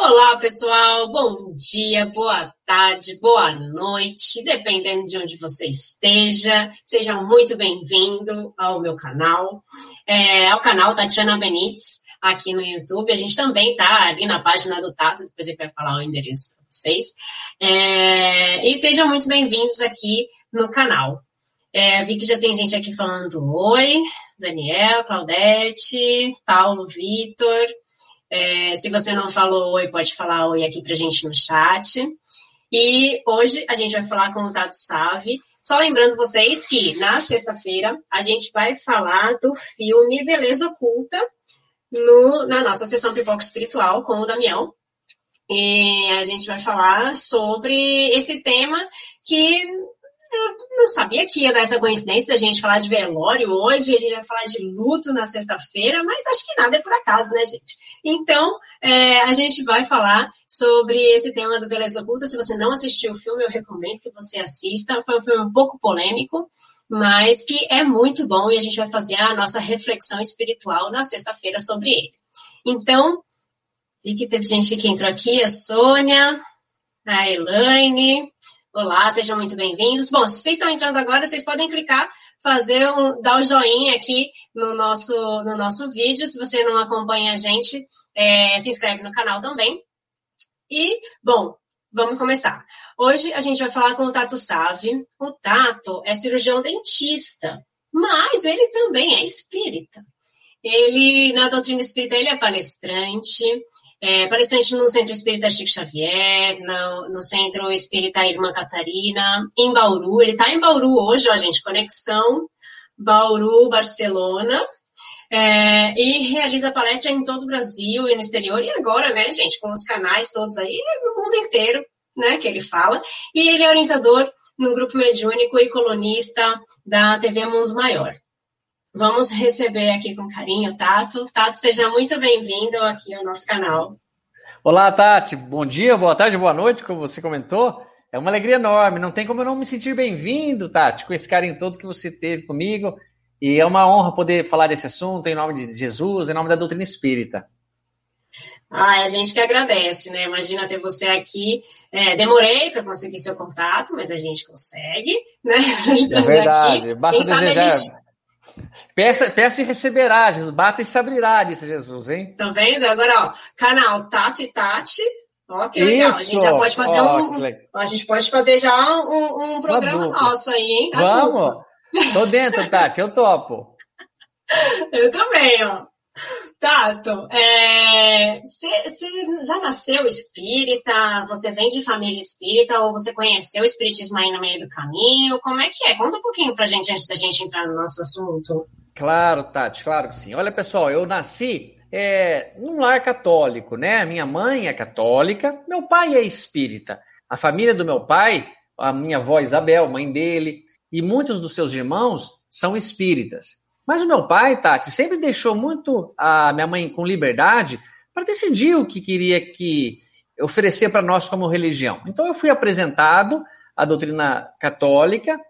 Olá, pessoal. Bom dia, boa tarde, boa noite, dependendo de onde você esteja. Seja muito bem-vindo ao meu canal, é, ao canal Tatiana Benites, aqui no YouTube. A gente também tá ali na página do Tato, depois ele vai falar o endereço para vocês. É, e sejam muito bem-vindos aqui no canal. É, vi que já tem gente aqui falando oi, Daniel, Claudete, Paulo, Vitor. É, se você não falou oi, pode falar oi aqui pra gente no chat. E hoje a gente vai falar com o Tato Save. Só lembrando vocês que na sexta-feira a gente vai falar do filme Beleza Oculta no, na nossa sessão Pipoca Espiritual com o Damião. E a gente vai falar sobre esse tema que não sabia que ia dar essa coincidência da gente falar de velório hoje, a gente vai falar de luto na sexta-feira, mas acho que nada é por acaso, né, gente? Então, é, a gente vai falar sobre esse tema do Beleza Oculta. Se você não assistiu o filme, eu recomendo que você assista. Foi um filme um pouco polêmico, mas que é muito bom e a gente vai fazer a nossa reflexão espiritual na sexta-feira sobre ele. Então, vi que teve gente que entrou aqui, a Sônia, a Elaine, Olá, sejam muito bem-vindos. Bom, se vocês estão entrando agora, vocês podem clicar, fazer um, dar o um joinha aqui no nosso, no nosso vídeo. Se você não acompanha a gente, é, se inscreve no canal também. E, bom, vamos começar. Hoje a gente vai falar com o Tato Save. O Tato é cirurgião dentista, mas ele também é espírita. Ele, na doutrina espírita, ele é palestrante, é, palestrante no Centro Espírita Chico Xavier, no, no Centro Espírita Irmã Catarina, em Bauru. Ele está em Bauru hoje, ó, gente, conexão Bauru, Barcelona. É, e realiza palestra em todo o Brasil e no exterior, e agora, né, gente, com os canais todos aí, no mundo inteiro, né, que ele fala. E ele é orientador no grupo mediúnico e colunista da TV Mundo Maior. Vamos receber aqui com carinho o Tato. Tato, seja muito bem-vindo aqui ao nosso canal. Olá, Tati. Bom dia, boa tarde, boa noite, como você comentou. É uma alegria enorme. Não tem como eu não me sentir bem-vindo, Tati, com esse carinho todo que você teve comigo. E é uma honra poder falar desse assunto em nome de Jesus, em nome da doutrina espírita. Ah, a gente que agradece, né? Imagina ter você aqui. É, demorei para conseguir seu contato, mas a gente consegue, né? É verdade. Aqui. Basta Quem desejar. Peça, peça e receberá, Jesus. Bata e se abrirá, disse Jesus, hein? Tá vendo? Agora, ó, canal Tato e Tati. Ó, que legal. Isso. A gente já pode fazer oh, um. A gente pode fazer já um, um programa nosso aí, hein? A Vamos! Dupla. Tô dentro, Tati, eu topo. eu também, ó. Tato, você é, já nasceu espírita? Você vem de família espírita ou você conheceu o espiritismo aí no meio do caminho? Como é que é? Conta um pouquinho pra gente antes da gente entrar no nosso assunto. Claro, Tati, claro que sim. Olha, pessoal, eu nasci é, num lar católico, né? Minha mãe é católica, meu pai é espírita. A família do meu pai, a minha avó Isabel, mãe dele, e muitos dos seus irmãos são espíritas. Mas o meu pai, Tati, sempre deixou muito a minha mãe com liberdade para decidir o que queria que oferecer para nós como religião. Então eu fui apresentado à doutrina católica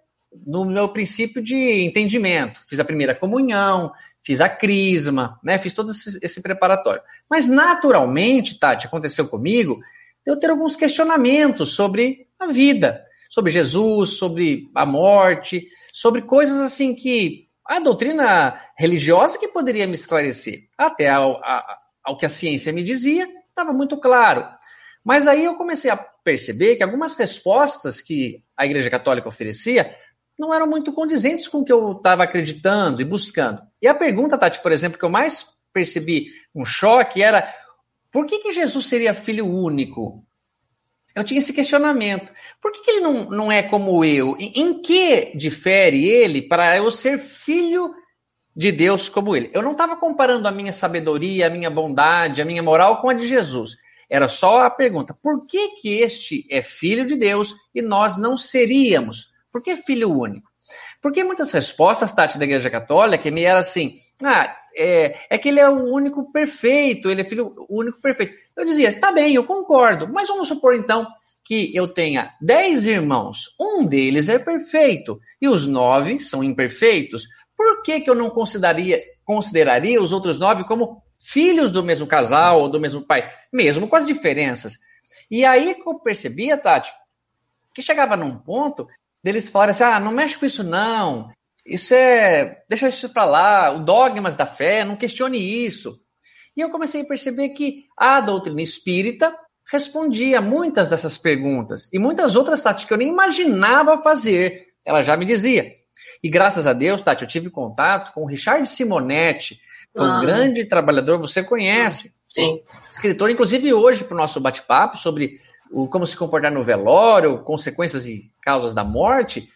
no meu princípio de entendimento. Fiz a primeira comunhão, fiz a crisma, né? Fiz todo esse, esse preparatório. Mas naturalmente, Tati, aconteceu comigo, eu ter alguns questionamentos sobre a vida, sobre Jesus, sobre a morte, sobre coisas assim que a doutrina religiosa que poderia me esclarecer. Até ao, ao que a ciência me dizia, estava muito claro. Mas aí eu comecei a perceber que algumas respostas que a Igreja Católica oferecia não eram muito condizentes com o que eu estava acreditando e buscando. E a pergunta, Tati, por exemplo, que eu mais percebi um choque era por que, que Jesus seria filho único? Eu tinha esse questionamento. Por que, que ele não, não é como eu? Em, em que difere ele para eu ser filho de Deus como ele? Eu não estava comparando a minha sabedoria, a minha bondade, a minha moral com a de Jesus. Era só a pergunta: por que, que este é filho de Deus e nós não seríamos? Por que filho único? Porque muitas respostas, Tati, da Igreja Católica, me era assim: ah, é, é que ele é o único perfeito, ele é filho único perfeito. Eu dizia, tá bem, eu concordo, mas vamos supor então que eu tenha dez irmãos, um deles é perfeito e os nove são imperfeitos. Por que, que eu não consideraria, consideraria os outros nove como filhos do mesmo casal ou do mesmo pai, mesmo com as diferenças. E aí que eu percebia, Tati, que chegava num ponto deles falarem assim: ah, não mexe com isso não, isso é. deixa isso para lá, o dogmas da fé, não questione isso. E eu comecei a perceber que a doutrina espírita respondia muitas dessas perguntas e muitas outras, Tati, que eu nem imaginava fazer. Ela já me dizia. E graças a Deus, Tati, eu tive contato com o Richard Simonetti, foi um ah. grande trabalhador, você conhece. Sim. Escritor, inclusive hoje, para o nosso bate-papo sobre o, como se comportar no velório, consequências e causas da morte.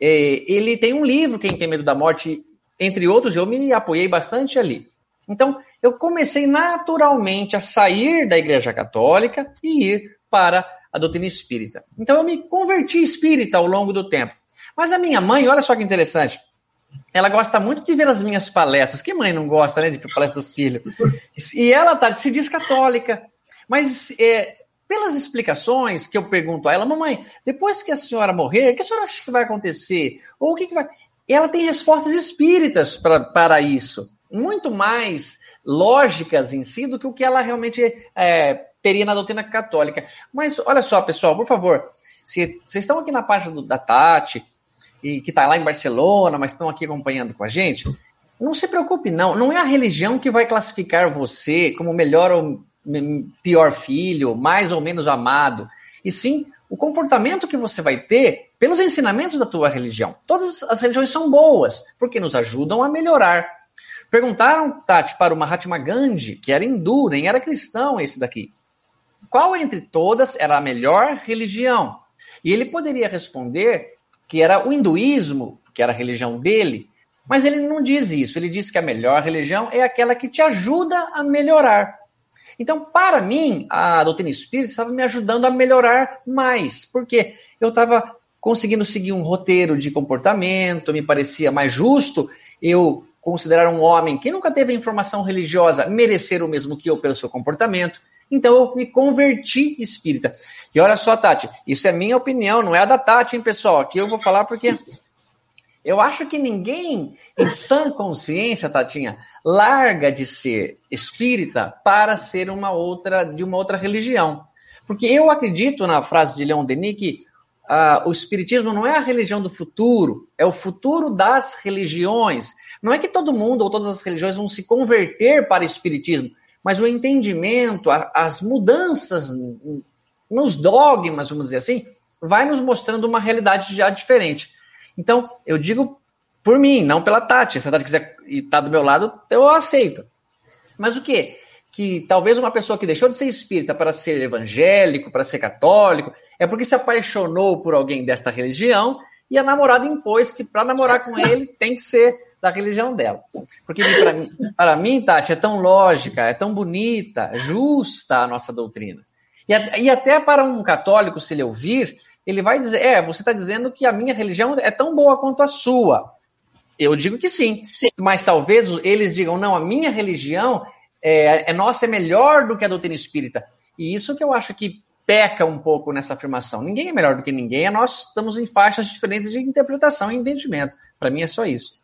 É, ele tem um livro, Quem Tem Medo da Morte, entre outros, eu me apoiei bastante ali. Então, eu comecei naturalmente a sair da Igreja Católica e ir para a doutrina espírita. Então, eu me converti espírita ao longo do tempo. Mas a minha mãe, olha só que interessante, ela gosta muito de ver as minhas palestras. Que mãe não gosta, né, de palestra do filho? E ela tá, se diz católica. Mas é, pelas explicações que eu pergunto a ela, mamãe, depois que a senhora morrer, o que a senhora acha que vai acontecer? Ou o que, que vai. Ela tem respostas espíritas pra, para isso muito mais lógicas em si do que o que ela realmente é, teria na doutrina católica. Mas olha só, pessoal, por favor, se vocês estão aqui na página do, da Tati, e que está lá em Barcelona, mas estão aqui acompanhando com a gente, não se preocupe, não. Não é a religião que vai classificar você como melhor ou pior filho, mais ou menos amado, e sim o comportamento que você vai ter pelos ensinamentos da tua religião. Todas as religiões são boas, porque nos ajudam a melhorar. Perguntaram, Tati, para o Mahatma Gandhi, que era hindu, nem era cristão esse daqui. Qual entre todas era a melhor religião? E ele poderia responder que era o hinduísmo, que era a religião dele, mas ele não diz isso. Ele diz que a melhor religião é aquela que te ajuda a melhorar. Então, para mim, a doutrina espírita estava me ajudando a melhorar mais, porque eu estava conseguindo seguir um roteiro de comportamento, me parecia mais justo eu considerar um homem que nunca teve informação religiosa merecer o mesmo que eu pelo seu comportamento. Então eu me converti espírita. E olha só, Tati, isso é minha opinião, não é a da Tati, hein, pessoal? Aqui eu vou falar porque eu acho que ninguém em sã consciência, Tatinha, larga de ser espírita para ser uma outra de uma outra religião. Porque eu acredito na frase de Leon Denis que uh, o espiritismo não é a religião do futuro, é o futuro das religiões. Não é que todo mundo ou todas as religiões vão se converter para o espiritismo, mas o entendimento, as mudanças nos dogmas, vamos dizer assim, vai nos mostrando uma realidade já diferente. Então, eu digo por mim, não pela Tati. Se a Tati quiser estar do meu lado, eu aceito. Mas o quê? Que talvez uma pessoa que deixou de ser espírita para ser evangélico, para ser católico, é porque se apaixonou por alguém desta religião e a namorada impôs que para namorar com ele tem que ser da religião dela. Porque para mim, Tati, é tão lógica, é tão bonita, é justa a nossa doutrina. E, e até para um católico, se ele ouvir, ele vai dizer: é, você está dizendo que a minha religião é tão boa quanto a sua. Eu digo que sim, sim. mas talvez eles digam: não, a minha religião é, é nossa, é melhor do que a doutrina espírita. E isso que eu acho que peca um pouco nessa afirmação. Ninguém é melhor do que ninguém, nós estamos em faixas diferentes de interpretação e entendimento. Para mim é só isso.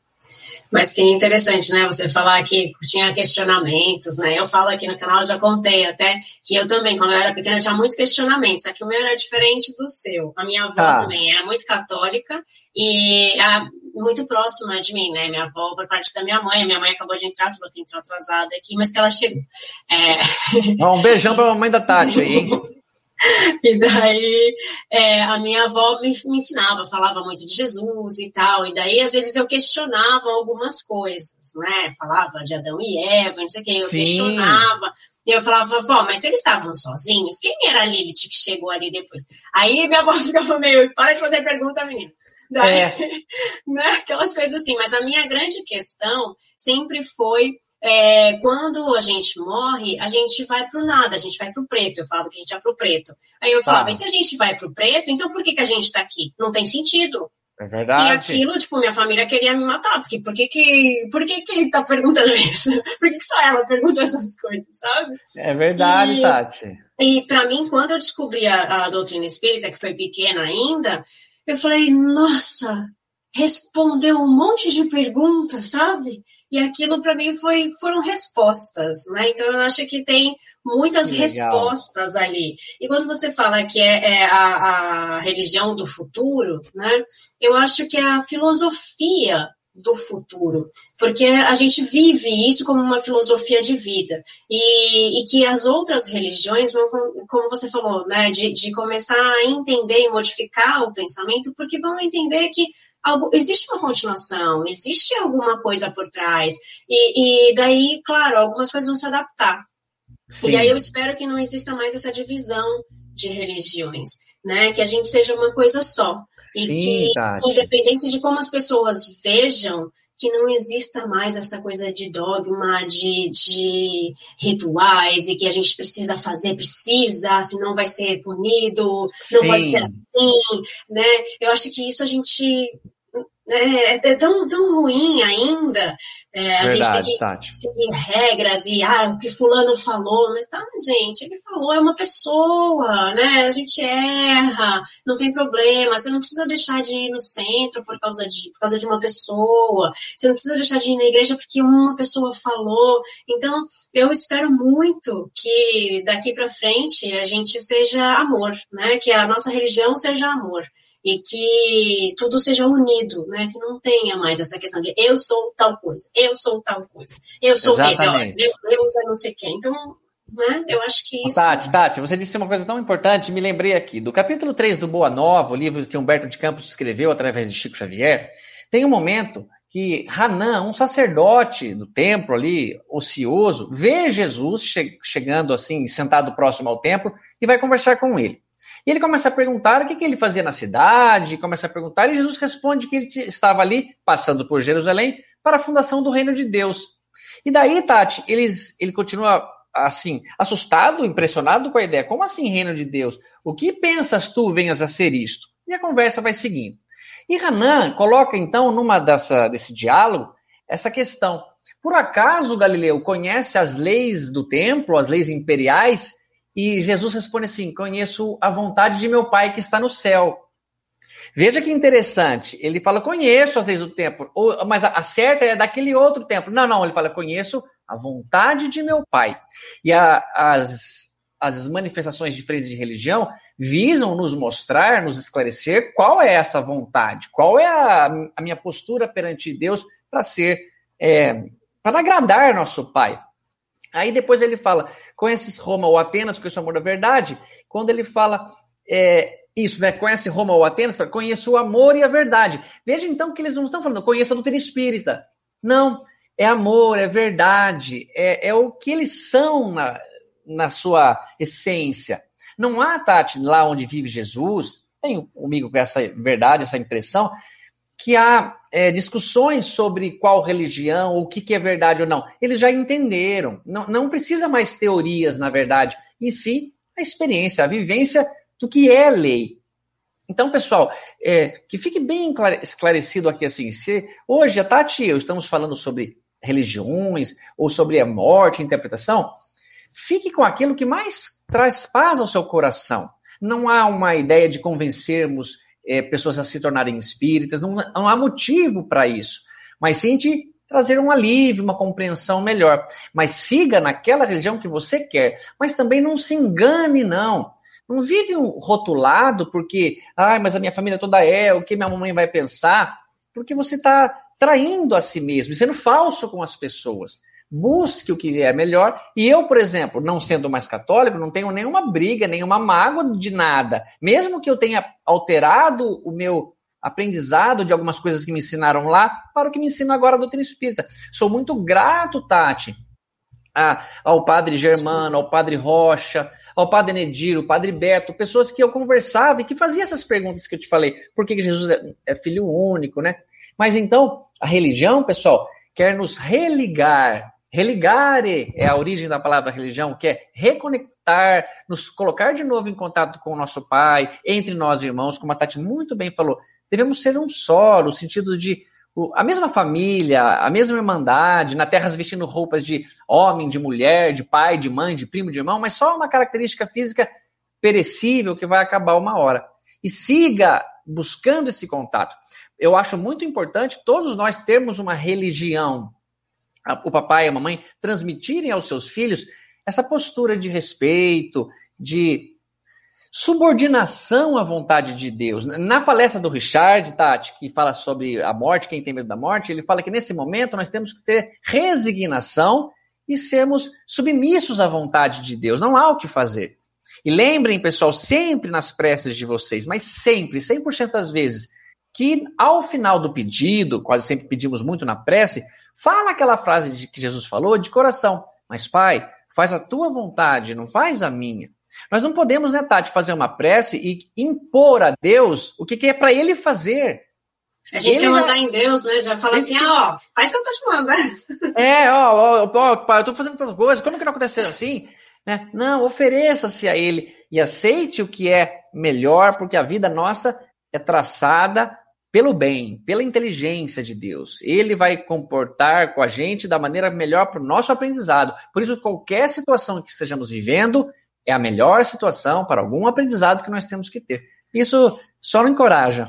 Mas que interessante, né? Você falar que tinha questionamentos, né? Eu falo aqui no canal, já contei até que eu também, quando eu era pequena, tinha muitos questionamentos, só que o meu era diferente do seu. A minha avó ah. também era muito católica e a, muito próxima de mim, né? Minha avó, por parte da minha mãe, minha mãe acabou de entrar, falou que entrou atrasada aqui, mas que ela chegou. É... Um beijão pra mamãe da Tati aí, hein? E daí é, a minha avó me, me, ensinava, falava muito de Jesus e tal. E daí, às vezes, eu questionava algumas coisas, né? Falava de Adão e Eva, não sei o que, eu Sim. questionava. E eu falava, vó, mas eles estavam sozinhos? Quem era a Lilith que chegou ali depois? Aí minha avó ficava meio, para de fazer pergunta, menina. Daí, é. né, aquelas coisas assim. Mas a minha grande questão sempre foi é, quando a gente morre, a gente vai pro nada, a gente vai pro preto. Eu falo que a gente vai pro preto. Aí eu falava, tá. e se a gente vai pro preto, então por que, que a gente tá aqui? Não tem sentido. É verdade. E aquilo, tipo, minha família queria me matar, porque por que que, por que, que ele tá perguntando isso? Por que, que só ela pergunta essas coisas, sabe? É verdade, e, Tati. E para mim, quando eu descobri a, a doutrina espírita, que foi pequena ainda, eu falei, nossa, respondeu um monte de perguntas, sabe? E aquilo para mim foi, foram respostas, né? Então eu acho que tem muitas respostas ali. E quando você fala que é, é a, a religião do futuro, né? Eu acho que é a filosofia do futuro, porque a gente vive isso como uma filosofia de vida e, e que as outras religiões vão, como você falou, né, de, de começar a entender e modificar o pensamento, porque vão entender que algo, existe uma continuação, existe alguma coisa por trás e, e daí, claro, algumas coisas vão se adaptar. Sim. E aí eu espero que não exista mais essa divisão de religiões, né, que a gente seja uma coisa só. E Sim, que, Tati. independente de como as pessoas vejam, que não exista mais essa coisa de dogma, de, de rituais, e que a gente precisa fazer, precisa, senão vai ser punido, não Sim. pode ser assim, né? Eu acho que isso a gente né, é tão, tão ruim ainda. É, a Verdade, gente tem que Tati. seguir regras e ah, o que fulano falou, mas tá, gente, ele falou, é uma pessoa, né? A gente erra, não tem problema, você não precisa deixar de ir no centro por causa de, por causa de uma pessoa, você não precisa deixar de ir na igreja porque uma pessoa falou. Então, eu espero muito que daqui para frente a gente seja amor, né? Que a nossa religião seja amor e que tudo seja unido, né? Que não tenha mais essa questão de eu sou tal coisa, eu sou tal coisa, eu sou Exatamente. melhor, eu, eu não sei quem. Então, né? Eu acho que isso. Tati, Tati, você disse uma coisa tão importante, me lembrei aqui. Do capítulo 3 do Boa Nova, o livro que Humberto de Campos escreveu através de Chico Xavier, tem um momento que Hanan, um sacerdote do templo ali, ocioso, vê Jesus che chegando assim, sentado próximo ao templo, e vai conversar com ele. E ele começa a perguntar o que, que ele fazia na cidade, começa a perguntar, e Jesus responde que ele estava ali, passando por Jerusalém, para a fundação do reino de Deus. E daí, Tati, eles, ele continua assim, assustado, impressionado com a ideia. Como assim, reino de Deus? O que pensas tu venhas a ser isto? E a conversa vai seguindo. E Hanan coloca, então, numa dessa, desse diálogo, essa questão. Por acaso Galileu conhece as leis do templo, as leis imperiais, e Jesus responde assim: Conheço a vontade de meu Pai que está no céu. Veja que interessante. Ele fala: Conheço as leis do templo, mas a certa é daquele outro templo. Não, não, ele fala: Conheço a vontade de meu Pai. E a, as, as manifestações diferentes de religião visam nos mostrar, nos esclarecer qual é essa vontade, qual é a, a minha postura perante Deus para ser, é, para agradar nosso Pai. Aí depois ele fala, conheces Roma ou Atenas, conheço o amor da verdade. Quando ele fala é, isso, né? Conhece Roma ou Atenas, conheço o amor e a verdade. Veja então que eles não estão falando, conheça a doutrina espírita. Não, é amor, é verdade, é, é o que eles são na, na sua essência. Não há, Tati, lá onde vive Jesus, tenho comigo com essa verdade, essa impressão, que há é, discussões sobre qual religião, o que, que, é verdade ou não. Eles já entenderam. Não, não precisa mais teorias, na verdade. Em si, a experiência, a vivência do que é lei. Então, pessoal, é, que fique bem esclarecido aqui assim, se hoje a Tati e eu estamos falando sobre religiões ou sobre a morte, interpretação, fique com aquilo que mais traz paz ao seu coração. Não há uma ideia de convencermos é, pessoas a se tornarem espíritas, não, não há motivo para isso. Mas sim de trazer um alívio, uma compreensão melhor. Mas siga naquela religião que você quer. Mas também não se engane, não. Não vive um rotulado porque, ah, mas a minha família toda é, o que minha mamãe vai pensar? Porque você está traindo a si mesmo, sendo falso com as pessoas busque o que é melhor. E eu, por exemplo, não sendo mais católico, não tenho nenhuma briga, nenhuma mágoa de nada. Mesmo que eu tenha alterado o meu aprendizado de algumas coisas que me ensinaram lá para o que me ensina agora a doutrina espírita. Sou muito grato, Tati, a, ao padre Germano, ao padre Rocha, ao padre Nedir, ao padre Beto, pessoas que eu conversava e que faziam essas perguntas que eu te falei. Por que Jesus é, é filho único, né? Mas então, a religião, pessoal, quer nos religar Religare é a origem da palavra religião, que é reconectar, nos colocar de novo em contato com o nosso Pai, entre nós irmãos, como a Tati muito bem falou. Devemos ser um só, no sentido de a mesma família, a mesma irmandade, na terra vestindo roupas de homem, de mulher, de pai, de mãe, de primo, de irmão, mas só uma característica física perecível que vai acabar uma hora. E siga buscando esse contato. Eu acho muito importante todos nós termos uma religião, o papai e a mamãe transmitirem aos seus filhos essa postura de respeito, de subordinação à vontade de Deus. Na palestra do Richard, Tati, que fala sobre a morte, quem tem medo da morte, ele fala que nesse momento nós temos que ter resignação e sermos submissos à vontade de Deus. Não há o que fazer. E lembrem, pessoal, sempre nas preces de vocês, mas sempre, 100% das vezes, que ao final do pedido, quase sempre pedimos muito na prece, fala aquela frase de, que Jesus falou de coração. Mas, Pai, faz a tua vontade, não faz a minha. Nós não podemos, né, Tati, fazer uma prece e impor a Deus o que, que é para ele fazer. A gente ele quer mandar já... em Deus, né? Já fala assim, ah, ó, faz o que eu tô te mandando. É, ó, ó, ó, pai, eu tô fazendo tantas coisas, como que não aconteceu assim? Né? Não, ofereça-se a ele e aceite o que é melhor, porque a vida nossa é traçada pelo bem, pela inteligência de Deus. Ele vai comportar com a gente da maneira melhor para o nosso aprendizado. Por isso, qualquer situação que estejamos vivendo, é a melhor situação para algum aprendizado que nós temos que ter. Isso só não encoraja.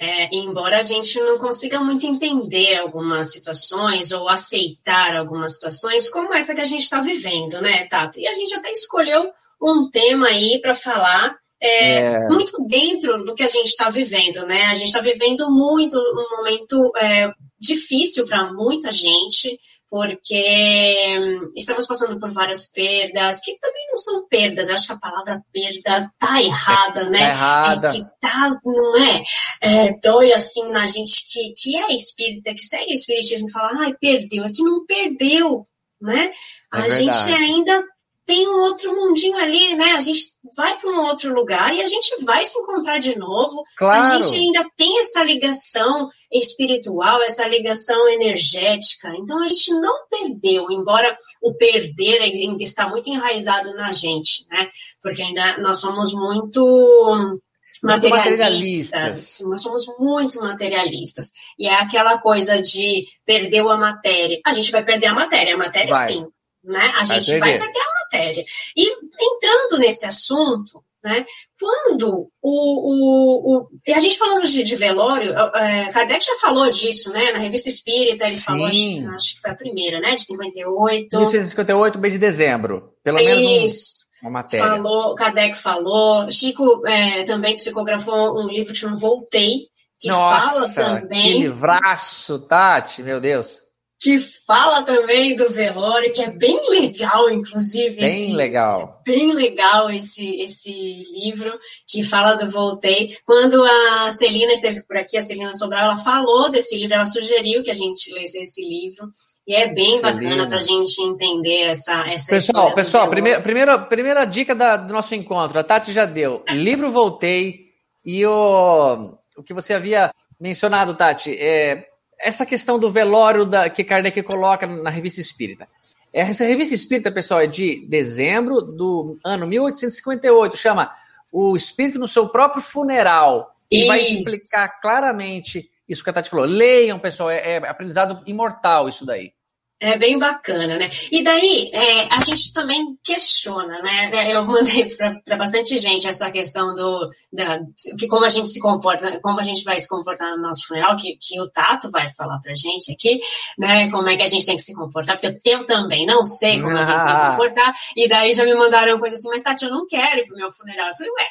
É, embora a gente não consiga muito entender algumas situações ou aceitar algumas situações, como essa que a gente está vivendo, né, Tata? E a gente até escolheu um tema aí para falar é, é. muito dentro do que a gente está vivendo, né? A gente está vivendo muito um momento é, difícil para muita gente, porque hum, estamos passando por várias perdas, que também não são perdas, eu acho que a palavra perda tá errada, né? Tá errada. É que tá, não é? é? Dói assim na gente que, que é espírita, que segue o espiritismo e fala, ai, perdeu, é que não perdeu, né? É a verdade. gente ainda tem um outro mundinho ali, né? A gente vai para um outro lugar e a gente vai se encontrar de novo. Claro. A gente ainda tem essa ligação espiritual, essa ligação energética. Então a gente não perdeu, embora o perder ainda está muito enraizado na gente, né? Porque ainda nós somos muito materialistas. materialistas. Nós somos muito materialistas. E é aquela coisa de perdeu a matéria. A gente vai perder a matéria, a matéria vai. sim. Né? A gente vai, vai perder a matéria. E entrando nesse assunto, né, quando o, o, o, E a gente falando de, de velório, é, Kardec já falou disso, né? Na revista Espírita, ele Sim. falou, acho, acho, que foi a primeira, né? De 58. 1958, mês de dezembro. Pelo menos Isso. uma matéria. Falou, Kardec falou. Chico é, também psicografou um livro que chama Voltei, que Nossa, fala também. Que livraço, Tati, meu Deus que fala também do velório, que é bem legal, inclusive. Bem esse, legal. Bem legal esse, esse livro que fala do Voltei. Quando a Celina esteve por aqui, a Celina Sobral, ela falou desse livro, ela sugeriu que a gente lesse esse livro. E é bem Celina. bacana para a gente entender essa, essa Pessoal, pessoal primeira, primeira, primeira dica da, do nosso encontro, a Tati já deu. Livro Voltei e o, o que você havia mencionado, Tati, é essa questão do velório da, que Kardec coloca na revista Espírita. Essa revista Espírita, pessoal, é de dezembro do ano 1858, chama O Espírito no seu próprio funeral. E vai explicar claramente isso que a Tati falou. Leiam, pessoal, é, é aprendizado imortal isso daí. É bem bacana, né? E daí, é, a gente também questiona, né? É, eu mandei para bastante gente essa questão do, da, que como a gente se comporta, como a gente vai se comportar no nosso funeral, que, que o Tato vai falar pra gente aqui, né? Como é que a gente tem que se comportar, porque eu, eu também não sei como ah. a gente tem que ah. comportar, e daí já me mandaram coisa assim, mas Tati, eu não quero ir pro meu funeral. Eu falei, ué,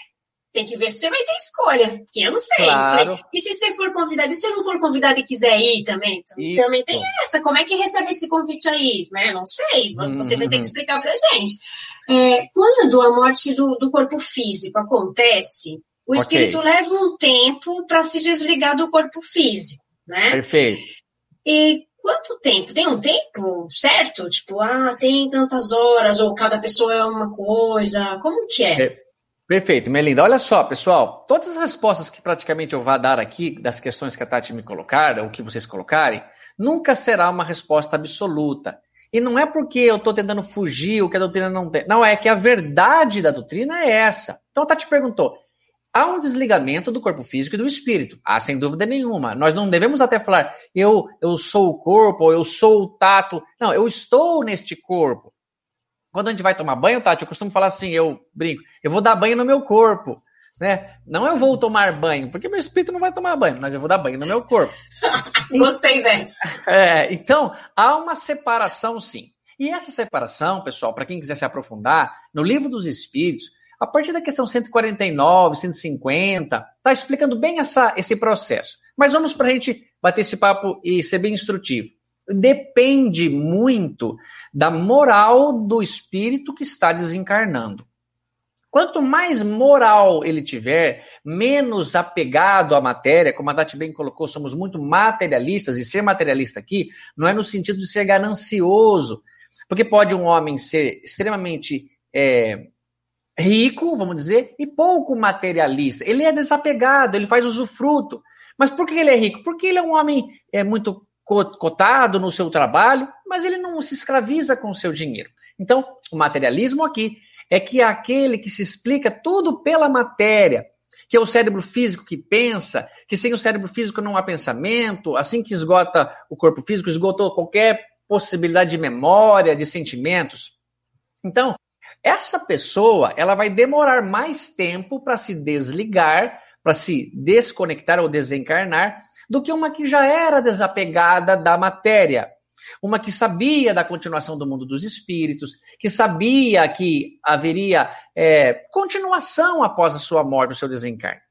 tem que ver se você vai ter escolha, porque eu não sei. Claro. Falei, e se você for convidado, e se eu não for convidado e quiser ir também? Então, também tem essa, como é que recebe esse convite aí? Né? Não sei, você uhum. vai ter que uhum. explicar pra gente. É, quando a morte do, do corpo físico acontece, o espírito okay. leva um tempo para se desligar do corpo físico, né? Perfeito. E quanto tempo? Tem um tempo certo? Tipo, ah, tem tantas horas, ou cada pessoa é uma coisa, como que é? é Perfeito, Melinda. Olha só, pessoal, todas as respostas que praticamente eu vou dar aqui, das questões que a Tati me colocar, ou que vocês colocarem, nunca será uma resposta absoluta. E não é porque eu estou tentando fugir o que a doutrina não tem. Não, é que a verdade da doutrina é essa. Então a Tati perguntou: há um desligamento do corpo físico e do espírito. Ah, sem dúvida nenhuma. Nós não devemos até falar, eu, eu sou o corpo, ou eu sou o tato. Não, eu estou neste corpo. Quando a gente vai tomar banho, Tati, eu costumo falar assim, eu brinco, eu vou dar banho no meu corpo. Né? Não eu vou tomar banho, porque meu espírito não vai tomar banho, mas eu vou dar banho no meu corpo. Gostei dessa. É, então, há uma separação sim. E essa separação, pessoal, para quem quiser se aprofundar, no livro dos Espíritos, a partir da questão 149, 150, está explicando bem essa, esse processo. Mas vamos para a gente bater esse papo e ser bem instrutivo. Depende muito da moral do espírito que está desencarnando. Quanto mais moral ele tiver, menos apegado à matéria, como a Dati bem colocou, somos muito materialistas, e ser materialista aqui não é no sentido de ser ganancioso, porque pode um homem ser extremamente é, rico, vamos dizer, e pouco materialista. Ele é desapegado, ele faz usufruto. Mas por que ele é rico? Porque ele é um homem é, muito cotado no seu trabalho, mas ele não se escraviza com o seu dinheiro. Então, o materialismo aqui é que é aquele que se explica tudo pela matéria, que é o cérebro físico que pensa, que sem o cérebro físico não há pensamento, assim que esgota o corpo físico, esgotou qualquer possibilidade de memória, de sentimentos. Então, essa pessoa, ela vai demorar mais tempo para se desligar, para se desconectar ou desencarnar, do que uma que já era desapegada da matéria. Uma que sabia da continuação do mundo dos espíritos, que sabia que haveria é, continuação após a sua morte, o seu desencarne.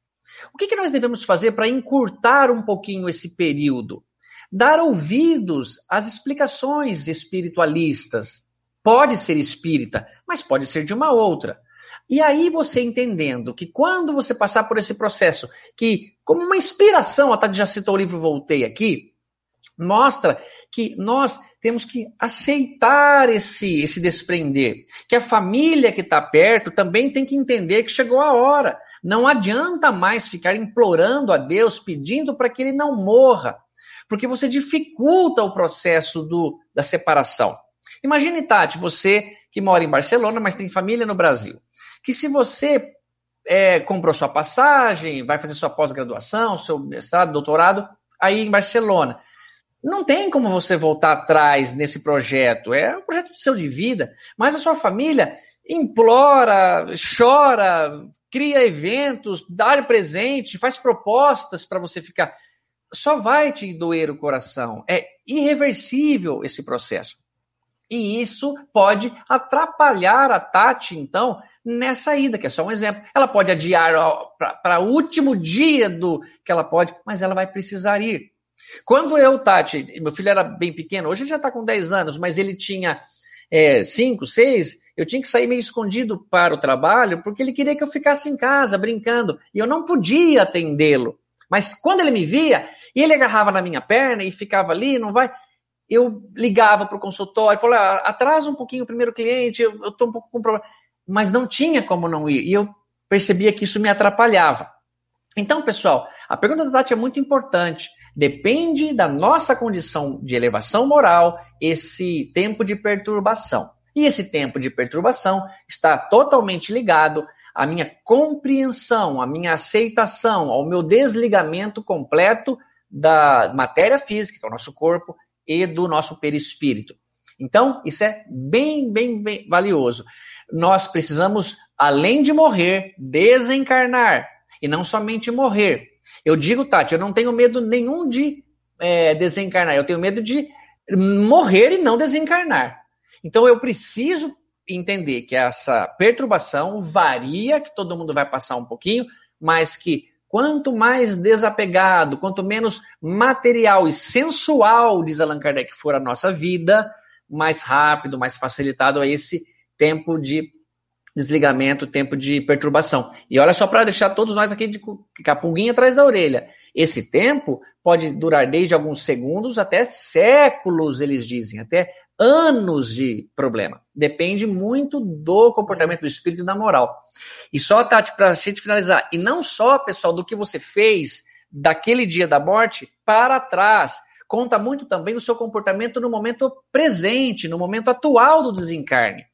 O que, que nós devemos fazer para encurtar um pouquinho esse período? Dar ouvidos às explicações espiritualistas. Pode ser espírita, mas pode ser de uma outra. E aí você entendendo que quando você passar por esse processo, que como uma inspiração, a Tati já citou o livro Voltei aqui, mostra que nós temos que aceitar esse, esse desprender, que a família que está perto também tem que entender que chegou a hora. Não adianta mais ficar implorando a Deus, pedindo para que ele não morra, porque você dificulta o processo do, da separação. Imagine, Tati, você que mora em Barcelona, mas tem família no Brasil, que se você é, comprou sua passagem, vai fazer sua pós-graduação, seu mestrado, doutorado, aí em Barcelona, não tem como você voltar atrás nesse projeto. É um projeto seu de vida, mas a sua família implora, chora, cria eventos, dá presente, faz propostas para você ficar. Só vai te doer o coração. É irreversível esse processo. E isso pode atrapalhar a Tati, então, nessa ida, que é só um exemplo. Ela pode adiar para o último dia do que ela pode, mas ela vai precisar ir. Quando eu, Tati, meu filho era bem pequeno, hoje ele já está com 10 anos, mas ele tinha 5, é, 6, eu tinha que sair meio escondido para o trabalho, porque ele queria que eu ficasse em casa brincando, e eu não podia atendê-lo. Mas quando ele me via, ele agarrava na minha perna e ficava ali, não vai eu ligava para o consultório, falava, ah, atrasa um pouquinho o primeiro cliente, eu estou um pouco com problema. Mas não tinha como não ir. E eu percebia que isso me atrapalhava. Então, pessoal, a pergunta da Tati é muito importante. Depende da nossa condição de elevação moral, esse tempo de perturbação. E esse tempo de perturbação está totalmente ligado à minha compreensão, à minha aceitação, ao meu desligamento completo da matéria física, que é o nosso corpo, e do nosso perispírito. Então, isso é bem, bem, bem valioso. Nós precisamos, além de morrer, desencarnar. E não somente morrer. Eu digo, Tati, eu não tenho medo nenhum de é, desencarnar. Eu tenho medo de morrer e não desencarnar. Então, eu preciso entender que essa perturbação varia, que todo mundo vai passar um pouquinho, mas que Quanto mais desapegado, quanto menos material e sensual, diz Allan Kardec, for a nossa vida, mais rápido, mais facilitado é esse tempo de desligamento, tempo de perturbação. E olha só para deixar todos nós aqui de capunguinha atrás da orelha. Esse tempo pode durar desde alguns segundos até séculos, eles dizem, até anos de problema. Depende muito do comportamento do espírito e da moral. E só, Tati, para a gente finalizar, e não só, pessoal, do que você fez daquele dia da morte para trás. Conta muito também o seu comportamento no momento presente, no momento atual do desencarne.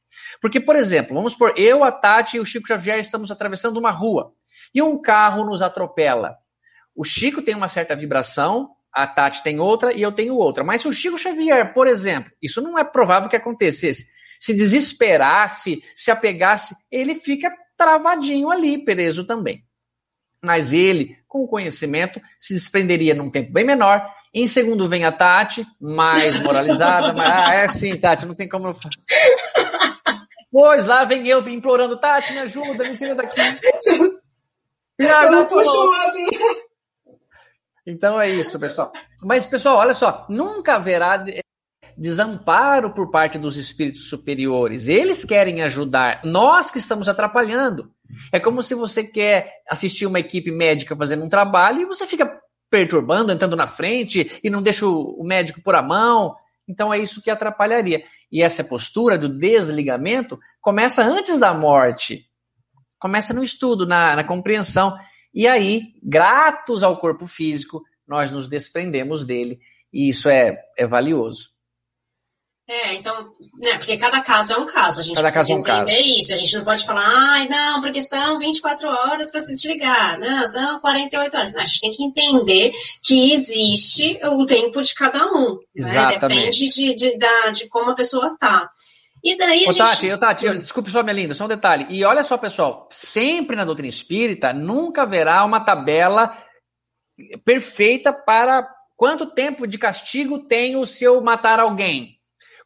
Porque, por exemplo, vamos por eu, a Tati e o Chico Xavier estamos atravessando uma rua e um carro nos atropela. O Chico tem uma certa vibração, a Tati tem outra e eu tenho outra. Mas se o Chico Xavier, por exemplo, isso não é provável que acontecesse, se desesperasse, se apegasse, ele fica travadinho ali, preso também. mas ele, com o conhecimento, se desprenderia num tempo bem menor. Em segundo vem a Tati, mais moralizada, mas ah, é assim, Tati, não tem como. Pois lá vem eu implorando, Tati, me ajuda, me tira daqui. Ah, eu não tô Então é isso, pessoal. Mas, pessoal, olha só, nunca haverá desamparo por parte dos espíritos superiores. Eles querem ajudar, nós que estamos atrapalhando. É como se você quer assistir uma equipe médica fazendo um trabalho e você fica perturbando, entrando na frente e não deixa o médico por a mão. Então é isso que atrapalharia. E essa postura do desligamento começa antes da morte. Começa no estudo, na, na compreensão. E aí, gratos ao corpo físico, nós nos desprendemos dele. E isso é, é valioso. É, então, né, porque cada caso é um caso, a gente cada precisa é um entender caso. isso, a gente não pode falar, ai, não, porque são 24 horas para se desligar, não, são 48 horas. Não, a gente tem que entender que existe o tempo de cada um. Né? Depende de, de, da, de como a pessoa tá. E daí a Ô, gente... Tati, ô, Tati, desculpe só, minha linda, só um detalhe. E olha só, pessoal, sempre na doutrina espírita nunca haverá uma tabela perfeita para quanto tempo de castigo tenho se eu matar alguém.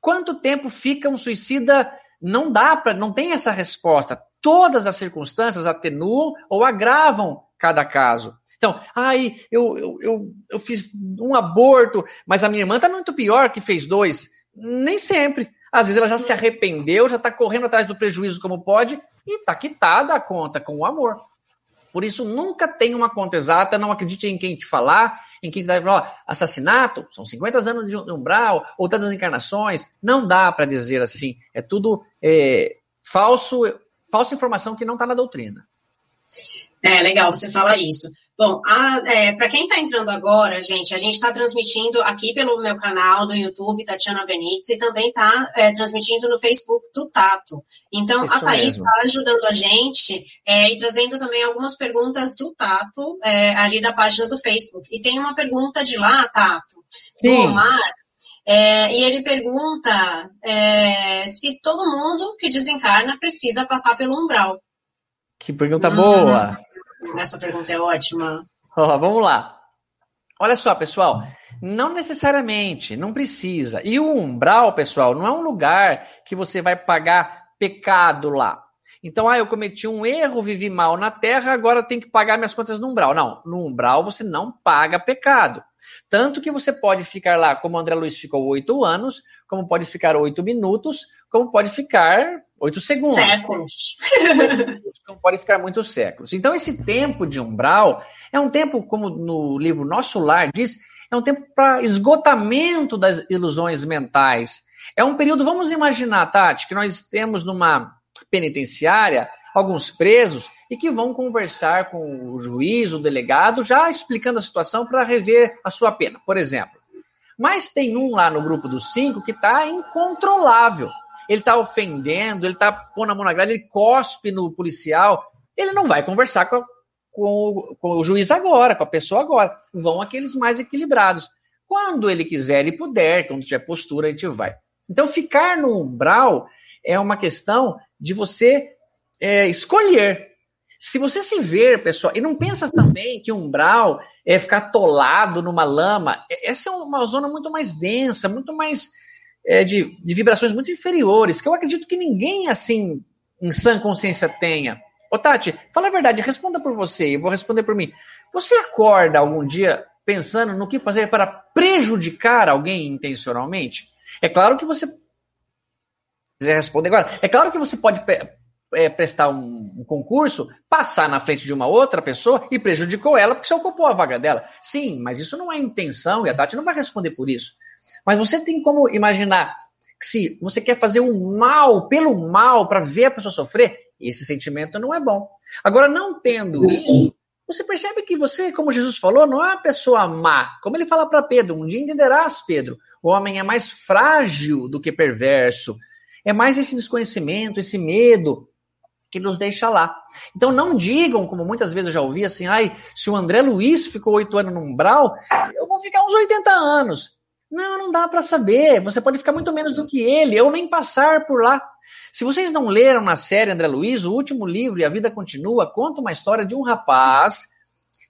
Quanto tempo fica um suicida? Não dá para, não tem essa resposta. Todas as circunstâncias atenuam ou agravam cada caso. Então, ai, eu, eu, eu, eu fiz um aborto, mas a minha irmã está muito pior que fez dois. Nem sempre. Às vezes ela já se arrependeu, já está correndo atrás do prejuízo como pode e está quitada a conta com o amor. Por isso, nunca tem uma conta exata, não acredite em quem te falar, em quem vai falar, ó, assassinato, são 50 anos de umbral, ou tantas encarnações. Não dá para dizer assim. É tudo é, falso, falsa informação que não está na doutrina. É legal você falar isso. Bom, é, para quem está entrando agora, gente, a gente está transmitindo aqui pelo meu canal do YouTube, Tatiana Benites, e também está é, transmitindo no Facebook do Tato. Então, Isso a Thaís está ajudando a gente é, e trazendo também algumas perguntas do Tato é, ali da página do Facebook. E tem uma pergunta de lá, Tato, do Sim. Omar, é, e ele pergunta é, se todo mundo que desencarna precisa passar pelo umbral. Que pergunta hum. boa! Essa pergunta é ótima. Oh, vamos lá. Olha só, pessoal. Não necessariamente, não precisa. E o umbral, pessoal, não é um lugar que você vai pagar pecado lá. Então, ah, eu cometi um erro, vivi mal na terra, agora tenho que pagar minhas contas no umbral. Não, no umbral você não paga pecado. Tanto que você pode ficar lá, como o André Luiz ficou oito anos, como pode ficar oito minutos, como pode ficar oito segundos. Séculos. Como pode ficar muitos séculos. Então, esse tempo de umbral é um tempo, como no livro Nosso Lar diz, é um tempo para esgotamento das ilusões mentais. É um período, vamos imaginar, Tati, que nós temos numa penitenciária alguns presos e que vão conversar com o juiz, o delegado, já explicando a situação para rever a sua pena, por exemplo. Mas tem um lá no grupo dos cinco que está incontrolável. Ele está ofendendo, ele está pondo a mão na grade, ele cospe no policial. Ele não vai conversar com, a, com, com o juiz agora, com a pessoa agora. Vão aqueles mais equilibrados. Quando ele quiser e puder, quando tiver postura, a gente vai. Então, ficar no umbral é uma questão de você é, escolher. Se você se ver, pessoal, e não pensa também que umbral é ficar atolado numa lama, essa é uma zona muito mais densa, muito mais é, de, de vibrações muito inferiores, que eu acredito que ninguém assim, em sã consciência, tenha. Ô Tati, fala a verdade, responda por você, eu vou responder por mim. Você acorda algum dia pensando no que fazer para prejudicar alguém intencionalmente? É claro que você quiser responder agora, é claro que você pode é, prestar um, um, concurso, passar na frente de uma outra pessoa e prejudicou ela porque você ocupou a vaga dela. Sim, mas isso não é intenção e a Tati não vai responder por isso. Mas você tem como imaginar que se você quer fazer um mal pelo mal para ver a pessoa sofrer, esse sentimento não é bom. Agora, não tendo isso, você percebe que você, como Jesus falou, não é uma pessoa má. Como ele fala para Pedro, um dia entenderás, Pedro, o homem é mais frágil do que perverso. É mais esse desconhecimento, esse medo que nos deixa lá. Então não digam, como muitas vezes eu já ouvi, assim, ai, se o André Luiz ficou oito anos no umbral, eu vou ficar uns 80 anos. Não, não dá para saber. Você pode ficar muito menos do que ele, ou nem passar por lá. Se vocês não leram na série André Luiz, o último livro, E a Vida Continua, conta uma história de um rapaz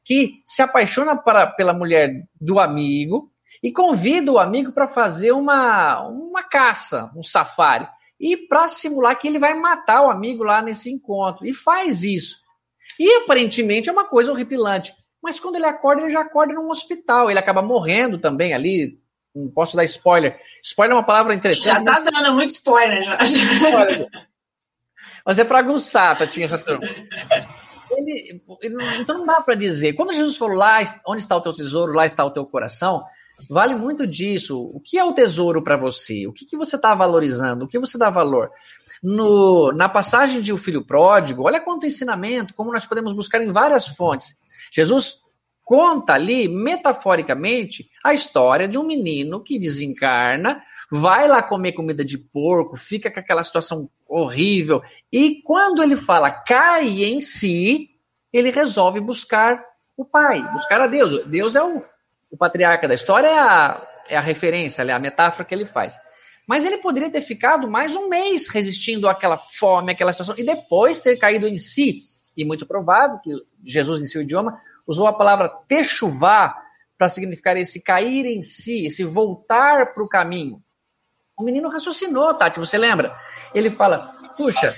que se apaixona para, pela mulher do amigo e convida o amigo para fazer uma, uma caça, um safari. E para simular que ele vai matar o amigo lá nesse encontro. E faz isso. E aparentemente é uma coisa horripilante. Mas quando ele acorda, ele já acorda num hospital. Ele acaba morrendo também ali. Não posso dar spoiler. Spoiler é uma palavra interessante. Já tá dando muito spoiler, já. Mas é para aguçar, Tatinha, essa turma. Ele, ele, então não dá para dizer. Quando Jesus falou lá, onde está o teu tesouro, lá está o teu coração, vale muito disso. O que é o tesouro para você? O que, que você está valorizando? O que você dá valor? No, na passagem de O Filho Pródigo, olha quanto ensinamento, como nós podemos buscar em várias fontes. Jesus conta ali, metaforicamente, a história de um menino que desencarna, vai lá comer comida de porco, fica com aquela situação horrível, e quando ele fala cai em si, ele resolve buscar o pai, buscar a Deus. Deus é o, o patriarca da história, é a, é a referência, é a metáfora que ele faz. Mas ele poderia ter ficado mais um mês resistindo àquela fome, àquela situação, e depois ter caído em si. E muito provável que Jesus, em seu idioma, usou a palavra techuvá para significar esse cair em si, esse voltar para o caminho. O menino raciocinou, Tati, você lembra? Ele fala: puxa,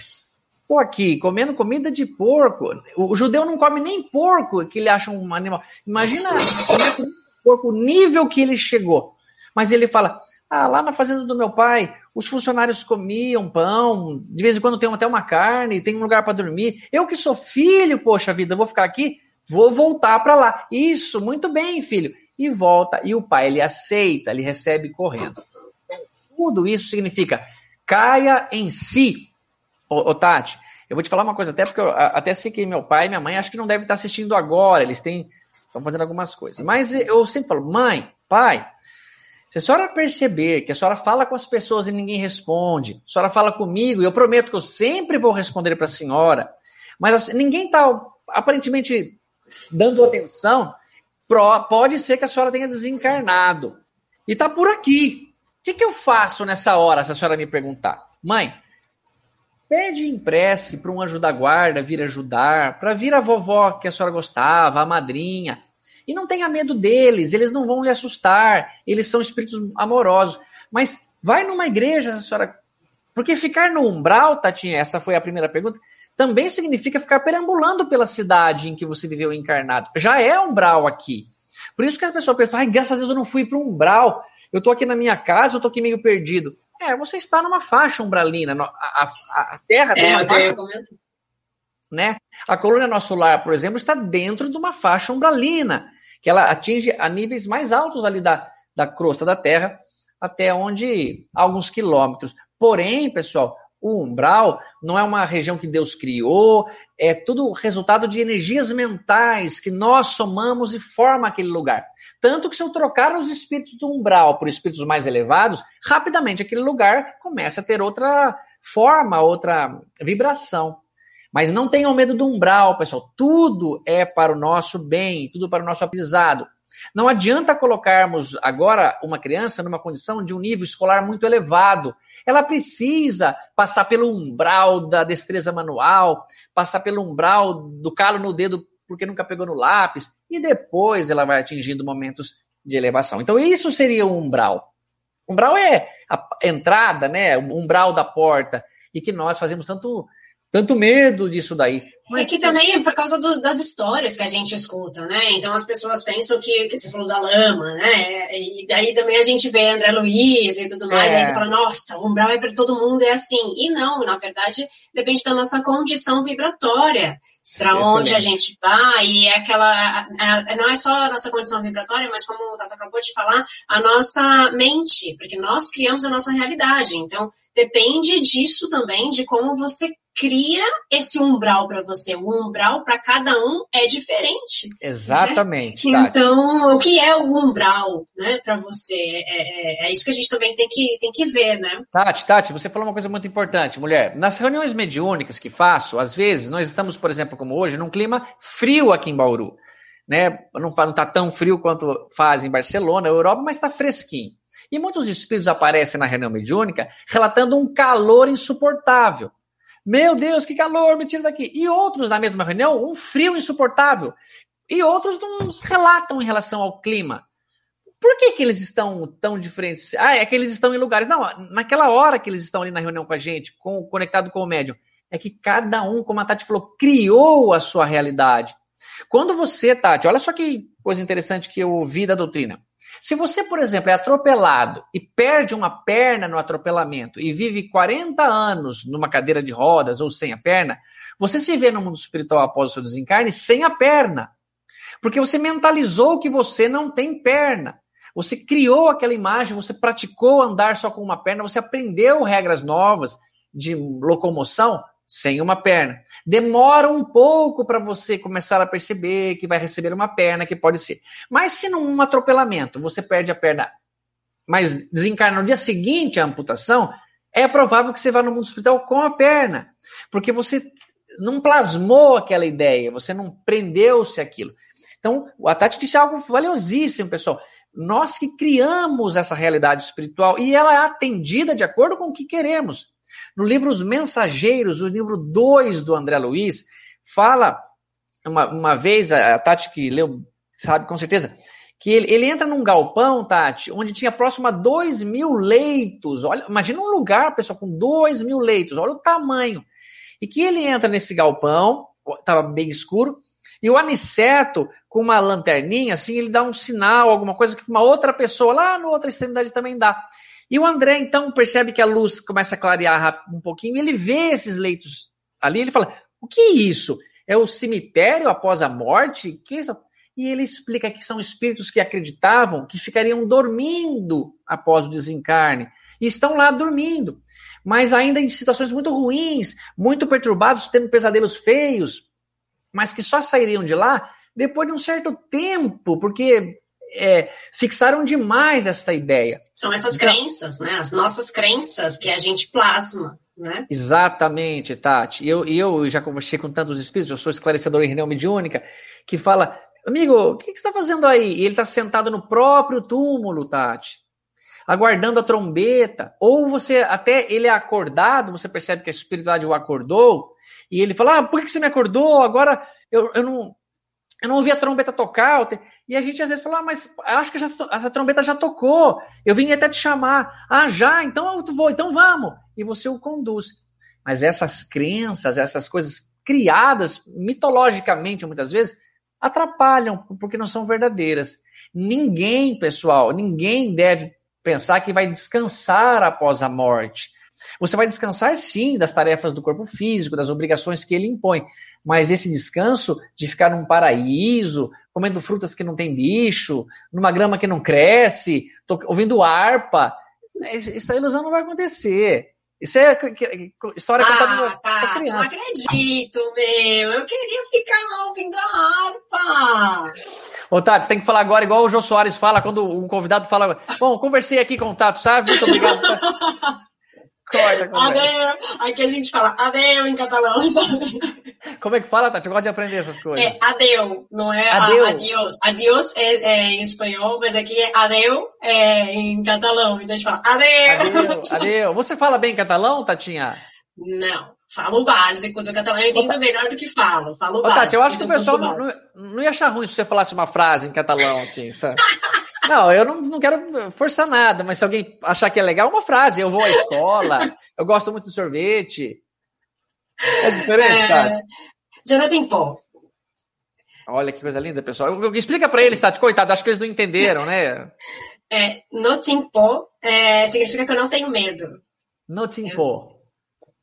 tô aqui comendo comida de porco. O, judeu não come nem porco, que ele acha um animal. Imagina comer porco, o nível que ele chegou. Mas ele fala: ah, lá na fazenda do meu pai, os funcionários comiam pão, de vez em quando tem até uma carne, tem um lugar para dormir. Eu que sou filho, poxa vida, vou ficar aqui, vou voltar para lá. Isso, muito bem, filho. E volta, e o pai, ele aceita, ele recebe correndo. Tudo isso significa caia em si. Ô, ô Tati, eu vou te falar uma coisa, até porque eu até sei que meu pai e minha mãe acho que não devem estar assistindo agora, eles têm, estão fazendo algumas coisas. Mas eu sempre falo, mãe, pai, se a senhora perceber que a senhora fala com as pessoas e ninguém responde, a senhora fala comigo e eu prometo que eu sempre vou responder para a senhora, mas ninguém está aparentemente dando atenção, pode ser que a senhora tenha desencarnado e está por aqui. O que, que eu faço nessa hora, se a senhora me perguntar? Mãe, pede prece para um anjo da guarda vir ajudar, para vir a vovó que a senhora gostava, a madrinha, e não tenha medo deles, eles não vão lhe assustar, eles são espíritos amorosos. Mas vai numa igreja, senhora. Porque ficar no umbral, Tatinha, essa foi a primeira pergunta, também significa ficar perambulando pela cidade em que você viveu encarnado. Já é umbral aqui. Por isso que a pessoa pensa, ai, graças a Deus eu não fui para um umbral. Eu estou aqui na minha casa, eu estou aqui meio perdido. É, você está numa faixa umbralina. A, a, a Terra tem é, uma faixa né? A colônia Nosso Lar, por exemplo, está dentro de uma faixa umbralina que ela atinge a níveis mais altos ali da, da crosta da Terra, até onde alguns quilômetros. Porém, pessoal, o umbral não é uma região que Deus criou, é tudo resultado de energias mentais que nós somamos e forma aquele lugar. Tanto que se eu trocar os espíritos do umbral por espíritos mais elevados, rapidamente aquele lugar começa a ter outra forma, outra vibração. Mas não tenham medo do umbral, pessoal. Tudo é para o nosso bem, tudo para o nosso aprendizado. Não adianta colocarmos agora uma criança numa condição de um nível escolar muito elevado. Ela precisa passar pelo umbral da destreza manual, passar pelo umbral do calo no dedo porque nunca pegou no lápis, e depois ela vai atingindo momentos de elevação. Então, isso seria o umbral. Umbral é a entrada, né? O umbral da porta, e que nós fazemos tanto tanto medo disso daí. Mas... É que também é por causa do, das histórias que a gente escuta, né? Então as pessoas pensam que, que você falou da lama, né? E daí também a gente vê André Luiz e tudo mais, é. aí você fala, nossa, o umbral é para todo mundo, é assim. E não, na verdade, depende da nossa condição vibratória, para onde a gente vai, e é aquela. A, a, não é só a nossa condição vibratória, mas como o Tato acabou de falar, a nossa mente, porque nós criamos a nossa realidade. Então, depende disso também, de como você cria esse umbral para você. O umbral para cada um é diferente. Né? Exatamente. Né? Então, o que é o umbral, né, para você? É, é, é, isso que a gente também tem que, tem que ver, né? Tati, Tati, você falou uma coisa muito importante, mulher. Nas reuniões mediúnicas que faço, às vezes nós estamos, por exemplo, como hoje, num clima frio aqui em Bauru. Né? Não está tão frio quanto faz em Barcelona, Europa, mas está fresquinho. E muitos espíritos aparecem na reunião mediúnica relatando um calor insuportável. Meu Deus, que calor, me tira daqui. E outros na mesma reunião, um frio insuportável. e outros não relatam em relação ao clima. Por que, que eles estão tão diferentes? Ah, é que eles estão em lugares. Não, naquela hora que eles estão ali na reunião com a gente, com, conectado com o médium, é que cada um, como a Tati falou, criou a sua realidade. Quando você, Tati, olha só que coisa interessante que eu ouvi da doutrina. Se você, por exemplo, é atropelado e perde uma perna no atropelamento e vive 40 anos numa cadeira de rodas ou sem a perna, você se vê no mundo espiritual após o seu desencarne sem a perna. Porque você mentalizou que você não tem perna. Você criou aquela imagem, você praticou andar só com uma perna, você aprendeu regras novas de locomoção sem uma perna. Demora um pouco para você começar a perceber que vai receber uma perna, que pode ser. Mas se num atropelamento você perde a perna, mas desencarna no dia seguinte à amputação, é provável que você vá no mundo espiritual com a perna, porque você não plasmou aquela ideia, você não prendeu-se aquilo. Então, a Tati disse algo valiosíssimo, pessoal. Nós que criamos essa realidade espiritual e ela é atendida de acordo com o que queremos. No livro Os Mensageiros, o livro 2 do André Luiz, fala uma, uma vez, a Tati que leu, sabe com certeza, que ele, ele, entra num galpão, Tati, onde tinha próximo a 2 mil leitos. Olha, imagina um lugar, pessoal, com 2 mil leitos, olha o tamanho. E que ele entra nesse galpão, estava bem escuro, e o Aniceto, com uma lanterninha, assim, ele dá um sinal, alguma coisa que uma outra pessoa lá na outra extremidade também dá. E o André, então, percebe que a luz começa a clarear um pouquinho, e ele vê esses leitos ali, ele fala: o que é isso? É o cemitério após a morte? Que isso? E ele explica que são espíritos que acreditavam que ficariam dormindo após o desencarne. E estão lá dormindo. Mas ainda em situações muito ruins, muito perturbados, tendo pesadelos feios, mas que só sairiam de lá depois de um certo tempo, porque é, fixaram demais essa ideia. São essas então, crenças, né? As nossas crenças que a gente plasma, né? Exatamente, Tati. Eu, eu já conversei com tantos espíritos, eu sou esclarecedor em reunião mediúnica, que fala, amigo, o que, que você está fazendo aí? E ele está sentado no próprio túmulo, Tati, aguardando a trombeta. Ou você, até ele é acordado, você percebe que a espiritualidade o acordou, e ele fala, ah, por que você me acordou? Agora eu, eu não eu não ouvi a trombeta tocar. E a gente às vezes fala, ah, mas acho que já, essa trombeta já tocou. Eu vim até te chamar. Ah, já? Então eu vou, então vamos. E você o conduz. Mas essas crenças, essas coisas criadas mitologicamente muitas vezes, atrapalham porque não são verdadeiras. Ninguém, pessoal, ninguém deve pensar que vai descansar após a morte. Você vai descansar sim das tarefas do corpo físico, das obrigações que ele impõe, mas esse descanso de ficar num paraíso, comendo frutas que não tem bicho, numa grama que não cresce, ouvindo harpa, essa ilusão não vai acontecer. Isso é história ah, contada tá, criança. Não acredito, meu. Eu queria ficar lá ouvindo a harpa. Ô, Tati, você tem que falar agora igual o Jô Soares fala quando um convidado fala. Bom, conversei aqui com o Tato, sabe? Muito obrigado. Adeu. Aqui a gente fala adeu em catalão, sabe? Como é que fala, Tati? Eu gosto de aprender essas coisas. É adeu, não é adeu. adiós. Adiós é, é, em espanhol, mas aqui é adeu é, em catalão. Então a gente fala adeu. Adeu, adeu. Você fala bem catalão, Tatinha? Não. Falo o básico do catalão, eu entendo melhor do que falo. Falo o básico. Tati, eu acho que o pessoal não, não, ia achar ruim se você falasse uma frase em catalão, assim, sabe? Não, eu não, não quero forçar nada, mas se alguém achar que é legal, uma frase. Eu vou à escola, eu gosto muito de sorvete. É diferente, é... Tati? Jonathan Paul. Olha que coisa linda, pessoal. Explica para eles, Tati, coitado, acho que eles não entenderam, né? É, no timpo é, significa que eu não tenho medo. No timpo.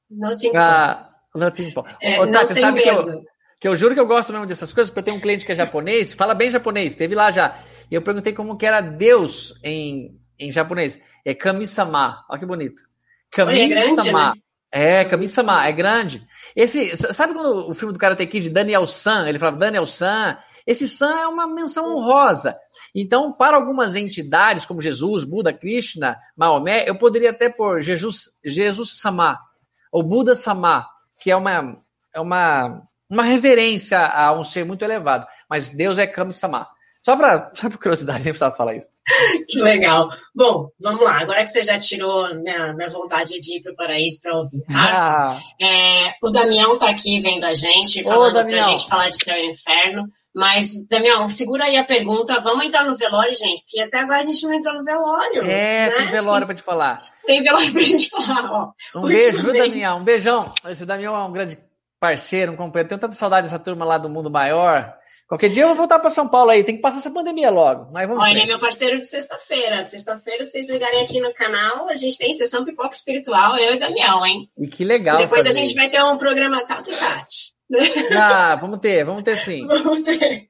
No timpo. Ah, no timpo. É, Ô, Tati, sabe medo. que eu, que eu juro que eu gosto mesmo dessas coisas, porque eu tenho um cliente que é japonês, fala bem japonês, teve lá já. E eu perguntei como que era Deus em, em japonês. É Kami-sama. Olha que bonito. Kami-sama. É, né? Kami-sama, é grande. Esse, sabe quando o filme do Karate Kid, Daniel San, ele falava Daniel San, esse San é uma menção honrosa. Então, para algumas entidades, como Jesus, Buda, Krishna, Maomé, eu poderia até pôr Jesus, Jesus Sama, ou Buda Sama, que é uma, é uma, uma reverência a um ser muito elevado. Mas Deus é Kami-sama. Só para só por curiosidade, nem precisava falar isso. que legal. Bom, vamos lá. Agora que você já tirou minha, minha vontade de ir para o paraíso para ouvir, tá? Ah. É, o Damião está aqui vendo a gente, falando para a gente falar de céu e inferno. Mas, Damião, segura aí a pergunta. Vamos entrar no velório, gente, porque até agora a gente não entrou no velório. É, né? tem velório para te falar. Tem velório pra gente falar, ó. Um beijo, viu, Damião? Um beijão. Esse Damião é um grande parceiro, um companheiro. Tenho tanta saudade dessa turma lá do Mundo Maior. Qualquer dia eu vou voltar para São Paulo aí. Tem que passar essa pandemia logo. Mas vamos Olha, ele é meu parceiro de sexta-feira. Sexta-feira, vocês ligarem aqui no canal, a gente tem sessão pipoca espiritual, eu e Damião, hein? E que legal. Depois a gente vai ter um programa Tato e Tati. Ah, vamos ter, vamos ter sim. vamos ter.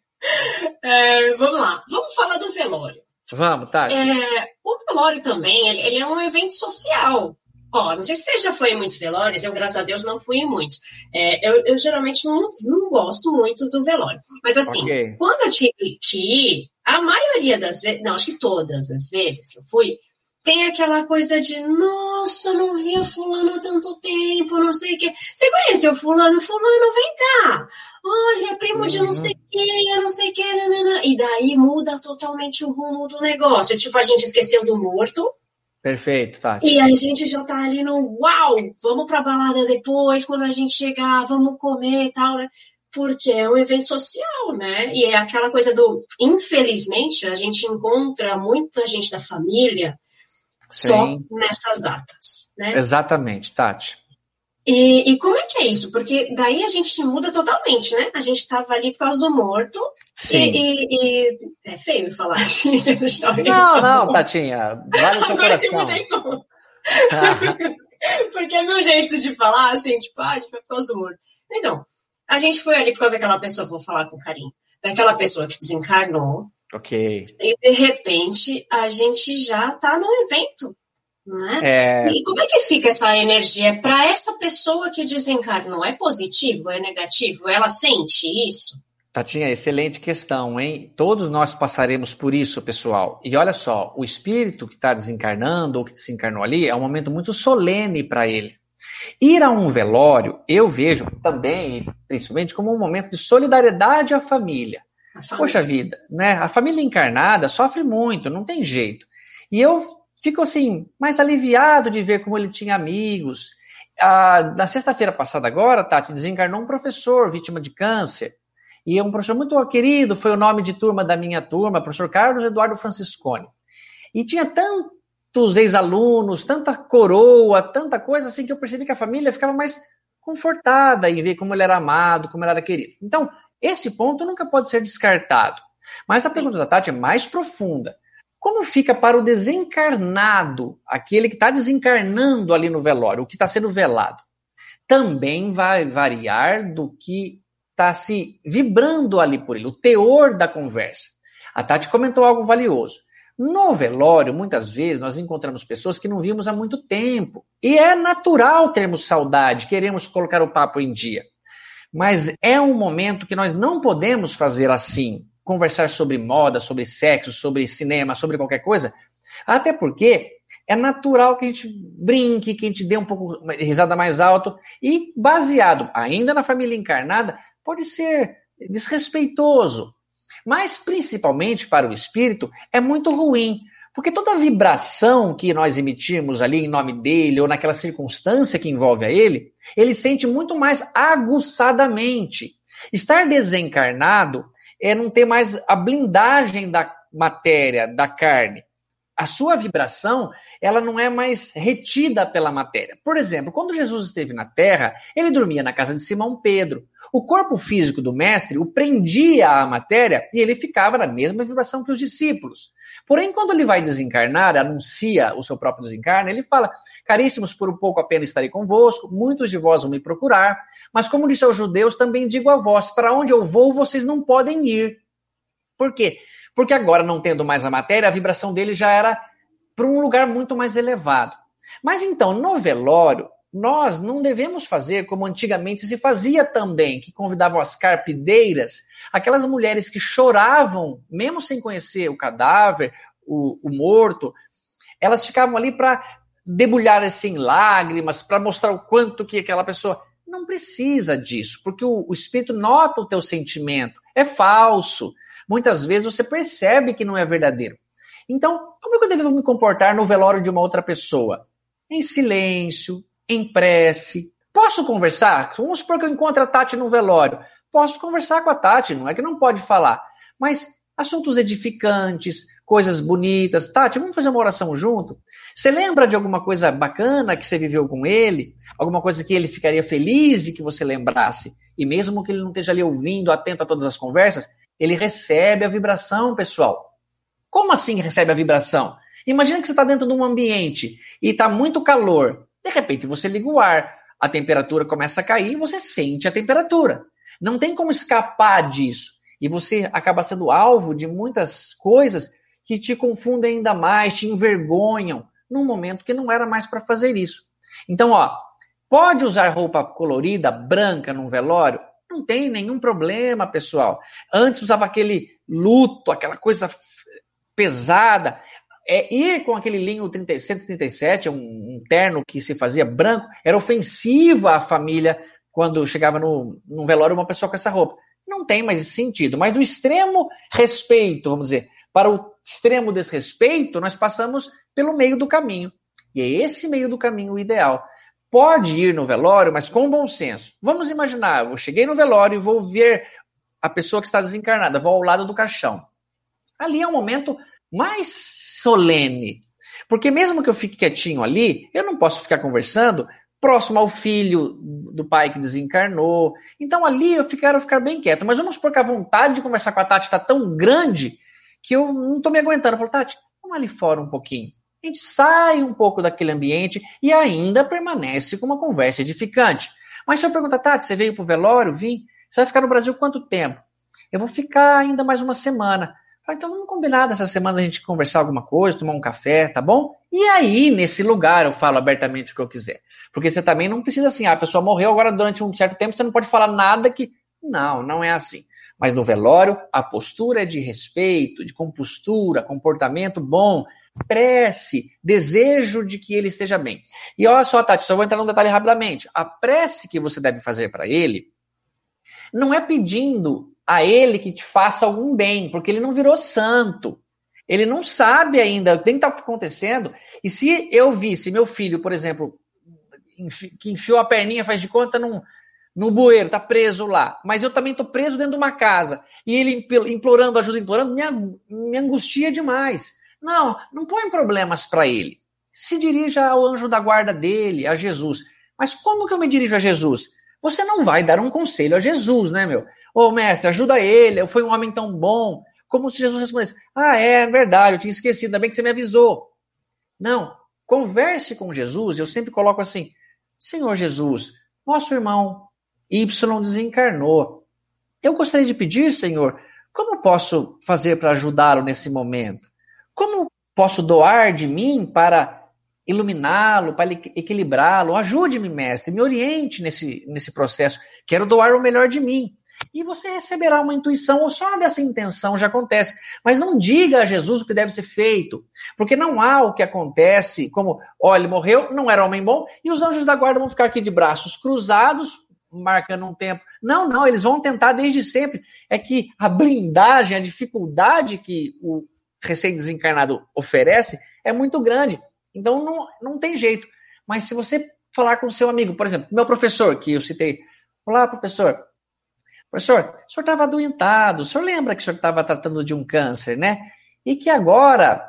É, vamos lá, vamos falar do velório. Vamos, tá. É, o velório também, ele, ele, é um evento social. Ó, não sei se você já foi em muitos velórios, eu, graças a Deus, não fui em muitos. É, eu, eu, geralmente não, não gosto muito do velório. Mas assim, okay. quando eu tive que ir, a maioria das vezes, não, acho que todas as vezes que eu fui, tem aquela coisa de, nossa, não via fulano há tanto tempo, não sei o quê. Você conheceu fulano? Fulano, vem cá. Olha, é primo de não sei uhum. quem, não sei quem, nanana. E daí muda totalmente o rumo do negócio. Tipo, a gente esqueceu do morto. Perfeito, tá. E a gente já tá ali no, uau, vamos pra balada depois, quando a gente chegar, vamos comer e tal, né? porque é um evento social, né? E é aquela coisa do, infelizmente, a gente encontra muita gente da família Sim. só nessas datas, né? Exatamente, Tati. E, e, como é que é isso? Porque daí a gente muda totalmente, né? A gente estava ali por causa do morto. Sim. E, e, e é feio falar assim. não, não, Tatinha. Vale o teu coração. Porque é meu jeito de falar, assim, tipo, ah, a gente vai por causa do morto. Então, a gente foi ali por causa daquela pessoa, vou falar com carinho, daquela pessoa que desencarnou, Ok. E de repente a gente já está no evento. Né? É... E como é que fica essa energia para essa pessoa que desencarnou? É positivo? É negativo? Ela sente isso? Tatinha, excelente questão, hein? Todos nós passaremos por isso, pessoal. E olha só, o espírito que está desencarnando ou que desencarnou ali é um momento muito solene para ele. Ir a um velório, eu vejo também, principalmente, como um momento de solidariedade à família. Poxa vida, né? A família encarnada sofre muito, não tem jeito. E eu fico assim, mais aliviado de ver como ele tinha amigos. Ah, na sexta-feira passada agora, Tati, desencarnou um professor vítima de câncer. E um professor muito querido, foi o nome de turma da minha turma, professor Carlos Eduardo Franciscone. E tinha tantos ex-alunos, tanta coroa, tanta coisa assim que eu percebi que a família ficava mais confortada em ver como ele era amado, como ele era querido. Então, esse ponto nunca pode ser descartado. Mas a pergunta da Tati é mais profunda. Como fica para o desencarnado, aquele que está desencarnando ali no velório, o que está sendo velado? Também vai variar do que está se vibrando ali por ele, o teor da conversa. A Tati comentou algo valioso. No velório, muitas vezes, nós encontramos pessoas que não vimos há muito tempo. E é natural termos saudade, queremos colocar o papo em dia. Mas é um momento que nós não podemos fazer assim, conversar sobre moda, sobre sexo, sobre cinema, sobre qualquer coisa, até porque é natural que a gente brinque, que a gente dê um pouco de risada mais alto e baseado ainda na família encarnada, pode ser desrespeitoso. Mas principalmente para o espírito é muito ruim, porque toda vibração que nós emitimos ali em nome dele ou naquela circunstância que envolve a ele, ele sente muito mais aguçadamente. Estar desencarnado é não ter mais a blindagem da matéria, da carne. A sua vibração, ela não é mais retida pela matéria. Por exemplo, quando Jesus esteve na Terra, ele dormia na casa de Simão Pedro. O corpo físico do mestre o prendia à matéria e ele ficava na mesma vibração que os discípulos. Porém, quando ele vai desencarnar, anuncia o seu próprio desencarne, ele fala: Caríssimos, por um pouco apenas estarei convosco, muitos de vós vão me procurar, mas como disse aos judeus, também digo a vós: para onde eu vou, vocês não podem ir. Por quê? Porque agora, não tendo mais a matéria, a vibração dele já era para um lugar muito mais elevado. Mas então, no velório, nós não devemos fazer como antigamente se fazia também, que convidavam as carpideiras, aquelas mulheres que choravam, mesmo sem conhecer o cadáver, o, o morto, elas ficavam ali para debulhar assim lágrimas, para mostrar o quanto que aquela pessoa não precisa disso, porque o, o espírito nota o teu sentimento, é falso. Muitas vezes você percebe que não é verdadeiro. Então, como é que eu devo me comportar no velório de uma outra pessoa? Em silêncio, em prece. Posso conversar? Vamos supor que eu encontro a Tati no velório. posso conversar com a Tati, não é que não pode falar, mas assuntos edificantes, coisas bonitas. Tati, vamos fazer uma oração junto? Você lembra de alguma coisa bacana que você viveu com ele? Alguma coisa que ele ficaria feliz de que você lembrasse? E mesmo que ele não esteja ali ouvindo, atento a todas as conversas, ele recebe a vibração, pessoal. Como assim recebe a vibração? Imagina que você está dentro de um ambiente e está muito calor. De repente você liga o ar, a temperatura começa a cair você sente a temperatura. Não tem como escapar disso. E você acaba sendo alvo de muitas coisas que te confundem ainda mais, te envergonham, num momento que não era mais para fazer isso. Então, ó, pode usar roupa colorida, branca, num velório? Não tem nenhum problema, pessoal. Antes usava aquele luto, aquela coisa pesada. É, ir com aquele linho 30, 137, um, um terno que se fazia branco, era ofensivo à família quando chegava no, num velório uma pessoa com essa roupa. Não tem mais sentido. Mas do extremo respeito, vamos dizer, para o extremo desrespeito, nós passamos pelo meio do caminho. E é esse meio do caminho ideal. Pode ir no velório, mas com bom senso. Vamos imaginar, eu cheguei no velório e vou ver a pessoa que está desencarnada, vou ao lado do caixão. Ali é um momento mais solene. Porque mesmo que eu fique quietinho ali, eu não posso ficar conversando próximo ao filho do pai que desencarnou. Então ali eu quero ficar bem quieto. Mas vamos supor que a vontade de conversar com a Tati está tão grande que eu não estou me aguentando. Eu falo, Tati, vamos ali fora um pouquinho. A gente sai um pouco daquele ambiente e ainda permanece com uma conversa edificante. Mas se eu perguntar, Tati, você veio para o velório? Vim. Você vai ficar no Brasil quanto tempo? Eu vou ficar ainda mais uma semana. Então vamos combinar dessa semana a gente conversar alguma coisa, tomar um café, tá bom? E aí, nesse lugar, eu falo abertamente o que eu quiser. Porque você também não precisa assim, ah, a pessoa morreu agora durante um certo tempo, você não pode falar nada que. Não, não é assim. Mas no velório, a postura é de respeito, de compostura, comportamento bom, prece, desejo de que ele esteja bem. E olha só, Tati, só vou entrar num detalhe rapidamente. A prece que você deve fazer para ele não é pedindo a ele que te faça algum bem, porque ele não virou santo. Ele não sabe ainda o que está acontecendo. E se eu visse meu filho, por exemplo, que enfiou a perninha, faz de conta, num, num bueiro, tá preso lá, mas eu também estou preso dentro de uma casa, e ele implorando ajuda, implorando, me, me angustia demais. Não, não põe problemas para ele. Se dirija ao anjo da guarda dele, a Jesus. Mas como que eu me dirijo a Jesus? Você não vai dar um conselho a Jesus, né, meu? Ô, mestre, ajuda ele, foi um homem tão bom. Como se Jesus respondesse: Ah, é, é verdade, eu tinha esquecido, ainda bem que você me avisou. Não, converse com Jesus, eu sempre coloco assim: Senhor Jesus, nosso irmão Y desencarnou. Eu gostaria de pedir, Senhor, como posso fazer para ajudá-lo nesse momento? Como posso doar de mim para iluminá-lo, para equilibrá-lo? Ajude-me, mestre, me oriente nesse, nesse processo. Quero doar o melhor de mim e você receberá uma intuição, ou só dessa intenção já acontece. Mas não diga a Jesus o que deve ser feito, porque não há o que acontece como, olha, ele morreu, não era homem bom, e os anjos da guarda vão ficar aqui de braços cruzados, marcando um tempo. Não, não, eles vão tentar desde sempre. É que a blindagem, a dificuldade que o recém-desencarnado oferece é muito grande. Então não, não tem jeito. Mas se você falar com seu amigo, por exemplo, meu professor, que eu citei, olá, professor, Professor, o senhor estava adoentado, o senhor lembra que o senhor estava tratando de um câncer, né? E que agora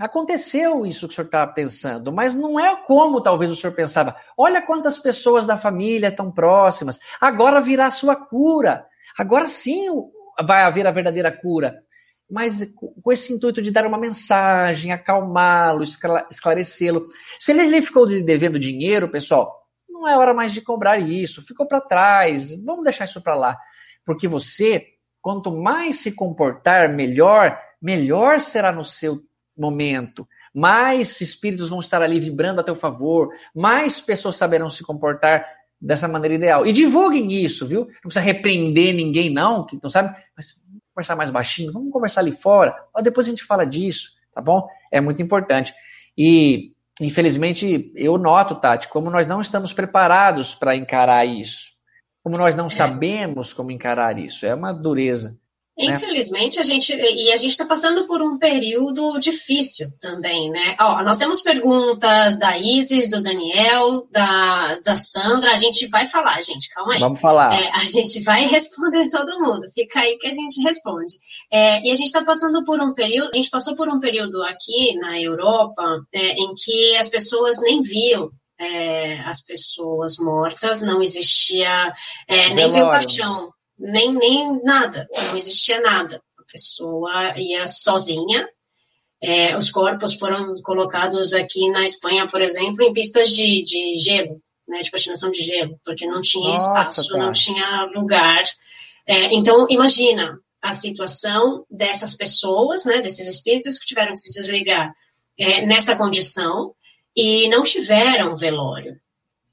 aconteceu isso que o senhor estava pensando, mas não é como talvez o senhor pensava. Olha quantas pessoas da família estão próximas, agora virá a sua cura. Agora sim vai haver a verdadeira cura. Mas com esse intuito de dar uma mensagem, acalmá-lo, esclarecê-lo. Se ele ficou devendo dinheiro, pessoal, não é hora mais de cobrar isso, ficou para trás, vamos deixar isso para lá. Porque você, quanto mais se comportar melhor, melhor será no seu momento. Mais espíritos vão estar ali vibrando a teu favor, mais pessoas saberão se comportar dessa maneira ideal. E divulguem isso, viu? Não precisa repreender ninguém, não, que não sabe, mas vamos conversar mais baixinho, vamos conversar ali fora, depois a gente fala disso, tá bom? É muito importante. E, infelizmente, eu noto, Tati, como nós não estamos preparados para encarar isso como nós não é. sabemos como encarar isso. É uma dureza. Né? Infelizmente, a gente e a gente está passando por um período difícil também, né? Ó, nós temos perguntas da Isis, do Daniel, da, da Sandra. A gente vai falar, gente, calma aí. Vamos falar. É, a gente vai responder todo mundo. Fica aí que a gente responde. É, e a gente está passando por um período. A gente passou por um período aqui na Europa é, em que as pessoas nem viam é, as pessoas mortas, não existia é, nem viu caixão nem, nem nada, não existia nada. A pessoa ia sozinha. É, os corpos foram colocados aqui na Espanha, por exemplo, em pistas de, de gelo, né, de patinação de gelo, porque não tinha Nossa, espaço, cara. não tinha lugar. É, então, imagina a situação dessas pessoas, né, desses espíritos que tiveram que se desligar é, nessa condição e não tiveram velório.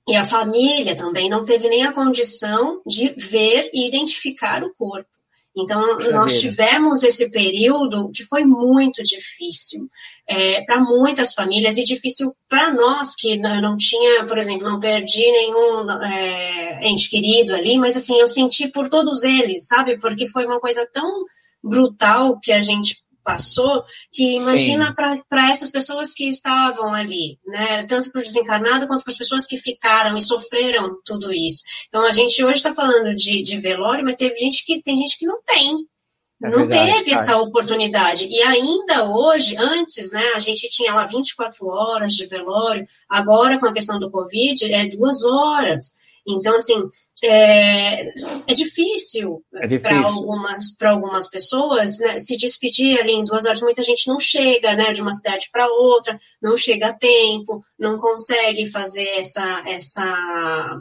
E a família também não teve nem a condição de ver e identificar o corpo. Então, nós tivemos esse período que foi muito difícil é, para muitas famílias e difícil para nós, que não, não, tinha, por exemplo, não perdi nenhum é, ente querido ali, mas assim, eu senti por todos eles, sabe? Porque foi uma coisa tão brutal que a gente passou, que imagina para essas pessoas que estavam ali, né? Tanto para o desencarnado quanto para as pessoas que ficaram e sofreram tudo isso. Então a gente hoje está falando de, de velório, mas teve gente que tem gente que não tem. É não verdade, teve essa oportunidade. E ainda hoje, antes, né, a gente tinha lá 24 horas de velório, agora com a questão do Covid, é duas horas. Então, assim, é, é difícil, é para algumas, algumas pessoas né, se despedir ali em duas horas. Muita gente não chega né, de uma cidade para outra, não chega a tempo, não consegue fazer essa, essa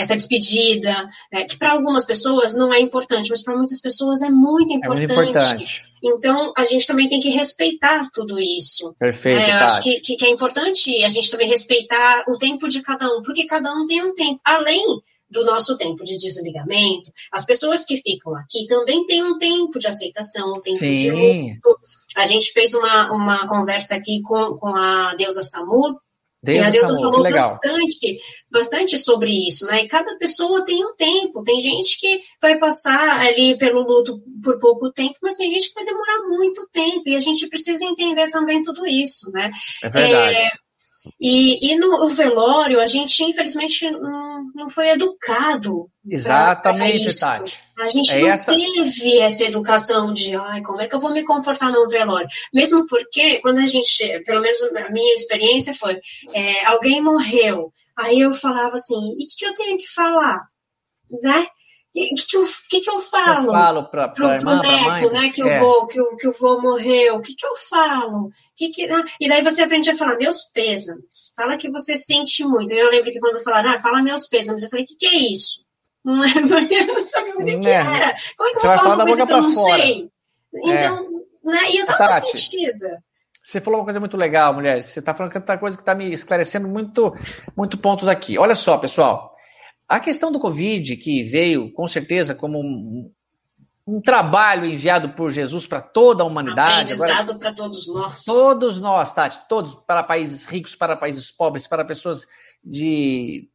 essa despedida, é, que para algumas pessoas não é importante, mas para muitas pessoas é muito importante. É muito importante. Então, a gente também tem que respeitar tudo isso. Perfeito. É, acho que, que, é importante a gente também respeitar o tempo de cada um, porque cada um tem um tempo. Além do nosso tempo de desligamento, as pessoas que ficam aqui também têm um tempo de aceitação, um tempo Sim. de luto. A gente fez uma, uma conversa aqui com, com a deusa Samu, Deus e a Deusa falou bastante, bastante sobre isso, né? E cada pessoa tem um tempo. Tem gente que vai passar ali pelo luto por pouco tempo, mas tem gente que vai demorar muito tempo. E a gente precisa entender também tudo isso, né? É verdade. É, e, e no velório, a gente, infelizmente, não, não foi educado. Exatamente, Tati. A gente é não essa... teve essa educação de, ai, como é que eu vou me comportar no velório? Mesmo porque, quando a gente, pelo menos a minha experiência foi, é, alguém morreu, aí eu falava assim, e o que, que eu tenho que falar? Né? O que, que, eu, que, que eu falo? Eu falo para pro, pro neto, né? Que, é. eu vou, que, o, que o vô morreu. O que, que eu falo? Que que, ah, e daí você aprende a falar meus pêsames. Fala que você sente muito. Eu lembro que quando falaram, ah, fala meus pêsames, eu falei, o que, que é isso? Não é, eu não sabia o que, que é. era. Como é que você eu falo uma coisa que eu não fora. sei? Então, é. né? E eu tava Tati, sentida. Você falou uma coisa muito legal, mulher. Você está falando que outra coisa que está me esclarecendo muito, muito pontos aqui. Olha só, pessoal. A questão do Covid, que veio com certeza como um, um trabalho enviado por Jesus para toda a humanidade. Aprendizado para todos nós. Todos nós, Tati, todos, para países ricos, para países pobres, para pessoas de,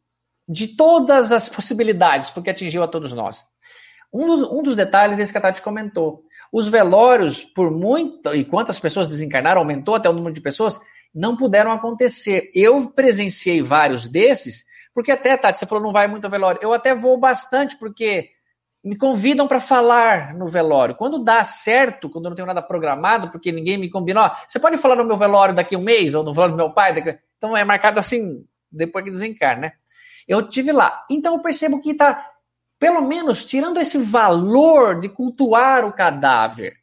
de todas as possibilidades, porque atingiu a todos nós. Um, um dos detalhes é esse que a Tati comentou. Os velórios, por muito, e quantas pessoas desencarnaram, aumentou até o número de pessoas, não puderam acontecer. Eu presenciei vários desses porque até, Tati, você falou não vai muito ao velório. Eu até vou bastante, porque me convidam para falar no velório. Quando dá certo, quando eu não tenho nada programado, porque ninguém me combinou, ó, você pode falar no meu velório daqui a um mês, ou no velório do meu pai, daqui... então é marcado assim, depois que desencarna, né? Eu tive lá. Então eu percebo que está, pelo menos, tirando esse valor de cultuar o cadáver.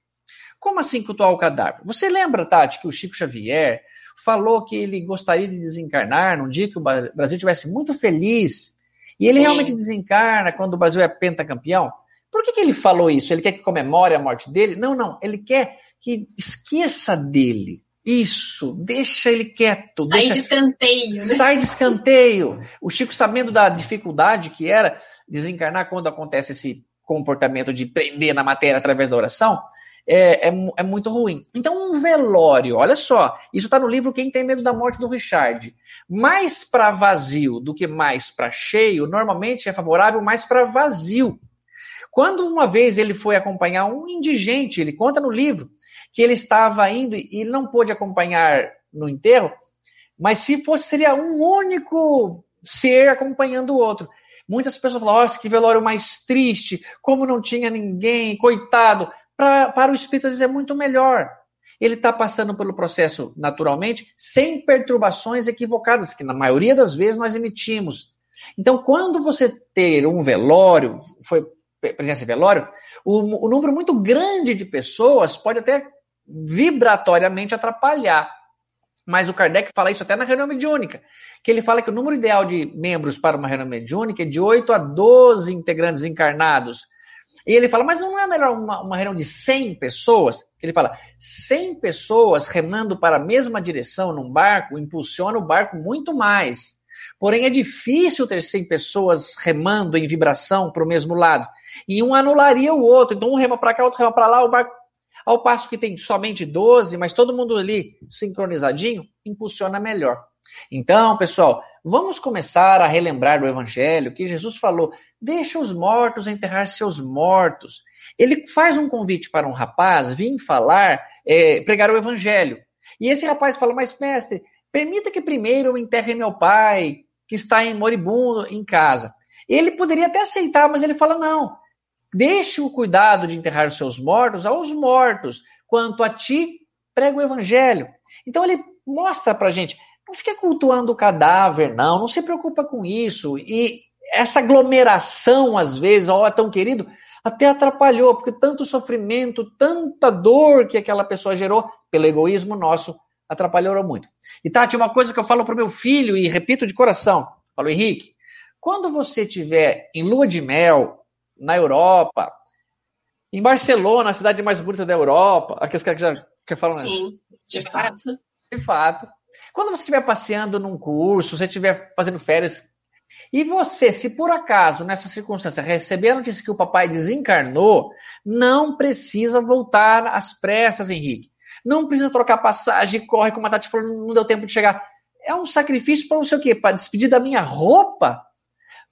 Como assim cultuar o cadáver? Você lembra, Tati, que o Chico Xavier, falou que ele gostaria de desencarnar num dia que o Brasil estivesse muito feliz. E ele Sim. realmente desencarna quando o Brasil é pentacampeão. Por que, que ele falou isso? Ele quer que comemore a morte dele? Não, não. Ele quer que esqueça dele. Isso, deixa ele quieto. Sai deixa... de escanteio. Né? Sai de escanteio. O Chico, sabendo da dificuldade que era desencarnar quando acontece esse comportamento de prender na matéria através da oração, é, é, é, muito ruim. Então, um velório, olha só, isso está no livro Quem Tem Medo da Morte do Richard. Mais para vazio do que mais para cheio, normalmente é favorável mais para vazio. Quando uma vez ele foi acompanhar um indigente, ele conta no livro que ele estava indo e ele não pôde acompanhar no enterro, mas se fosse, seria um único ser acompanhando o outro. Muitas pessoas falam, nossa, que velório mais triste, como não tinha ninguém, coitado. Pra, para o espírito, às vezes, é muito melhor. Ele está passando pelo processo naturalmente, sem perturbações equivocadas, que na maioria das vezes nós emitimos. Então, quando você ter um velório, foi presença em velório, o, o número muito grande de pessoas pode até vibratoriamente atrapalhar. Mas o Kardec fala isso até na reunião mediúnica, que ele fala que o número ideal de membros para uma reunião mediúnica é de 8 a 12 integrantes encarnados. E ele fala, mas não é melhor uma, uma reunião de 100 pessoas? Ele fala, 100 pessoas remando para a mesma direção num barco impulsiona o barco muito mais. Porém, é difícil ter 100 pessoas remando em vibração para o mesmo lado. E um anularia o outro. Então, um rema para cá, outro rema para lá, o barco ao passo que tem somente 12, mas todo mundo ali sincronizadinho, impulsiona melhor. Então, pessoal, vamos começar a relembrar do Evangelho que Jesus falou: deixa os mortos enterrar seus mortos. Ele faz um convite para um rapaz vir falar, é, pregar o Evangelho. E esse rapaz fala: Mas, mestre, permita que primeiro eu enterre meu pai, que está em moribundo em casa. Ele poderia até aceitar, mas ele fala: Não, Deixe o cuidado de enterrar os seus mortos aos mortos. Quanto a ti, prega o evangelho. Então ele mostra pra gente, não fique cultuando o cadáver, não, não se preocupa com isso. E essa aglomeração, às vezes, ó, é tão querido, até atrapalhou, porque tanto sofrimento, tanta dor que aquela pessoa gerou pelo egoísmo nosso, atrapalhou muito. E Tati, uma coisa que eu falo para meu filho e repito de coração, falo, Henrique, quando você estiver em lua de mel, na Europa, em Barcelona, a cidade mais bonita da Europa, aqueles caras que já que falam. Né? Sim, de fato. De fato. Quando você estiver passeando num curso, você estiver fazendo férias, e você, se por acaso, nessa circunstância, receber a notícia que o papai desencarnou, não precisa voltar às pressas, Henrique. Não precisa trocar passagem, corre, como a Tati falou, não deu tempo de chegar. É um sacrifício para não sei o quê? Para despedir da minha roupa?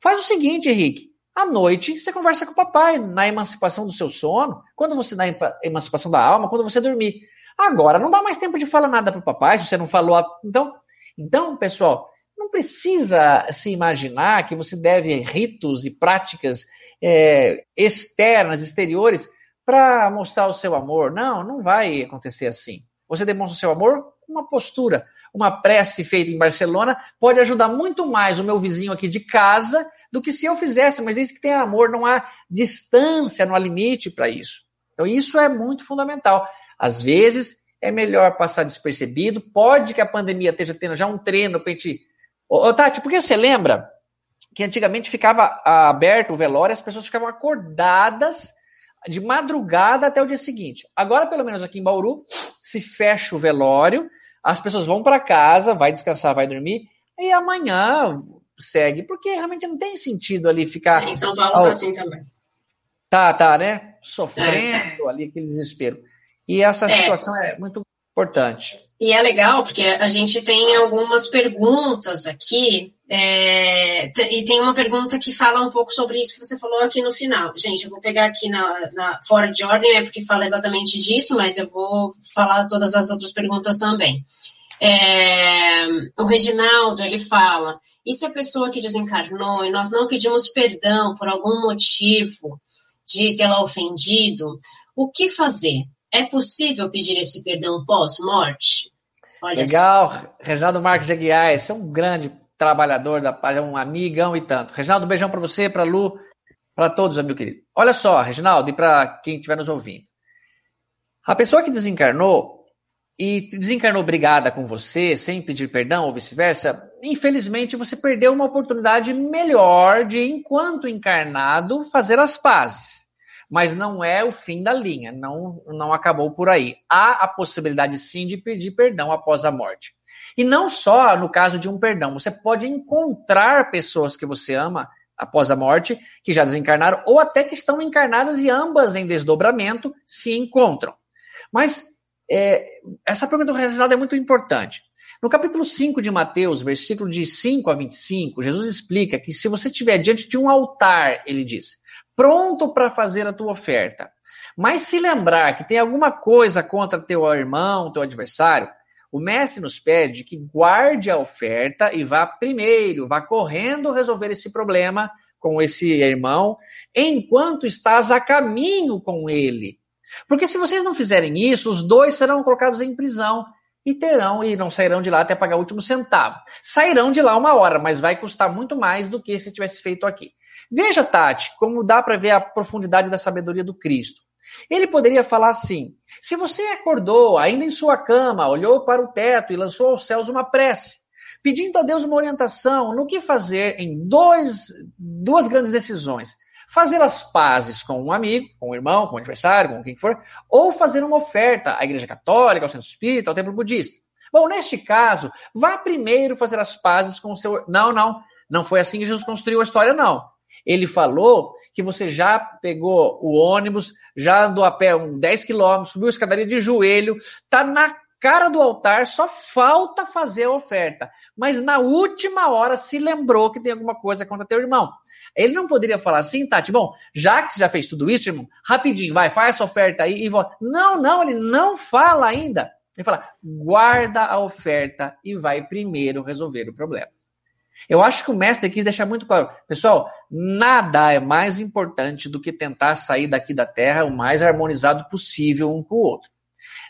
Faz o seguinte, Henrique. À noite, você conversa com o papai na emancipação do seu sono, quando você dá emancipação da alma, quando você dormir. Agora, não dá mais tempo de falar nada para o papai, se você não falou. Então, então, pessoal, não precisa se imaginar que você deve ritos e práticas é, externas, exteriores, para mostrar o seu amor. Não, não vai acontecer assim. Você demonstra o seu amor com uma postura. Uma prece feita em Barcelona pode ajudar muito mais o meu vizinho aqui de casa do que se eu fizesse, mas desde que tenha amor, não há distância, não há limite para isso. Então, isso é muito fundamental. Às vezes, é melhor passar despercebido, pode que a pandemia esteja tendo já um treino para a gente. Ô, ô, Tati, porque você lembra que antigamente ficava aberto o velório, as pessoas ficavam acordadas de madrugada até o dia seguinte. Agora, pelo menos aqui em Bauru, se fecha o velório, as pessoas vão para casa, vai descansar, vai dormir, e amanhã segue, porque realmente não tem sentido ali ficar. Sim, São Paulo tá assim também. Tá, tá, né? Sofrendo é. ali aquele desespero. E essa é. situação é muito importante. E é legal porque a gente tem algumas perguntas aqui, é, e tem uma pergunta que fala um pouco sobre isso que você falou aqui no final. Gente, eu vou pegar aqui na, na fora de ordem, é porque fala exatamente disso, mas eu vou falar todas as outras perguntas também. É, o Reginaldo, ele fala, e se a pessoa que desencarnou e nós não pedimos perdão por algum motivo de tê-la ofendido, o que fazer? É possível pedir esse perdão pós-morte? Legal, só. Reginaldo Marques Aguiar, esse é um grande trabalhador da página, um amigão e tanto. Reginaldo, beijão para você, para Lu, para todos, meu querido. Olha só, Reginaldo, e para quem estiver nos ouvindo. A pessoa que desencarnou, e desencarnou brigada com você, sem pedir perdão ou vice-versa, infelizmente você perdeu uma oportunidade melhor de, enquanto encarnado, fazer as pazes. Mas não é o fim da linha, não, não acabou por aí. Há a possibilidade sim de pedir perdão após a morte. E não só no caso de um perdão, você pode encontrar pessoas que você ama após a morte, que já desencarnaram, ou até que estão encarnadas e ambas em desdobramento se encontram. Mas é, essa pergunta do Reginaldo é muito importante. No capítulo 5 de Mateus, versículo de 5 a 25, Jesus explica que se você estiver diante de um altar, ele diz, pronto para fazer a tua oferta. Mas se lembrar que tem alguma coisa contra teu irmão, teu adversário, o mestre nos pede que guarde a oferta e vá primeiro, vá correndo resolver esse problema com esse irmão, enquanto estás a caminho com ele. Porque se vocês não fizerem isso, os dois serão colocados em prisão e terão e não sairão de lá até pagar o último centavo. Sairão de lá uma hora, mas vai custar muito mais do que se tivesse feito aqui. Veja, Tati, como dá para ver a profundidade da sabedoria do Cristo. Ele poderia falar assim: se você acordou ainda em sua cama, olhou para o teto e lançou aos céus uma prece, pedindo a Deus uma orientação no que fazer em dois, duas grandes decisões. Fazer as pazes com um amigo, com um irmão, com um adversário, com quem for, ou fazer uma oferta à Igreja Católica, ao Centro Espírita, ao Templo Budista. Bom, neste caso, vá primeiro fazer as pazes com o seu. Não, não. Não foi assim que Jesus construiu a história, não. Ele falou que você já pegou o ônibus, já andou a pé uns 10 quilômetros, subiu a escadaria de joelho, tá na cara do altar, só falta fazer a oferta. Mas na última hora se lembrou que tem alguma coisa contra teu irmão. Ele não poderia falar assim, Tati, bom, já que você já fez tudo isso, irmão, rapidinho, vai, faz essa oferta aí e volta. Não, não, ele não fala ainda. Ele fala, guarda a oferta e vai primeiro resolver o problema. Eu acho que o mestre quis deixar muito claro, pessoal, nada é mais importante do que tentar sair daqui da Terra o mais harmonizado possível um com o outro.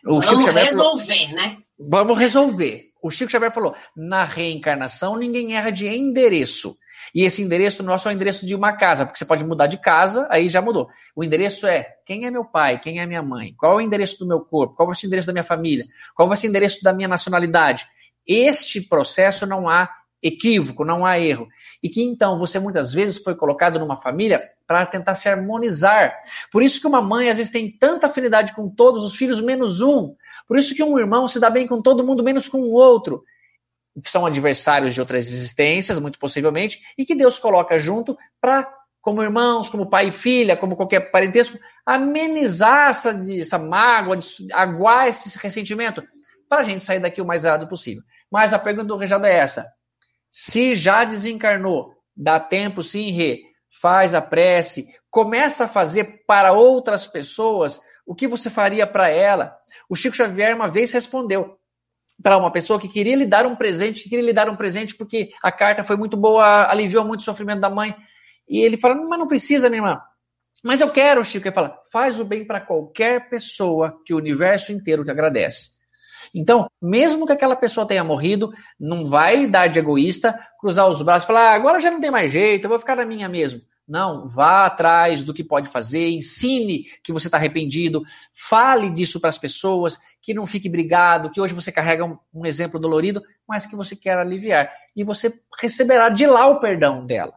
O Vamos resolver, falou, né? Vamos resolver. O Chico Xavier falou: na reencarnação ninguém erra de endereço. E esse endereço não é só o endereço de uma casa, porque você pode mudar de casa, aí já mudou. O endereço é quem é meu pai, quem é minha mãe, qual é o endereço do meu corpo, qual vai ser o endereço da minha família, qual vai ser o endereço da minha nacionalidade. Este processo não há equívoco, não há erro. E que então você muitas vezes foi colocado numa família para tentar se harmonizar. Por isso que uma mãe às vezes tem tanta afinidade com todos os filhos menos um. Por isso que um irmão se dá bem com todo mundo menos com o outro. São adversários de outras existências, muito possivelmente, e que Deus coloca junto para, como irmãos, como pai e filha, como qualquer parentesco, amenizar essa, essa mágoa, aguar esse ressentimento, para a gente sair daqui o mais rápido possível. Mas a pergunta do Rejado é essa: se já desencarnou, dá tempo sim, Rê, faz a prece, começa a fazer para outras pessoas o que você faria para ela. O Chico Xavier uma vez respondeu para uma pessoa que queria lhe dar um presente, que queria lhe dar um presente porque a carta foi muito boa, aliviou muito o sofrimento da mãe. E ele fala, mas não precisa, minha irmã. Mas eu quero, Chico. Ele fala, faz o bem para qualquer pessoa que o universo inteiro te agradece. Então, mesmo que aquela pessoa tenha morrido, não vai dar de egoísta, cruzar os braços e falar, ah, agora já não tem mais jeito, eu vou ficar na minha mesmo. Não, vá atrás do que pode fazer, ensine que você está arrependido, fale disso para as pessoas, que não fique brigado, que hoje você carrega um, um, exemplo dolorido, mas que você quer aliviar. E você receberá de lá o perdão dela.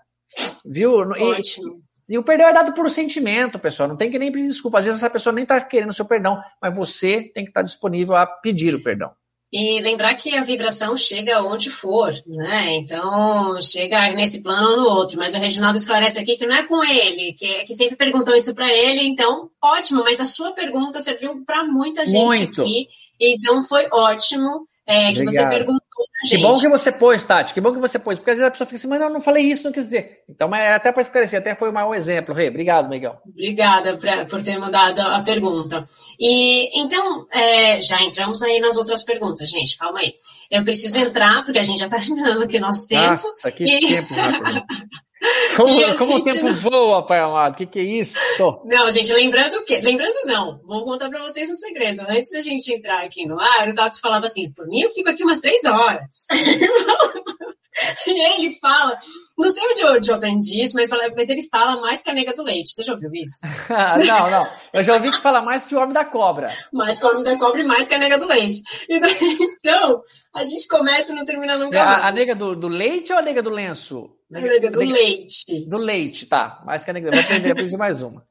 Viu? Ótimo. E, e o perdão é dado por sentimento, pessoal. Não tem que nem pedir desculpa. Às vezes essa pessoa nem está querendo o seu perdão, mas você tem que estar tá disponível a pedir o perdão. E lembrar que a vibração chega onde for, né? Então, chega nesse plano ou no outro. Mas o Reginaldo esclarece aqui que não é com ele, que, é, que sempre perguntam isso para ele. Então, ótimo, mas a sua pergunta serviu para muita gente Muito. aqui. Então, foi ótimo é, que você perguntou que bom que você pôs, Tati, que bom que você pôs, porque às vezes a pessoa fica assim, mas eu não falei isso, não quis dizer. Então, mas é até para esclarecer, até foi um mau exemplo, Rê. Obrigado, Miguel. Obrigada pra, por ter mandado a pergunta. E então, é, já entramos aí nas outras perguntas, gente, calma aí. Eu preciso entrar, porque a gente já está terminando aqui nosso tempo. Nossa, que e... tempo rápido. Como, como o tempo voa, pai amado? O que, que é isso? Não, gente, lembrando o quê? Lembrando não. Vou contar para vocês um segredo. Antes da gente entrar aqui no ar, o Tato falava assim, por mim eu fico aqui umas três horas. e ele fala, não sei onde eu, aprendi isso, mas, fala, mas ele fala mais que a nega do leite. Você já ouviu isso? não, não. Eu já ouvi que fala mais que o homem da cobra. Mais que o homem da cobra e mais que a nega do leite. Então, a gente começa e não termina nunca a, mais. A nega do, do leite ou a nega do lenço? Nega, do nega, leite. Do leite, tá. Mais que a nega. Vou aprender, mais uma.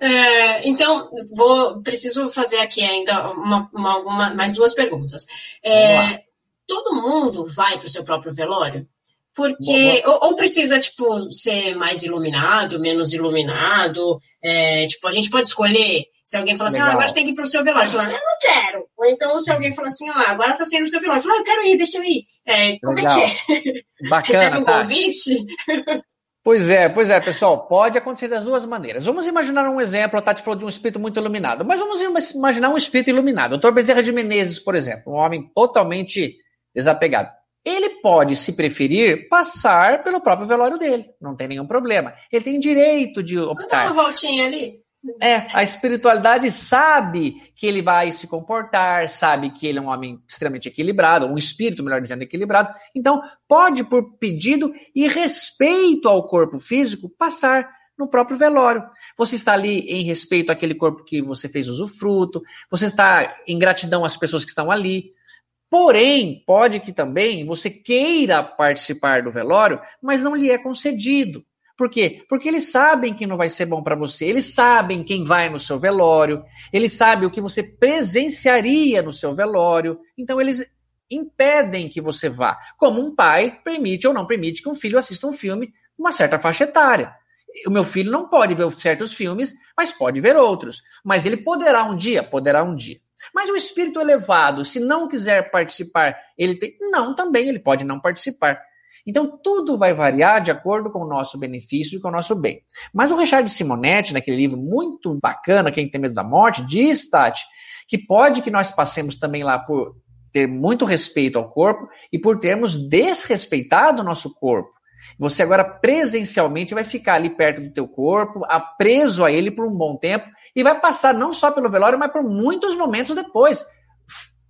É, então, vou, preciso fazer aqui ainda uma, uma, alguma, mais duas perguntas. É, todo mundo vai para o seu próprio velório? Porque, ou, ou, precisa, tipo, ser mais iluminado, menos iluminado. É, tipo, a gente pode escolher se alguém fala assim, ah, agora você tem que ir pro seu velório. Fala, eu não quero. Ou então, se alguém fala assim, ah, agora tá sendo o seu velório. Fala, ah, eu quero ir, deixa eu ir. É, como Legal. é que é? Bacana, Recebe um tá. convite? Pois é, pois é, pessoal, pode acontecer das duas maneiras. Vamos imaginar um exemplo, a Tati falou de um espírito muito iluminado, mas vamos imaginar um espírito iluminado. O Dr. Bezerra de Menezes, por exemplo, um homem totalmente desapegado. Ele pode, se preferir, passar pelo próprio velório dele, não tem nenhum problema. Ele tem direito de optar. Dá uma voltinha ali. É, a espiritualidade sabe que ele vai se comportar, sabe que ele é um homem extremamente equilibrado, um espírito, melhor dizendo, equilibrado. Então, pode, por pedido e respeito ao corpo físico, passar no próprio velório. Você está ali em respeito àquele corpo que você fez usufruto, você está em gratidão às pessoas que estão ali. Porém, pode que também você queira participar do velório, mas não lhe é concedido. Por quê? Porque eles sabem que não vai ser bom para você, eles sabem quem vai no seu velório, eles sabem o que você presenciaria no seu velório, então eles impedem que você vá. Como um pai permite ou não permite que um filho assista um filme com uma certa faixa etária. O meu filho não pode ver certos filmes, mas pode ver outros. Mas ele poderá um dia, poderá um dia. Mas o espírito elevado, se não quiser participar, ele tem. Não, também ele pode não participar. Então, tudo vai variar de acordo com o nosso benefício e com o nosso bem. Mas o Richard Simonetti, naquele livro muito bacana, Quem Tem Medo da Morte, diz, Tati, que pode que nós passemos também lá por ter muito respeito ao corpo e por termos desrespeitado o nosso corpo. Você agora presencialmente vai ficar ali perto do teu corpo, preso a ele por um bom tempo e vai passar não só pelo velório, mas por muitos momentos depois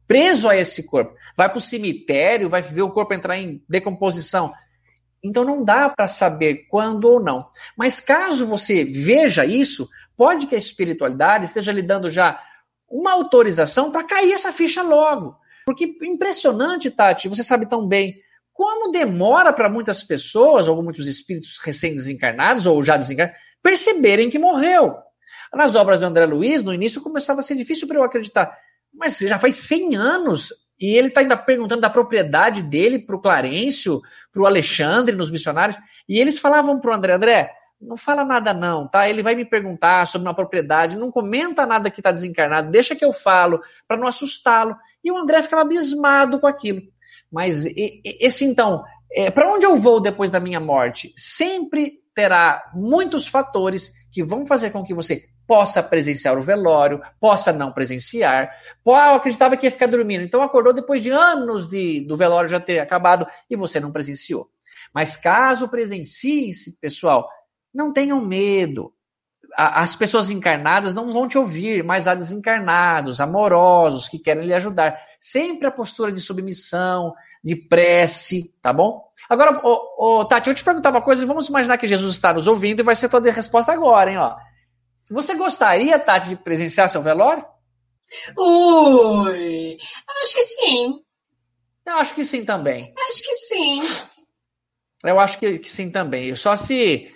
preso a esse corpo. Vai para o cemitério, vai ver o corpo entrar em decomposição. Então não dá para saber quando ou não. Mas caso você veja isso, pode que a espiritualidade esteja lhe dando já uma autorização para cair essa ficha logo. Porque impressionante, Tati, você sabe tão bem como demora para muitas pessoas, ou muitos espíritos recém-desencarnados, ou já desencarnados, perceberem que morreu. Nas obras do André Luiz, no início começava a ser difícil para eu acreditar. Mas já faz 100 anos e ele está ainda perguntando da propriedade dele para o Clarencio, para o Alexandre, nos missionários. E eles falavam para o André: André, não fala nada não, tá? Ele vai me perguntar sobre uma propriedade, não comenta nada que está desencarnado, deixa que eu falo, para não assustá-lo. E o André ficava abismado com aquilo. Mas esse então, é, para onde eu vou depois da minha morte? Sempre terá muitos fatores que vão fazer com que você possa presenciar o velório, possa não presenciar. Pô, eu acreditava que ia ficar dormindo, então acordou depois de anos de, do velório já ter acabado e você não presenciou. Mas caso presencie, pessoal, não tenham medo. As pessoas encarnadas não vão te ouvir, mas há desencarnados, amorosos, que querem lhe ajudar. Sempre a postura de submissão, de prece, tá bom? Agora, Tati, eu te perguntar uma coisa, vamos imaginar que Jesus está nos ouvindo e vai ser toda a resposta agora, hein, ó. Você gostaria, Tati, de presenciar seu velório? Ui, acho que sim. Eu acho que sim também. Acho que sim. Eu acho que, que sim também. Só se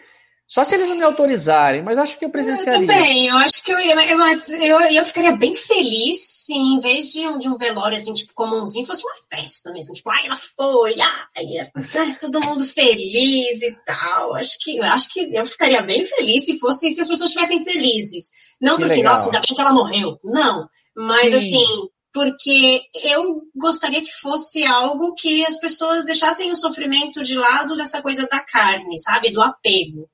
só se eles não me autorizarem, mas acho que eu presenciaria. Eu também, eu acho que eu ia, mas eu, eu ficaria bem feliz se em vez de um, de um velório assim, tipo, comumzinho, fosse uma festa mesmo. Tipo, ai, ela foi, ai, todo mundo feliz e tal. Acho que, acho que eu ficaria bem feliz se fosse, se as pessoas estivessem felizes. Não que porque, legal. nossa, ainda bem que ela morreu. Não. Mas Sim. assim, porque eu gostaria que fosse algo que as pessoas deixassem o sofrimento de lado dessa coisa da carne, sabe? Do apego.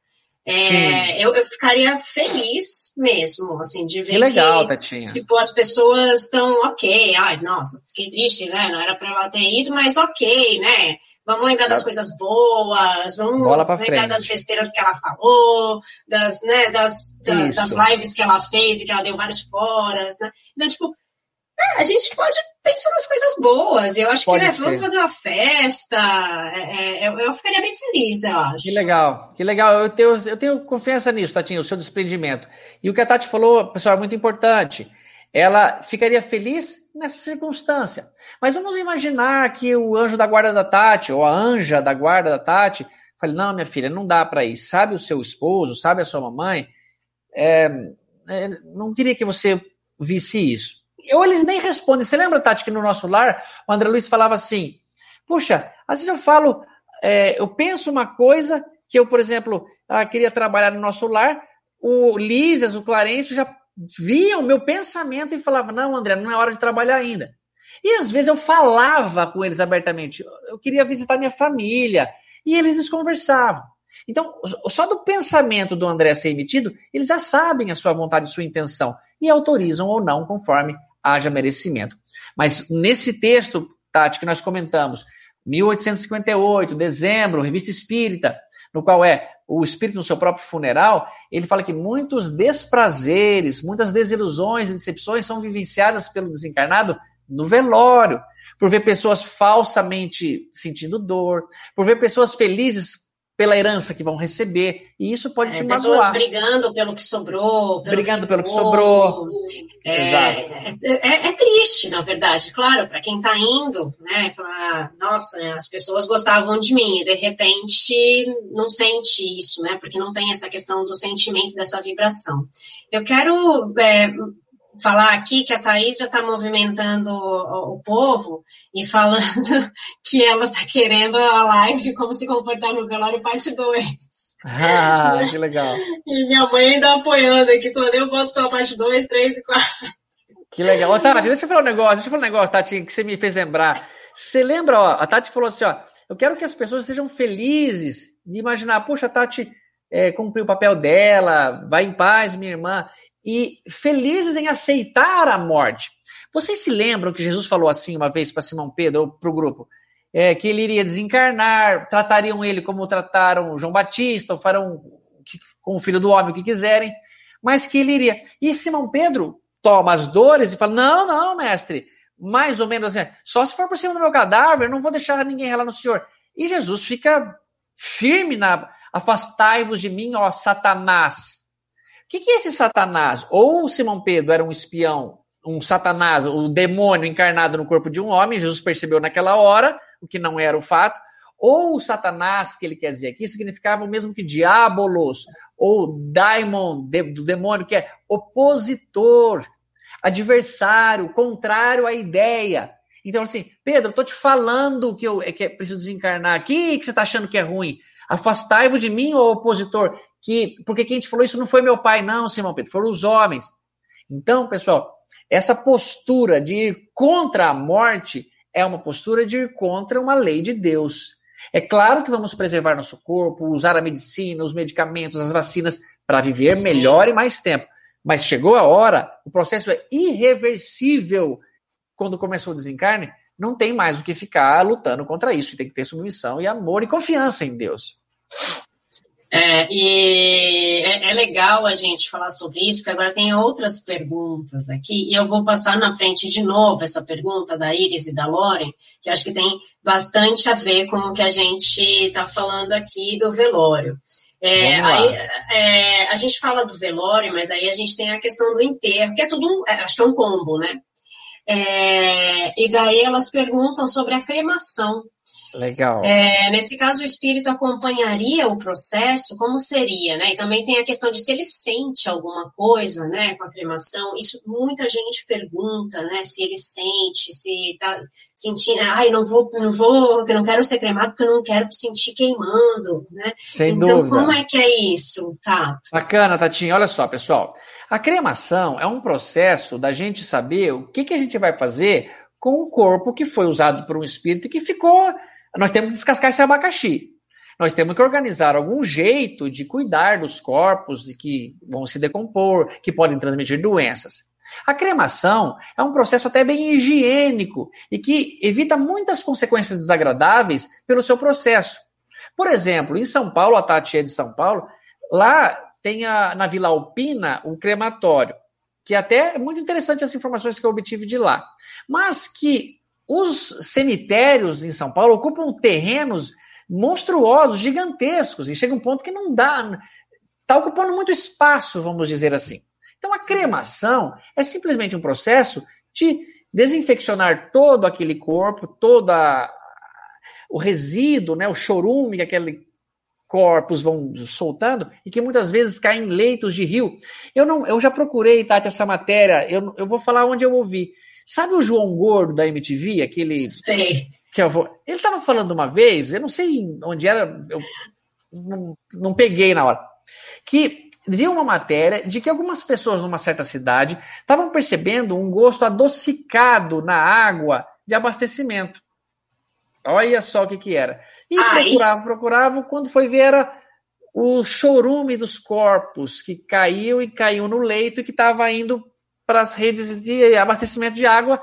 É, eu, eu, ficaria feliz mesmo, assim, de ver que, legal, que Tatinha. tipo, as pessoas estão ok, ai, nossa, fiquei triste, né, não era pra ela ter ido, mas ok, né, vamos lembrar das coisas boas, vamos lembrar frente. das besteiras que ela falou, das, né, das, da, das lives que ela fez e que ela deu vários foras, né, então, tipo, é, a gente pode pensar nas coisas boas. Eu acho pode que, né, vamos fazer uma festa. É, é, eu, eu, ficaria bem feliz, eu acho. Que legal, que legal. Eu tenho, eu tenho confiança nisso, Tatinho, o seu desprendimento. E o que a Tati falou, pessoal, é muito importante. Ela ficaria feliz nessa circunstância. Mas vamos imaginar que o anjo da guarda da Tati, ou a anja da guarda da Tati, fale: Não, minha filha, não dá para ir. Sabe o seu esposo, sabe a sua mamãe? É, é, não queria que você visse isso ou eles nem respondem. Você lembra, Tati, que no nosso lar, o André Luiz falava assim: Puxa, às vezes eu falo, é, eu penso uma coisa que eu, por exemplo, ah, queria trabalhar no nosso lar, o Lízias, o Clarencio já viam o meu pensamento e falavam: Não, André, não é hora de trabalhar ainda. E às vezes eu falava com eles abertamente: Eu queria visitar minha família. E eles desconversavam. Então, só do pensamento do André ser emitido, eles já sabem a sua vontade e sua intenção e autorizam ou não, conforme haja merecimento. Mas nesse texto, Tati, que nós comentamos, 1858, dezembro, Revista Espírita, no qual é o espírito no seu próprio funeral, ele fala que muitos desprazeres, muitas desilusões e decepções são vivenciadas pelo desencarnado no velório, por ver pessoas falsamente sentindo dor, por ver pessoas felizes pela herança que vão receber, e isso pode é, te pessoas magoar. brigando pelo que sobrou. Pelo brigando que pelo que sobrou. É, Exato. É, é, é, triste, na verdade, claro, para quem está indo, né, falar, nossa, as pessoas gostavam de mim, e de repente não sente isso, né, porque não tem essa questão do sentimento, dessa vibração. Eu quero é, falar aqui que a Thaís já está movimentando o, o, povo e falando que ela está querendo a live como se comportar no velório parte 2. Ah, que legal. E minha mãe ainda apoiando aqui, falando, eu volto pela parte 2, 3 e 4. Que legal. Ô, Tati, deixa eu falar um negócio, deixa eu falar um negócio, Tati, que você me fez lembrar. Você lembra, ó, a Tati falou assim, ó, eu quero que as pessoas sejam felizes de imaginar, puxa, a Tati é, cumpriu o papel dela, vai em paz, minha irmã e felizes em aceitar a morte. Vocês se lembram que Jesus falou assim uma vez para Simão Pedro, ou para o grupo? É, que ele iria desencarnar, tratariam ele como trataram João Batista, ou farão com o filho do homem o que quiserem, mas que ele iria. E Simão Pedro toma as dores e fala: Não, não, mestre, mais ou menos assim, só se for por cima do meu cadáver, não vou deixar ninguém relar no Senhor. E Jesus fica firme na. Afastai-vos de mim, ó Satanás. Que, que é esse Satanás? Ou o Simão Pedro era um espião, um Satanás, o um demônio encarnado no corpo de um homem, Jesus percebeu naquela hora, o que não era o fato. Ou o Satanás, que ele quer dizer aqui, significava o mesmo que diabolos, ou daimon, do demônio, que é opositor, adversário, contrário à ideia. Então, assim, Pedro, eu tô te falando que eu é que é preciso desencarnar aqui, que você está achando que é ruim. Afastai-vos de mim, ô opositor que porque quem te falou isso não foi meu pai, não, Simão Pedro, foram os homens. Então, pessoal, essa postura de ir contra a morte é uma postura de ir contra uma lei de Deus. É claro que vamos preservar nosso corpo, usar a medicina, os medicamentos, as vacinas para viver Sim. melhor e mais tempo. Mas chegou a hora, o processo é irreversível. Quando começou o desencarne, não tem mais o que ficar lutando contra isso. Tem que ter submissão e amor e confiança em Deus. É, e é, é, legal a gente falar sobre isso, porque agora tem outras perguntas aqui, e eu vou passar na frente de novo essa pergunta da Iris e da Loren, que acho que tem bastante a ver com o que a gente está falando aqui do velório. É, aí, é, a gente fala do velório, mas aí a gente tem a questão do enterro, que é tudo um, é, acho que é um combo, né? É, e daí elas perguntam sobre a cremação. Legal. É, nesse caso, o espírito acompanharia o processo, como seria, né? E também tem a questão de se ele sente alguma coisa, né, com a cremação. Isso muita gente pergunta, né, se ele sente, se tá sentindo, ai, não vou, não vou, não quero ser cremado porque eu não quero sentir queimando, né? Sem então, dúvida. como é que é isso, Tato? Bacana, Tatinha. Olha só, pessoal. A cremação é um processo da gente saber o que, que a gente vai fazer com o corpo que foi usado por um espírito que ficou nós temos que descascar esse abacaxi. Nós temos que organizar algum jeito de cuidar dos corpos que vão se decompor, que podem transmitir doenças. A cremação é um processo até bem higiênico e que evita muitas consequências desagradáveis pelo seu processo. Por exemplo, em São Paulo, a Tati é de São Paulo, lá tem a, na Vila Alpina um crematório, que até é muito interessante as informações que eu obtive de lá, mas que os cemitérios em São Paulo ocupam terrenos monstruosos, gigantescos, e chega um ponto que não dá, está ocupando muito espaço, vamos dizer assim. Então, a cremação é simplesmente um processo de desinfeccionar todo aquele corpo, todo o resíduo, né, o chorume que aquele corpos vão soltando e que muitas vezes caem em leitos de rio. Eu não, eu já procurei, Tati, essa matéria, eu, eu vou falar onde eu ouvi. Sabe o João Gordo da MTV? Aquele. Sei. Que eu vou... Ele estava falando uma vez, eu não sei onde era, eu não, não peguei na hora, que viu uma matéria de que algumas pessoas numa certa cidade estavam percebendo um gosto adocicado na água de abastecimento. Olha só o que que era. E Ai. procuravam, procuravam, quando foi ver era o chorume dos corpos que caiu e caiu no leito e que estava indo para as redes de abastecimento de água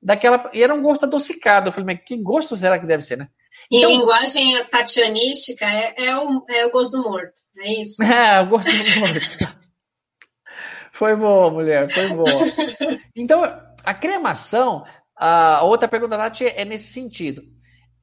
daquela. E era um gosto adocicado. Eu falei, mas que gosto será que deve ser, né? Então, em linguagem tatianística, é, é, o, é o gosto do morto, é isso? É, o gosto do morto. foi boa, mulher, foi boa. Então, a cremação, a outra pergunta, Nath, é nesse sentido.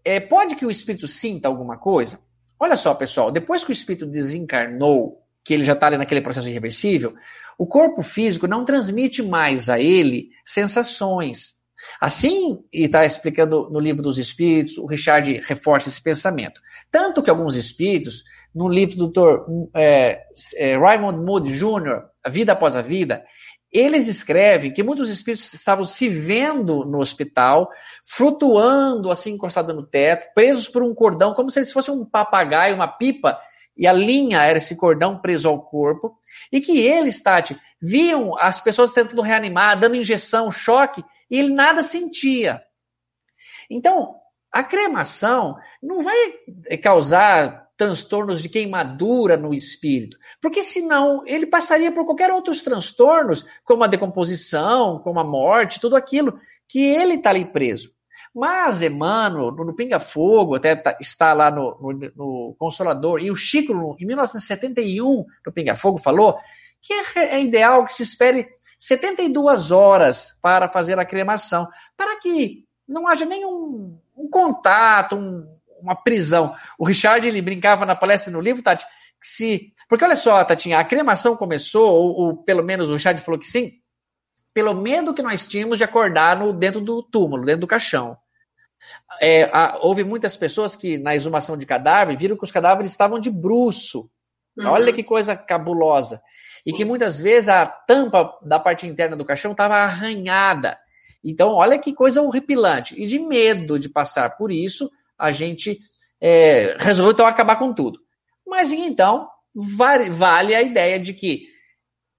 É, pode que o espírito sinta alguma coisa? Olha só, pessoal, depois que o espírito desencarnou, que ele já está ali naquele processo irreversível, o corpo físico não transmite mais a ele sensações. Assim, e está explicando no livro dos Espíritos, o Richard reforça esse pensamento. Tanto que alguns espíritos, no livro do Dr. É, é, Raymond Moody Jr., A Vida Após a Vida, eles escrevem que muitos espíritos estavam se vendo no hospital, flutuando assim, encostado no teto, presos por um cordão, como se eles fossem um papagaio, uma pipa, e a linha era esse cordão preso ao corpo, e que eles, Tati, viam as pessoas tentando reanimar, dando injeção, choque, e ele nada sentia. Então, a cremação não vai causar transtornos de queimadura no espírito, porque senão ele passaria por qualquer outros transtornos, como a decomposição, como a morte, tudo aquilo que ele está ali preso. Mas Emmanuel, no Pinga Fogo, até tá, está lá no, no, no, Consolador, e o Chico, em 1971, no Pinga Fogo, falou que é, é ideal que se espere 72 horas para fazer a cremação, para que não haja nenhum um contato, um, uma prisão. O Richard ele brincava na palestra no livro, Tati, que se. Porque olha só, Tatinha, a cremação começou, ou, ou pelo menos o Richard falou que sim, pelo medo que nós tínhamos de acordar no, dentro do túmulo, dentro do caixão. É, a, houve muitas pessoas que, na exumação de cadáver, viram que os cadáveres estavam de bruxo. Uhum. Olha que coisa cabulosa. Sim. E que muitas vezes a tampa da parte interna do caixão estava arranhada. Então, olha que coisa horripilante. E de medo de passar por isso, a gente é, resolveu então acabar com tudo. Mas então, vale, vale a ideia de que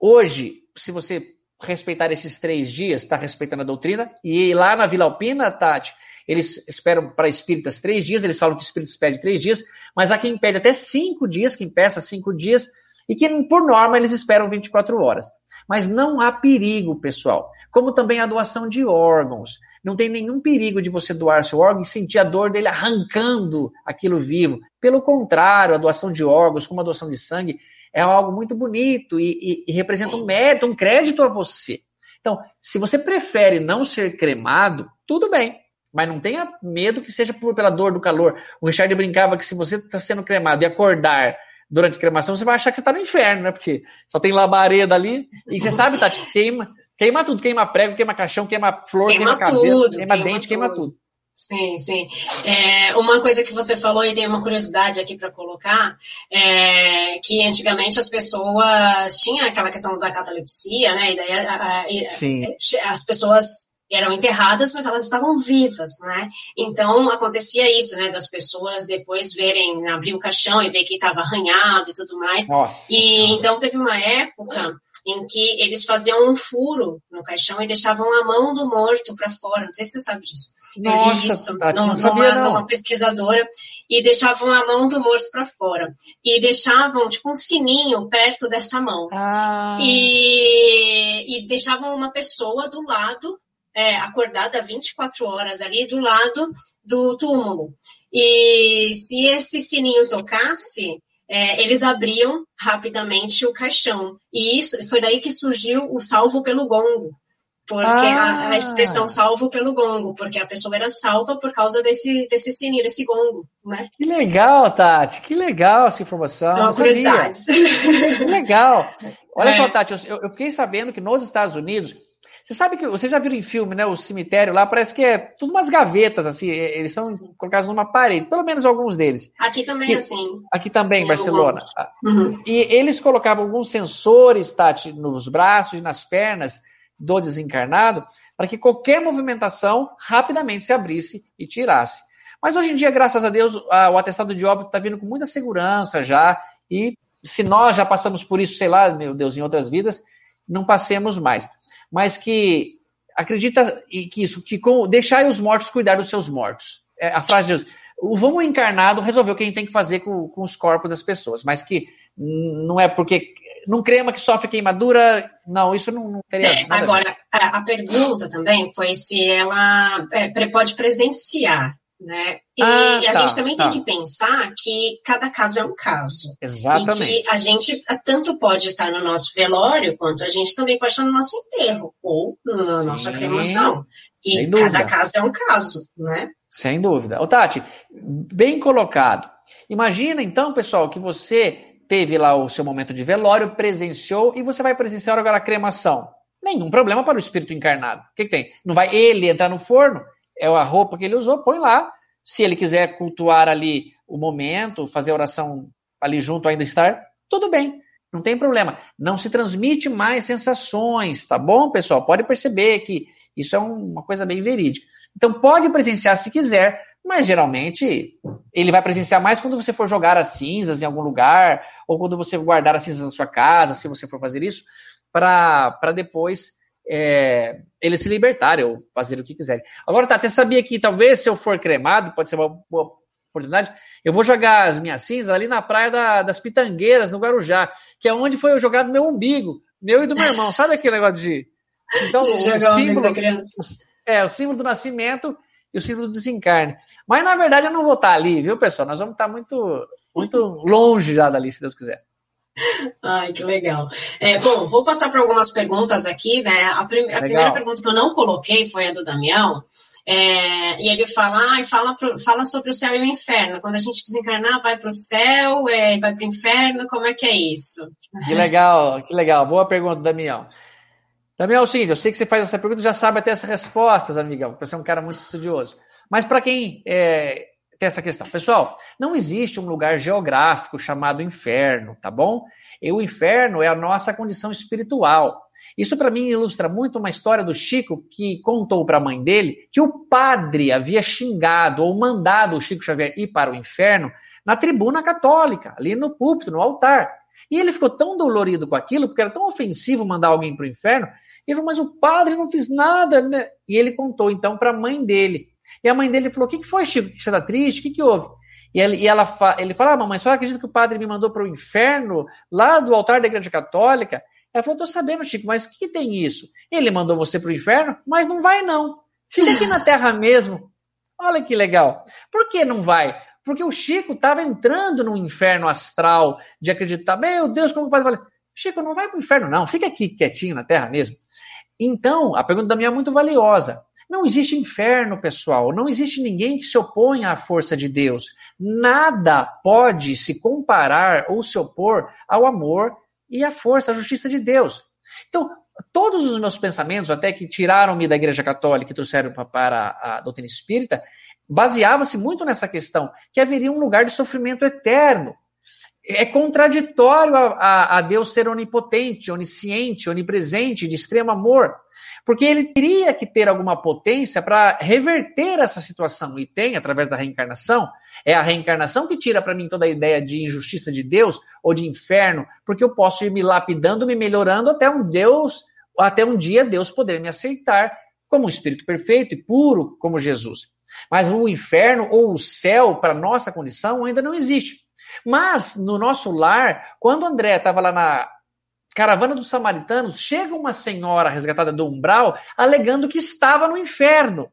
hoje, se você respeitar esses três dias, está respeitando a doutrina. E lá na Vila Alpina, Tati, eles esperam para espíritas três dias, eles falam que espíritas pedem três dias, mas há quem pede até cinco dias, quem peça cinco dias, e que, por norma, eles esperam 24 horas. Mas não há perigo, pessoal. Como também a doação de órgãos. Não tem nenhum perigo de você doar seu órgão e sentir a dor dele arrancando aquilo vivo. Pelo contrário, a doação de órgãos, como a doação de sangue, é algo muito bonito e, e, e representa Sim. um mérito, um crédito a você. Então, se você prefere não ser cremado, tudo bem. Mas não tenha medo que seja por, pela dor do calor. O Richard brincava que se você está sendo cremado e acordar durante a cremação, você vai achar que você está no inferno, né? Porque só tem labareda ali. E você sabe, Tati, queima, queima tudo. Queima prego, queima caixão, queima flor, queima, queima cabelo, tudo, queima, queima dente, tudo. queima tudo. Sim, sim. É, uma coisa que você falou e tem uma curiosidade aqui para colocar é que antigamente as pessoas tinham aquela questão da catalepsia, né? E daí a, a, a, as pessoas eram enterradas, mas elas estavam vivas, né? Então acontecia isso, né? Das pessoas depois verem, abrir o caixão e ver que estava arranhado e tudo mais. Nossa. E então teve uma época em que eles faziam um furo no caixão e deixavam a mão do morto para fora. Não sei se você sabe disso. Nossa, isso Tati, não, sabia, numa, numa, pesquisadora e deixavam a mão do morto para fora e deixavam tipo um sininho perto dessa mão ah. e, e deixavam uma pessoa do lado é, acordada 24 horas ali do lado do túmulo. E se esse sininho tocasse, é, eles abriam rapidamente o caixão. E isso foi daí que surgiu o salvo pelo gongo. Porque ah. a, a, expressão salvo pelo gongo, porque a pessoa era salva por causa desse, desse sininho, desse gongo, né? Que legal, Tati, que legal essa informação. Não, curiosidades. Que legal. Olha é. só, Tati, eu, eu fiquei sabendo que nos Estados Unidos você sabe que vocês já viram em filme, né? O cemitério lá parece que é tudo umas gavetas, assim, eles são colocados numa parede, pelo menos alguns deles. Aqui também que, é assim. Aqui também, em Barcelona. Uhum. E eles colocavam alguns sensores, Tati, nos braços e nas pernas do desencarnado, para que qualquer movimentação rapidamente se abrisse e tirasse. Mas hoje em dia, graças a Deus, o atestado de óbito está vindo com muita segurança já, e se nós já passamos por isso, sei lá, meu Deus, em outras vidas, não passemos mais mas que acredita que isso, que com, deixai os mortos cuidar dos seus mortos. É, a frase de Deus, o vamos encarnado resolveu o que a gente tem que fazer com, com os corpos das pessoas, mas que não é porque num crema que sofre queimadura, não, isso não, não teria. É, agora, a, a, pergunta também foi se ela é, pode presenciar, né? E ah, a tá, gente também tá. tem que pensar que cada caso é um caso. Exatamente. E que a gente tanto pode estar no nosso velório, quanto a gente também pode estar no nosso enterro, ou na nossa cremação. E cada caso é um caso, né? Sem dúvida. Ô, Tati, bem colocado. Imagina, então, pessoal, que você teve lá o seu momento de velório, presenciou e você vai presenciar agora a cremação. Nenhum problema para o espírito encarnado. O que, que tem? Não vai ele entrar no forno? É a roupa que ele usou, põe lá. Se ele quiser cultuar ali o momento, fazer oração ali junto, ainda estar, tudo bem. Não tem problema. Não se transmite mais sensações, tá bom, pessoal? Pode perceber que isso é uma coisa bem verídica. Então pode presenciar se quiser, mas geralmente ele vai presenciar mais quando você for jogar as cinzas em algum lugar, ou quando você guardar as cinzas na sua casa, se você for fazer isso, para depois é, ele se libertar ou fazer o que quiser. Agora, tá, você sabia que talvez se eu for cremado, pode ser uma boa oportunidade, eu vou jogar as minhas cinzas ali na praia da, das Pitangueiras, no Guarujá, que é onde foi jogado meu umbigo, meu e do meu irmão. Sabe aquele negócio de. Então, o símbolo. É, o símbolo do nascimento e o símbolo do desencarne. Mas na verdade eu não vou estar ali, viu, pessoal? Nós vamos estar muito, muito longe já dali, se Deus quiser. Ai, que legal. É, bom, vou passar para algumas perguntas aqui, né? A, prim a primeira pergunta que eu não coloquei foi a do Damião. É, e ele fala, ah, fala, pro, fala sobre o céu e o inferno. Quando a gente desencarnar, vai para o céu, é, vai para o inferno, como é que é isso? Que legal, que legal. Boa pergunta, Damião. Também é o seguinte, eu sei que você faz essa pergunta e já sabe até as respostas, amigão, porque você é um cara muito estudioso. Mas para quem é, tem essa questão, pessoal, não existe um lugar geográfico chamado inferno, tá bom? E o inferno é a nossa condição espiritual. Isso para mim ilustra muito uma história do Chico que contou para a mãe dele que o padre havia xingado ou mandado o Chico Xavier ir para o inferno na tribuna católica, ali no púlpito, no altar. E ele ficou tão dolorido com aquilo, porque era tão ofensivo mandar alguém para o inferno, ele falou, mas o padre não fez nada, né? E ele contou então para a mãe dele. E a mãe dele falou: O que, que foi, Chico? Que você está triste? O que, que houve? E, ele, e ela, ele fala: ah, Mamãe, só acredito que o padre me mandou para o inferno, lá do altar da Igreja Católica. Ela falou: Estou sabendo, Chico, mas o que, que tem isso? Ele mandou você para o inferno, mas não vai, não. Fica aqui na terra mesmo. Olha que legal. Por que não vai? Porque o Chico estava entrando no inferno astral de acreditar, meu Deus, como o padre fala, Chico, não vai para o inferno, não, fica aqui quietinho na terra mesmo. Então, a pergunta da minha é muito valiosa. Não existe inferno, pessoal. Não existe ninguém que se oponha à força de Deus. Nada pode se comparar ou se opor ao amor e à força, à justiça de Deus. Então, todos os meus pensamentos, até que tiraram-me da Igreja Católica e trouxeram para a doutrina espírita, baseava-se muito nessa questão, que haveria um lugar de sofrimento eterno. É contraditório a, a, a Deus ser onipotente, onisciente, onipresente, de extremo amor. Porque ele teria que ter alguma potência para reverter essa situação. E tem, através da reencarnação. É a reencarnação que tira para mim toda a ideia de injustiça de Deus ou de inferno, porque eu posso ir me lapidando, me melhorando até um Deus, até um dia Deus poder me aceitar como um espírito perfeito e puro como Jesus. Mas o inferno ou o céu, para nossa condição, ainda não existe. Mas no nosso lar, quando André estava lá na caravana dos samaritanos, chega uma senhora resgatada do umbral alegando que estava no inferno.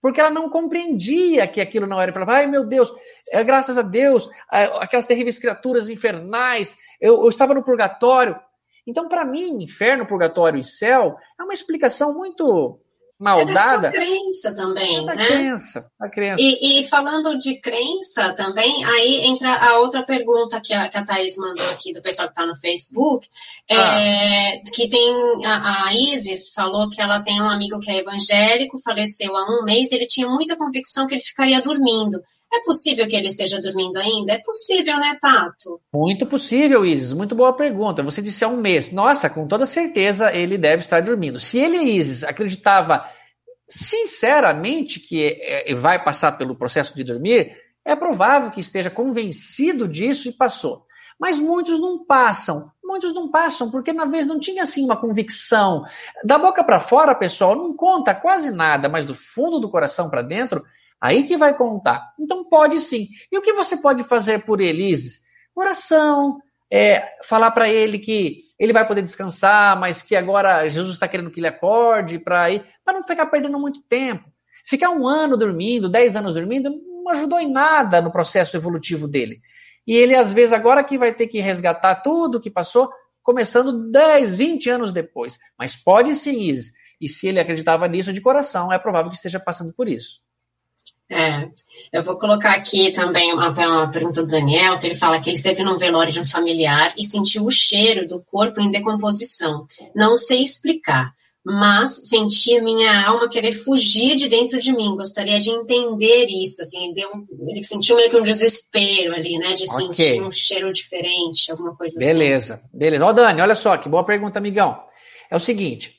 Porque ela não compreendia que aquilo não era. Ela ai meu Deus, é, graças a Deus, aquelas terríveis criaturas infernais, eu, eu estava no purgatório. Então, para mim, inferno, purgatório e céu é uma explicação muito maldada. É da sua crença também, é da né? Crença, da crença. E, e, falando de crença também, aí entra a outra pergunta que a, que a Thaís mandou aqui do pessoal que está no Facebook, é, ah. que tem a, a, Isis falou que ela tem um amigo que é evangélico, faleceu há um mês, ele tinha muita convicção que ele ficaria dormindo. É possível que ele esteja dormindo ainda? É possível, né, Tato? Muito possível, Isis. Muito boa pergunta. Você disse há um mês. Nossa, com toda certeza ele deve estar dormindo. Se ele, Isis, acreditava sinceramente que é, vai passar pelo processo de dormir, é provável que esteja convencido disso e passou. Mas muitos não passam. Muitos não passam porque na vez não tinha assim uma convicção. Da boca para fora, pessoal, não conta quase nada, mas do fundo do coração para dentro, Aí que vai contar. Então pode sim. E o que você pode fazer por ele, Isis? Oração, é, falar para ele que ele vai poder descansar, mas que agora Jesus está querendo que ele acorde para ir, para não ficar perdendo muito tempo. Ficar um ano dormindo, dez anos dormindo, não ajudou em nada no processo evolutivo dele. E ele, às vezes, agora que vai ter que resgatar tudo que passou, começando 10, 20 anos depois. Mas pode sim, Isis. E se ele acreditava nisso de coração, é provável que esteja passando por isso. É, eu vou colocar aqui também uma, uma, pergunta do Daniel, que ele fala que ele esteve num velório de um familiar e sentiu o cheiro do corpo em decomposição. Não sei explicar, mas senti a minha alma querer fugir de dentro de mim. Gostaria de entender isso, assim, deu, ele sentiu meio que um desespero ali, né, de okay. sentir um cheiro diferente, alguma coisa beleza, assim. Beleza, beleza. Ó, Dani, olha só, que boa pergunta, amigão. É o seguinte,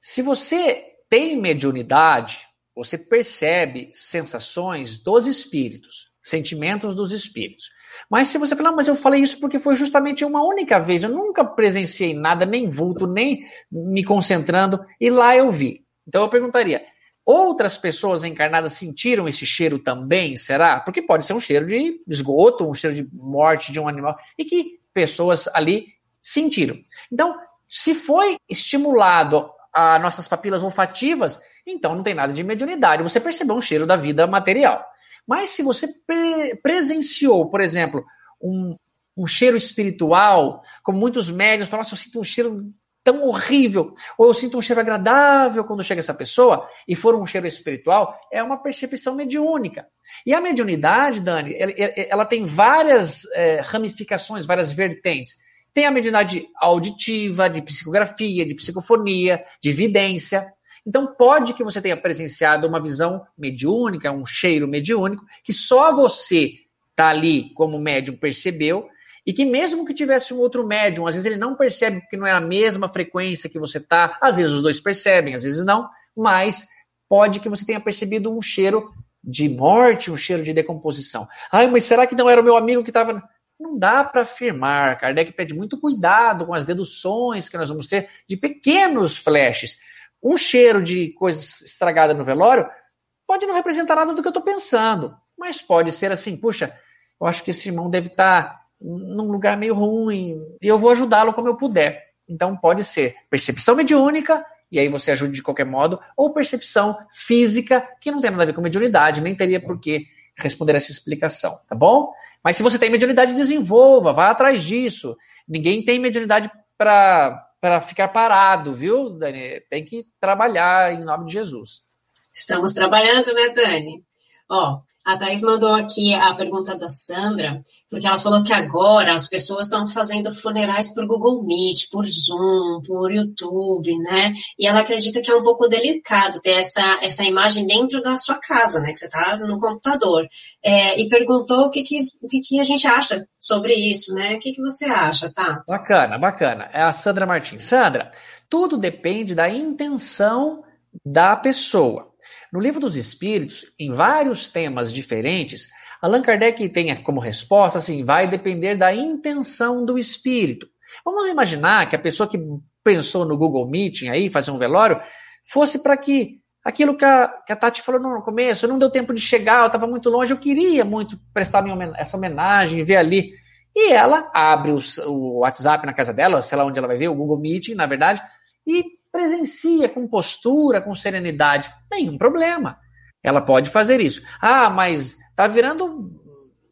se você tem mediunidade, você percebe sensações dos espíritos, sentimentos dos espíritos. Mas se você falar, mas eu falei isso porque foi justamente uma única vez, eu nunca presenciei nada, nem vulto, nem me concentrando, e lá eu vi. Então eu perguntaria: outras pessoas encarnadas sentiram esse cheiro também? Será? Porque pode ser um cheiro de esgoto, um cheiro de morte de um animal, e que pessoas ali sentiram. Então, se foi estimulado as nossas papilas olfativas, então não tem nada de mediunidade. Você percebeu um cheiro da vida material. Mas se você pre presenciou, por exemplo, um, um cheiro espiritual, como muitos médios falam, eu sinto um cheiro tão horrível, ou eu sinto um cheiro agradável quando chega essa pessoa, e for um cheiro espiritual, é uma percepção mediúnica. E a mediunidade, Dani, ela, ela tem várias é, ramificações, várias vertentes. Tem a mediunidade auditiva, de psicografia, de psicofonia, de vidência. Então pode que você tenha presenciado uma visão mediúnica, um cheiro mediúnico, que só você está ali como médium percebeu, e que mesmo que tivesse um outro médium, às vezes ele não percebe porque não é a mesma frequência que você está, às vezes os dois percebem, às vezes não, mas pode que você tenha percebido um cheiro de morte, um cheiro de decomposição. Ai, mas será que não era o meu amigo que estava. Não dá para afirmar. Kardec pede muito cuidado com as deduções que nós vamos ter de pequenos flashes um cheiro de coisa estragada no velório pode não representar nada do que eu estou pensando, mas pode ser assim, puxa, eu acho que esse irmão deve estar tá num lugar meio ruim e eu vou ajudá-lo como eu puder. Então pode ser percepção mediúnica, e aí você ajuda de qualquer modo, ou percepção física, que não tem nada a ver com mediunidade, nem teria por que responder essa explicação, tá bom? Mas se você tem mediunidade, desenvolva, vá atrás disso. Ninguém tem mediunidade para para ficar parado, viu, Dani? Tem que trabalhar em nome de Jesus. Estamos trabalhando, né, Dani? Ó, a Thais mandou aqui a pergunta da Sandra, porque ela falou que agora as pessoas estão fazendo funerais por Google Meet, por Zoom, por YouTube, né? E ela acredita que é um pouco delicado ter essa, essa imagem dentro da sua casa, né? Que você está no computador. É, e perguntou o, que, que, o que, que a gente acha sobre isso, né? O que, que você acha, tá? Bacana, bacana. É a Sandra Martins. Sandra, tudo depende da intenção da pessoa. No Livro dos Espíritos, em vários temas diferentes, Allan Kardec tem como resposta assim: vai depender da intenção do espírito. Vamos imaginar que a pessoa que pensou no Google Meeting aí, fazer um velório, fosse para que aquilo que a, que a, Tati falou no começo, não deu tempo de chegar, eu estava muito longe, eu queria muito prestar minha, essa homenagem, ver ali. E ela abre o, o WhatsApp na casa dela, sei lá onde ela vai ver, o Google Meeting, na verdade, e presencia com postura, com serenidade, nenhum problema. Ela pode fazer isso. Ah, mas tá virando.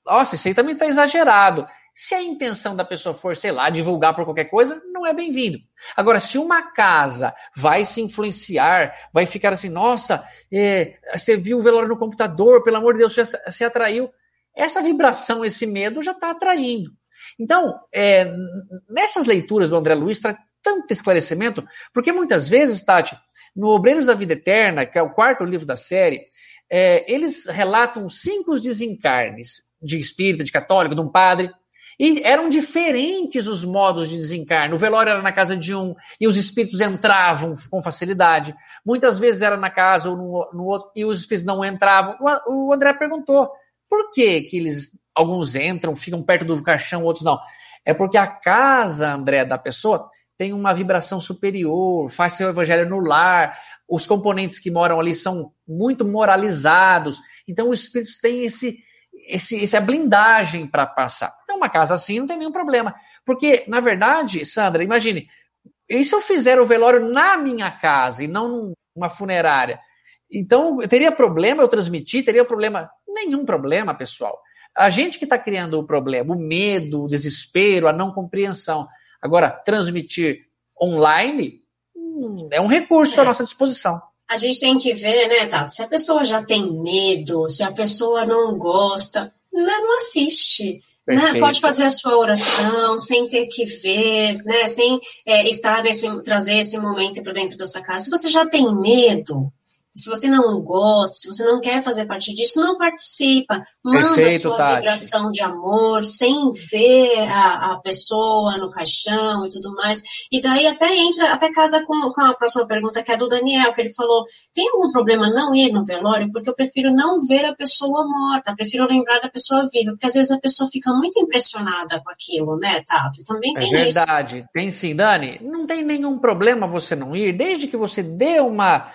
Nossa, isso aí também está exagerado. Se a intenção da pessoa for, sei lá, divulgar por qualquer coisa, não é bem-vindo. Agora, se uma casa vai se influenciar, vai ficar assim, nossa, é, você viu o velório no computador, pelo amor de Deus, você se atraiu. Essa vibração, esse medo já está atraindo. Então, é, nessas leituras do André Luiz, tanto esclarecimento, porque muitas vezes, Tati, no Obreiros da Vida Eterna, que é o quarto livro da série, é, eles relatam cinco desencarnes de espírita, de católico, de um padre, e eram diferentes os modos de desencarne. O velório era na casa de um e os espíritos entravam com facilidade. Muitas vezes era na casa ou no, no outro e os espíritos não entravam. O, o André perguntou por que, que eles, alguns entram, ficam perto do caixão, outros não. É porque a casa, André, da pessoa tem uma vibração superior, faz seu evangelho no lar, os componentes que moram ali são muito moralizados, então o espírito tem esse, esse, essa blindagem para passar. Então, uma casa assim não tem nenhum problema. Porque, na verdade, Sandra, imagine, e se eu fizer o velório na minha casa e não numa funerária? Então, teria problema eu transmitir? Teria problema? Nenhum problema, pessoal. A gente que está criando o problema, o medo, o desespero, a não compreensão. Agora, transmitir online hum, é um recurso é. à nossa disposição. A gente tem que ver, né, Tato? Se a pessoa já tem medo, se a pessoa não gosta, não assiste. Né? Pode fazer a sua oração sem ter que ver, né? sem é, estar nesse, trazer esse momento para dentro da sua casa. Se você já tem medo, se você não gosta, se você não quer fazer parte disso, não participa. Manda Perfeito, sua Tati. vibração de amor, sem ver a, a, pessoa no caixão e tudo mais. E daí até entra, até casa com, com a próxima pergunta, que é do Daniel, que ele falou: tem algum problema não ir no velório? Porque eu prefiro não ver a pessoa morta, prefiro lembrar da pessoa viva, porque às vezes a pessoa fica muito impressionada com aquilo, né, Tato? Também tem é verdade. Isso. Tem sim, Dani. Não tem nenhum problema você não ir, desde que você dê uma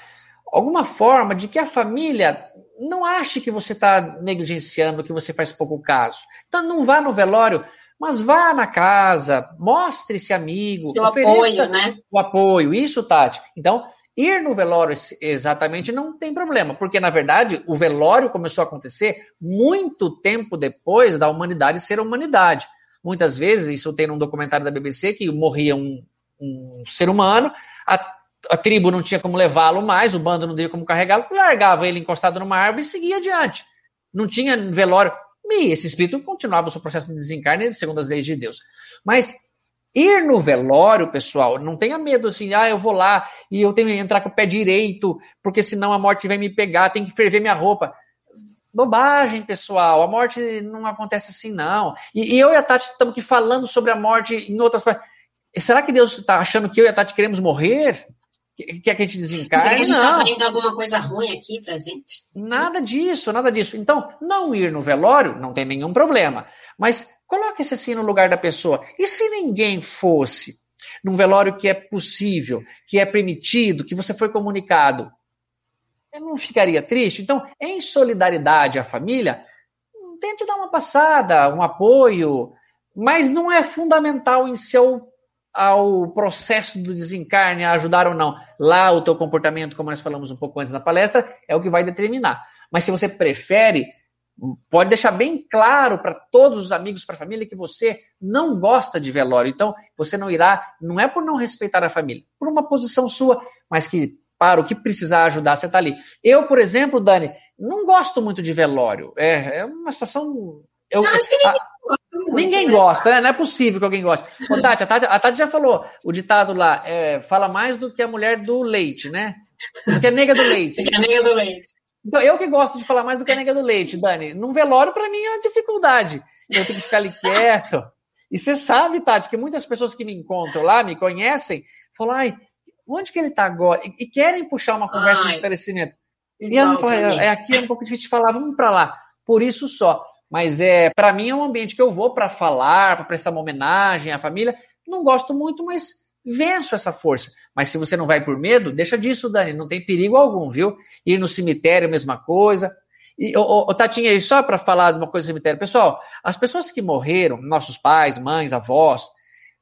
alguma forma de que a família não ache que você está negligenciando, que você faz pouco caso. Então não vá no velório, mas vá na casa, mostre esse amigo, Seu apoio, né? O apoio, isso, Tati. Então, ir no velório exatamente não tem problema, porque na verdade o velório começou a acontecer muito tempo depois da humanidade ser humanidade. Muitas vezes, isso tem num documentário da BBC, que morria um, um ser humano, a a tribo não tinha como levá-lo mais, o bando não tinha como carregá-lo, largava ele encostado numa árvore e seguia adiante. Não tinha velório. E esse espírito continuava o seu processo de desencarne segundo as leis de Deus. Mas ir no velório, pessoal, não tenha medo assim, ah, eu vou lá e eu tenho que entrar com o pé direito, porque senão a morte vai me pegar, tem que ferver minha roupa. Bobagem, pessoal. A morte não acontece assim, não. E, e eu e a Tati estamos aqui falando sobre a morte em outras Será que Deus está achando que eu e a Tati queremos morrer? Quer que a gente desencarne? Será que a gente está fazendo alguma coisa ruim aqui pra gente? Nada disso, nada disso. Então, não ir no velório não tem nenhum problema. Mas coloque esse assim no lugar da pessoa. E se ninguém fosse num velório que é possível, que é permitido, que você foi comunicado? Eu não ficaria triste? Então, em solidariedade à família, tente dar uma passada, um apoio, mas não é fundamental em seu ao processo do desencarne, a ajudar ou não. Lá o teu comportamento, como nós falamos um pouco antes na palestra, é o que vai determinar. Mas se você prefere, pode deixar bem claro para todos os amigos, para a família, que você não gosta de velório. Então, você não irá, não é por não respeitar a família, por uma posição sua, mas que para o que precisar ajudar, você está ali. Eu, por exemplo, Dani, não gosto muito de velório. É, é uma situação. Eu, acho que ninguém Ninguém gosta, né? Não é possível que alguém goste. Ô, Tati, a Tati, a Tati já falou, o ditado lá, é, fala mais do que a mulher do leite, né? Do que a nega do leite. Do que a nega do leite. Então, eu que gosto de falar mais do que a nega do leite, Dani. Num velório, para mim, é uma dificuldade. Eu tenho que ficar ali quieto. E você sabe, Tati, que muitas pessoas que me encontram lá, me conhecem, falam, ai, onde que ele está agora? E, e, querem puxar uma conversa ai, de esclarecimento. E elas falam, é, aqui é um pouco difícil de falar, vamos para lá. Por isso só. Mas é, para mim é um ambiente que eu vou para falar, para prestar uma homenagem à família. Não gosto muito, mas venço essa força. Mas se você não vai por medo, deixa disso, Dani. Não tem perigo algum, viu? Ir no cemitério, mesma coisa. E, Tatinha, só para falar de uma coisa do cemitério, pessoal, as pessoas que morreram, nossos pais, mães, avós,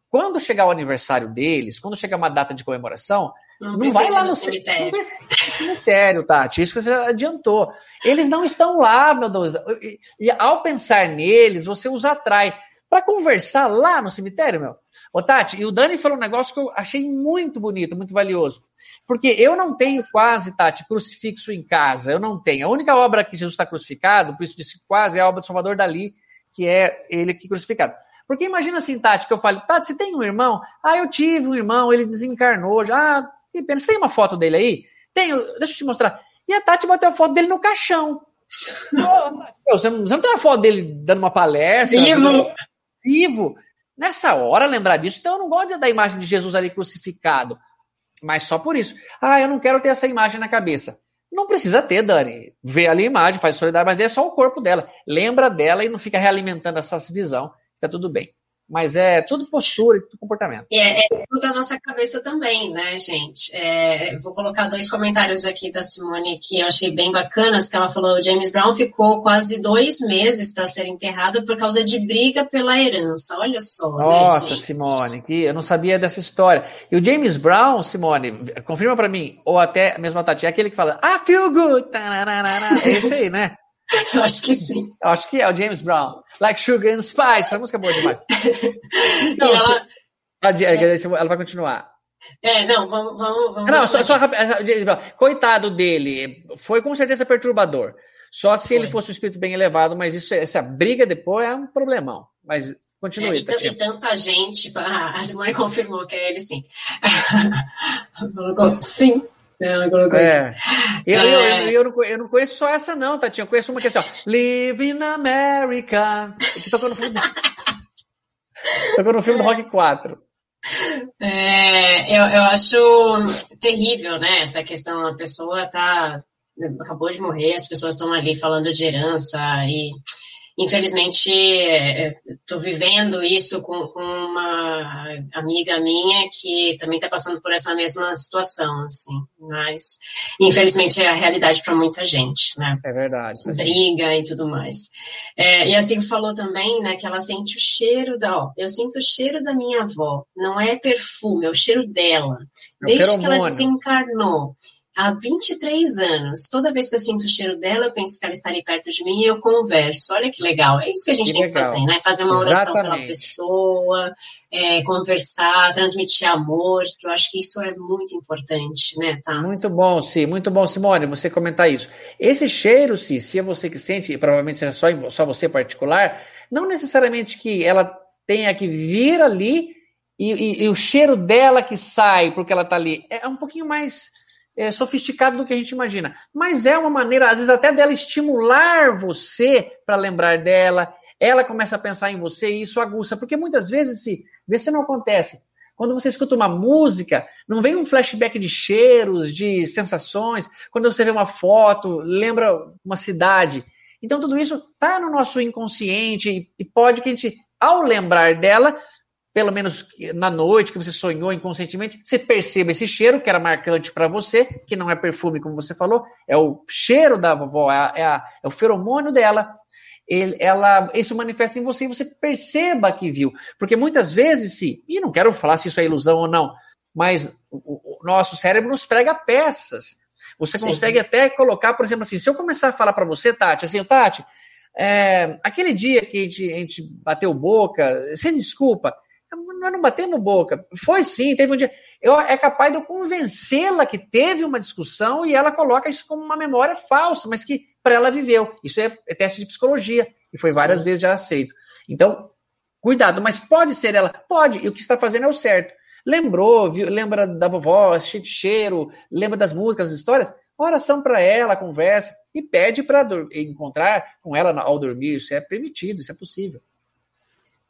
quando chegar o aniversário deles, quando chegar uma data de comemoração, não, não vai lá no, cemitério. Cemitério, Tati. Isso que você adiantou. Eles não estão lá, meu Deus. E, e ao pensar neles, você os atrai. Para conversar lá no cemitério, meu. Ô, Tati, e o Dani falou um negócio que eu achei muito bonito, muito valioso. Porque eu não tenho quase, Tati, crucifixo em casa. Eu não tenho. A única obra que Jesus está crucificado, por isso disse quase, é a obra do Salvador Dali, que é ele aqui crucificado. Porque imagina assim, Tati, que eu falo, Tati, você tem um irmão? Ah, eu tive um irmão, ele desencarnou já. Ah, Você tem uma foto dele aí? Tenho, deixa eu te mostrar. E a Tati bateu a foto dele no caixão. você, não, você não tem uma foto dele dando uma palestra? Vivo! Vivo! Nessa hora, lembrar disso, então eu não gosto da imagem de Jesus ali crucificado. Mas só por isso. Ah, eu não quero ter essa imagem na cabeça. Não precisa ter, Dani. Vê ali a imagem, faz solidariedade, mas é só o corpo dela. Lembra dela e não fica realimentando essa visão. Está tudo bem. Mas é tudo postura e tudo comportamento. É, é tudo da nossa cabeça também, né, gente? É, vou colocar dois comentários aqui da Simone que eu achei bem bacanas, que ela falou, o James Brown ficou quase dois meses para ser enterrado por causa de briga pela herança. Olha só, né, Nossa, né, Simone, que eu não sabia dessa história. E o James Brown, Simone, confirma para mim, ou até mesmo a Tati, é aquele que fala, I feel good, é esse aí, né? Eu acho que sim. Eu acho que é o James Brown. Like Sugar and Spice. Essa música é boa demais. Então, ela... ela vai continuar. É, não, vamos. vamos, vamos não, só, só, coitado dele, foi com certeza perturbador. Só se foi. ele fosse um espírito bem elevado, mas isso, essa briga depois é um problemão. Mas continue. É, e, e, tanta gente. Ah, a Simone confirmou que é ele sim. sim. Ela colocou é. Eu, é. Eu, eu, não, eu, não, conheço só essa, não, Tatinha. Eu conheço uma que é assim, ó. Live in America. Que tocou no filme. tocou no filme do Rock 4. É, eu, eu acho terrível, né? Essa questão, a pessoa tá. Acabou de morrer, as pessoas estão ali falando de herança e infelizmente, estou é, vivendo isso com, com, uma amiga minha que também está passando por essa mesma situação, assim. Mas, infelizmente, é a realidade para muita gente, né? É verdade. Briga e tudo mais. É, e assim falou também, né, que ela sente o cheiro da, ó, eu sinto o cheiro da minha avó. Não é perfume, é o cheiro dela. É Desde que ela desencarnou há 23 anos. Toda vez que eu sinto o cheiro dela, eu penso que ela está ali perto de mim e eu converso. Olha que legal. É isso que a gente que tem legal. que fazer, né? Fazer uma oração Exatamente. pela pessoa, é, conversar, transmitir amor, que eu acho que isso é muito importante, né, tá? Muito bom, sim. Muito bom, Simone, você comentar isso. Esse cheiro, sim, se é você que sente, e provavelmente seja só, só você particular, não necessariamente que ela tenha que vir ali e, e, e o cheiro dela que sai porque ela está ali. É um pouquinho mais é, sofisticado do que a gente imagina. Mas é uma maneira, às vezes, até dela estimular você para lembrar dela. Ela começa a pensar em você e isso aguça. Porque muitas vezes, se vê se não acontece. Quando você escuta uma música, não vem um flashback de cheiros, de sensações. Quando você vê uma foto, lembra uma cidade. Então, tudo isso está no nosso inconsciente e pode que a gente, ao lembrar dela, pelo menos na noite que você sonhou inconscientemente, você perceba esse cheiro que era marcante para você, que não é perfume, como você falou, é o cheiro da vovó, é, a, é, a, é o feromônio dela. Ele, ela, isso manifesta em você e você perceba que viu. Porque muitas vezes, se, e não quero falar se isso é ilusão ou não, mas o, o nosso cérebro nos prega peças. Você Sim. consegue até colocar, por exemplo, assim, se eu começar a falar para você, Tati, assim, Tati, é, aquele dia que a gente, a gente bateu boca, você desculpa, nós não batemos boca. Foi sim, teve um dia. Eu, é capaz de eu convencê-la que teve uma discussão e ela coloca isso como uma memória falsa, mas que para ela viveu. Isso é, é, teste de psicologia e foi várias sim. vezes já aceito. Então, cuidado, mas pode ser ela? Pode, e o que está fazendo é o certo. Lembrou, viu, lembra da vovó, cheiro, lembra das músicas, das histórias? Oração para ela, conversa e pede para encontrar com ela ao dormir. Isso é permitido, isso é possível.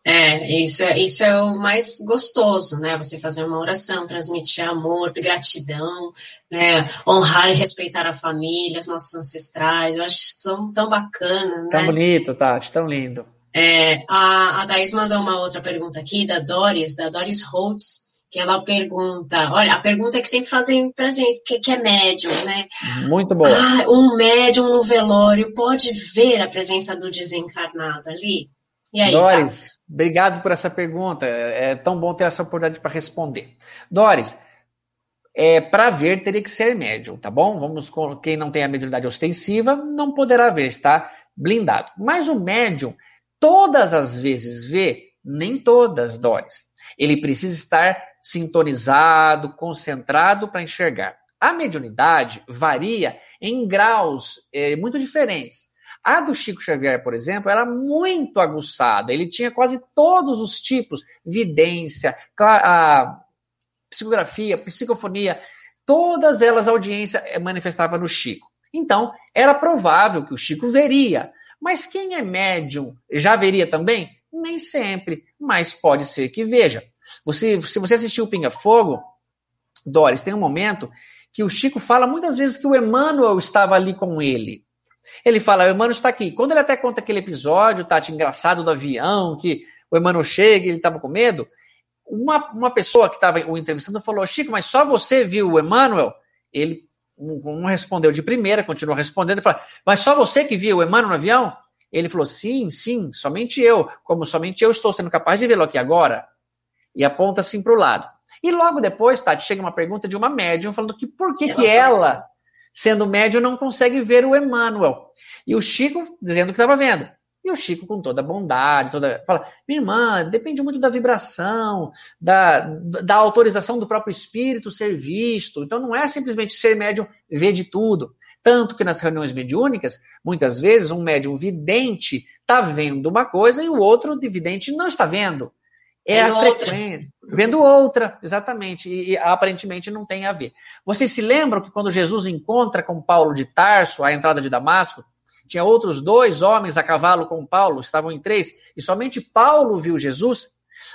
É, isso é, isso é o mais gostoso, né? Você fazer uma oração, transmitir amor, gratidão, né? Honrar e respeitar a família, os nossos ancestrais. Eu acho tão, tão bacana, né? Tão bonito, Tati, tão lindo. É, a, a Thaís mandou uma outra pergunta aqui, da Doris, da Doris Holtz, que ela pergunta, olha, a pergunta que sempre fazem pra gente, que, que é médium, né? Muito boa. Ah, um médium no velório pode ver a presença do desencarnado ali? Aí, Doris, tá? obrigado por essa pergunta. É tão bom ter essa oportunidade para responder. Doris, é, para ver teria que ser médium, tá bom? Vamos com quem não tem a mediunidade ostensiva não poderá ver, está blindado. Mas o médium todas as vezes vê, nem todas, Doris. Ele precisa estar sintonizado, concentrado para enxergar. A mediunidade varia em graus é, muito diferentes. A do Chico Xavier, por exemplo, era muito aguçada. Ele tinha quase todos os tipos: vidência, psicografia, psicofonia, todas elas a audiência eh, manifestava no Chico. Então, era provável que o Chico veria. Mas quem é médium já veria também? Nem sempre, mas pode ser que veja. Você, se você assistiu o Pinga Fogo, Doris, tem um momento que o Chico fala muitas vezes que o Emmanuel estava ali com ele. Ele fala, o Emmanuel está aqui. Quando ele até conta aquele episódio, Tati, engraçado do avião, que o Emmanuel chega, ele estava com medo. Uma, uma pessoa que estava o entrevistando falou: Chico, mas só você viu o Emmanuel? Ele não respondeu de primeira, continuou respondendo. Falou, mas só você que viu o Emmanuel no avião? Ele falou: sim, sim, somente eu. Como somente eu estou sendo capaz de vê-lo aqui agora. E aponta assim para o lado. E logo depois, Tati, chega uma pergunta de uma médium falando que por que, que ela, sendo médium, não consegue ver o Emmanuel. E o Chico dizendo que estava vendo. E o Chico, com toda bondade, toda, fala: minha irmã, depende muito da vibração, da, da autorização do próprio espírito ser visto. Então não é simplesmente ser médium ver de tudo. Tanto que nas reuniões mediúnicas, muitas vezes um médium vidente está vendo uma coisa e o outro vidente não está vendo. É vendo a frequência. Outra. Vendo outra, exatamente. E, e, aparentemente não tem a ver. Vocês se lembram que quando Jesus encontra com Paulo de Tarso, à entrada de Damasco, tinha outros dois homens a cavalo com Paulo, estavam em três, e somente Paulo viu Jesus.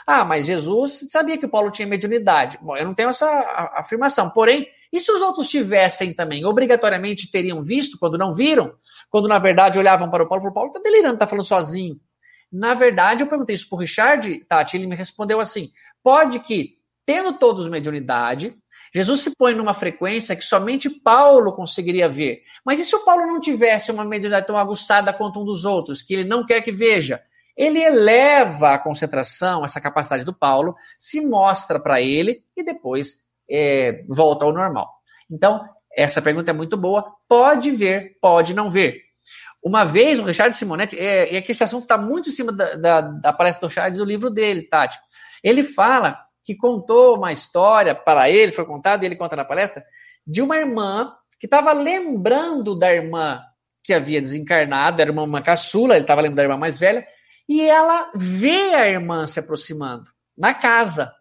Ah, mas Jesus sabia que Paulo tinha mediunidade. Bom, eu não tenho essa afirmação. Porém, e se os outros tivessem também? Obrigatoriamente teriam visto quando não viram? Quando na verdade olhavam para o Paulo e falaram: Paulo está delirando, está falando sozinho. Na verdade, eu perguntei isso para o Richard, Tati, ele me respondeu assim: pode que, tendo todos mediunidade, Jesus se põe numa frequência que somente Paulo conseguiria ver. Mas e se o Paulo não tivesse uma mediunidade tão aguçada quanto um dos outros, que ele não quer que veja? Ele eleva a concentração, essa capacidade do Paulo, se mostra para ele e depois é, volta ao normal. Então, essa pergunta é muito boa. Pode ver, pode não ver. Uma vez, o Richard Simonetti, é, é que esse assunto está muito em cima da, da, da palestra do Richard do livro dele, Tati. Ele fala que contou uma história para ele, foi contado, e ele conta na palestra, de uma irmã que estava lembrando da irmã que havia desencarnado, era uma, uma caçula, ele estava lembrando da irmã mais velha, e ela vê a irmã se aproximando na casa.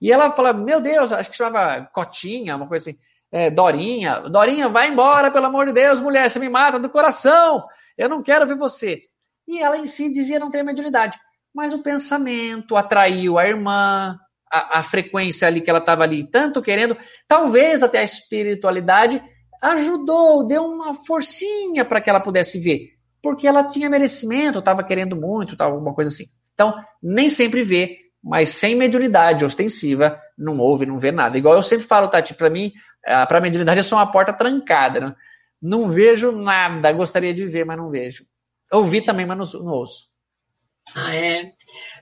E ela fala: Meu Deus, acho que chamava Cotinha, uma coisa assim, é, Dorinha. Dorinha, vai embora, pelo amor de Deus, mulher, você me mata do coração, eu não quero ver você. E ela em si dizia não ter mediunidade. Mas o pensamento atraiu a irmã, a, a frequência ali que ela estava ali tanto querendo, talvez até a espiritualidade ajudou, deu uma forcinha para que ela pudesse ver, porque ela tinha merecimento, estava querendo muito, tal, alguma coisa assim. Então, nem sempre vê, mas sem mediunidade ostensiva, não ouve, não vê nada. Igual eu sempre falo, Tati, para mim, para a mediunidade é só uma porta trancada. Né? Não vejo nada, gostaria de ver, mas não vejo. Ouvi também, mas não, não ouço. Ah, é.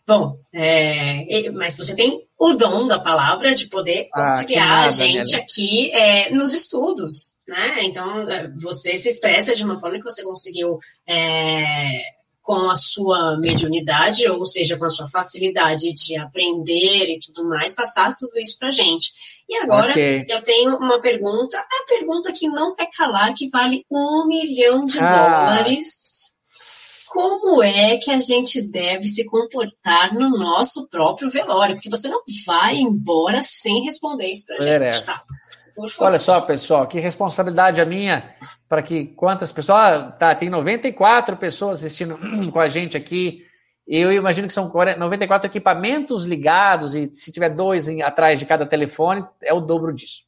Bom, é, mas você tem o dom da palavra de poder ah, auxiliar ah, nada, a gente né? aqui é, nos estudos, né? Então, é, você se expressa de uma forma que você conseguiu, é, com a sua mediunidade, ou seja, com a sua facilidade de aprender e tudo mais, passar tudo isso pra gente. E agora, okay. eu tenho uma pergunta, a pergunta que não quer calar, que vale um milhão de ah. dólares como é que a gente deve se comportar no nosso próprio velório, porque você não vai embora sem responder isso para a gente. Tá? Olha só, pessoal, que responsabilidade a minha para que quantas pessoas. Ah, tá, tem 94 pessoas assistindo com a gente aqui. Eu imagino que são 94 equipamentos ligados, e se tiver dois atrás de cada telefone, é o dobro disso.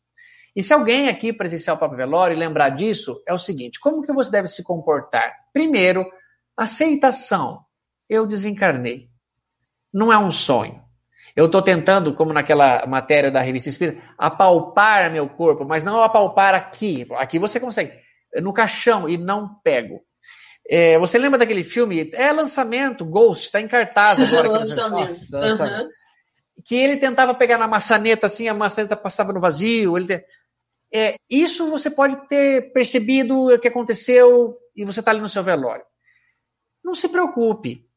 E se alguém aqui presenciar o próprio velório e lembrar disso, é o seguinte: como que você deve se comportar? Primeiro, Aceitação. Eu desencarnei. Não é um sonho. Eu estou tentando, como naquela matéria da revista Espírita, apalpar meu corpo, mas não apalpar aqui. Aqui você consegue. No caixão e não pego. É, você lembra daquele filme? É lançamento, Ghost, está em cartaz agora. lançamento. Nossa, lançamento. Uhum. Que ele tentava pegar na maçaneta assim, a maçaneta passava no vazio. Ele é, isso você pode ter percebido o que aconteceu e você está ali no seu velório. Não se preocupe.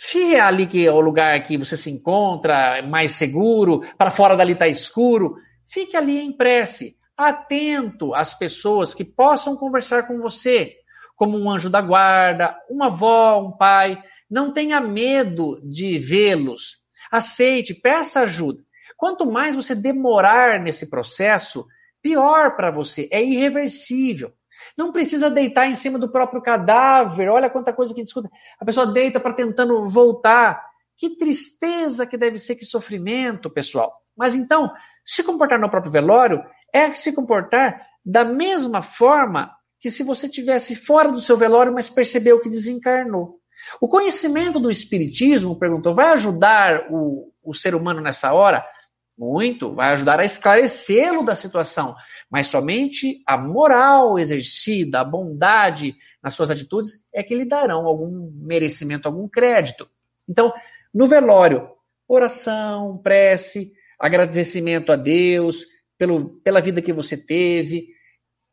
Fique ali que é o lugar que você se encontra, mais seguro, para fora dali está escuro. Fique ali em prece, atento às pessoas que possam conversar com você, como um anjo da guarda, uma avó, um pai. Não tenha medo de vê-los. Aceite, peça ajuda. Quanto mais você demorar nesse processo, pior para você. É irreversível. Não precisa deitar em cima do próprio cadáver. Olha quanta coisa que discuta. A pessoa deita para tentando voltar. Que tristeza que deve ser, que sofrimento, pessoal. Mas então, se comportar no próprio velório é se comportar da mesma forma que se você tivesse fora do seu velório, mas percebeu que desencarnou. O conhecimento do Espiritismo, perguntou, vai ajudar o, o ser humano nessa hora? Muito, vai ajudar a esclarecê-lo da situação, mas somente a moral exercida, a bondade nas suas atitudes é que lhe darão algum merecimento, algum crédito. Então, no velório, oração, prece, agradecimento a Deus pelo, pela vida que você teve,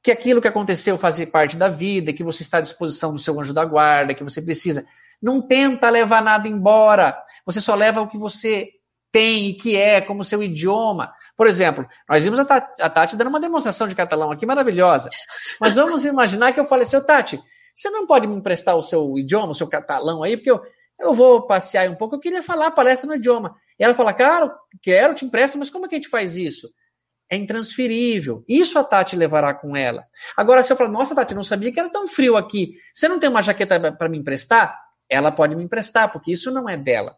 que aquilo que aconteceu fazia parte da vida, que você está à disposição do seu anjo da guarda, que você precisa. Não tenta levar nada embora. Você só leva o que você tem e que é, como seu idioma. Por exemplo, nós vimos a Tati, a Tati dando uma demonstração de catalão aqui maravilhosa. Mas vamos imaginar que eu falei assim, Tati, você não pode me emprestar o seu idioma, o seu catalão aí, porque eu, eu vou passear um pouco, eu queria falar palestra no idioma. E ela fala, cara, quero, te empresto, mas como é que a gente faz isso? É intransferível. Isso a Tati levará com ela. Agora, se eu falar, nossa, Tati, não sabia que era tão frio aqui. Você não tem uma jaqueta para me emprestar? Ela pode me emprestar, porque isso não é dela.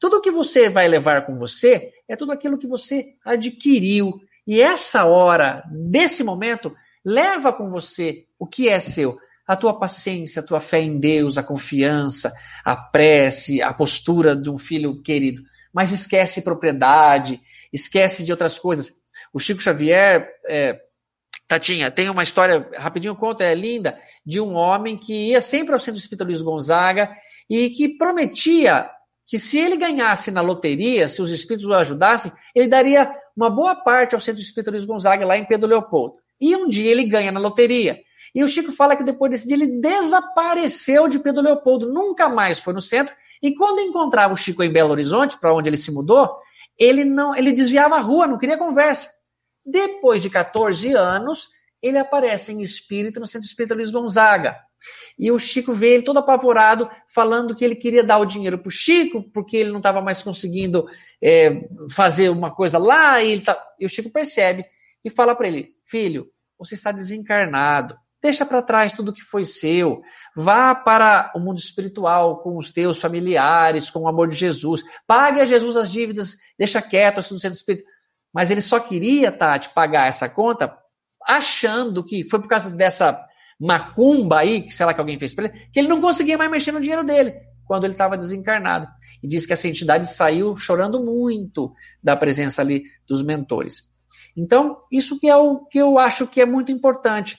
Tudo que você vai levar com você é tudo aquilo que você adquiriu. E essa hora, desse momento, leva com você o que é seu. A tua paciência, a tua fé em Deus, a confiança, a prece, a postura de um filho querido. Mas esquece propriedade, esquece de outras coisas. O Chico Xavier, é, Tatinha, tem uma história, rapidinho conta, é linda, de um homem que ia sempre ao Centro Espírita Luiz Gonzaga e que prometia que se ele ganhasse na loteria, se os espíritos o ajudassem, ele daria uma boa parte ao Centro Espírita Luiz Gonzaga, lá em Pedro Leopoldo. E um dia ele ganha na loteria. E o Chico fala que depois desse dia ele desapareceu de Pedro Leopoldo, nunca mais foi no centro. E quando encontrava o Chico em Belo Horizonte, para onde ele se mudou, ele não, ele desviava a rua, não queria conversa. Depois de 14 anos, ele aparece em espírito no Centro Espírita Luiz Gonzaga. E o Chico vê ele todo apavorado, falando que ele queria dar o dinheiro para o Chico, porque ele não estava mais conseguindo é, fazer uma coisa lá, e, tá... e o Chico percebe e fala para ele: Filho, você está desencarnado. Deixa para trás tudo que foi seu. Vá para o mundo espiritual com os teus familiares, com o amor de Jesus. Pague a Jesus as dívidas, deixa quieto assim no centro espírita. Mas ele só queria, Tati, pagar essa conta achando que foi por causa dessa macumba aí, que sei lá que alguém fez para ele, que ele não conseguia mais mexer no dinheiro dele quando ele estava desencarnado. E diz que essa entidade saiu chorando muito da presença ali dos mentores. Então, isso que é o que eu acho que é muito importante.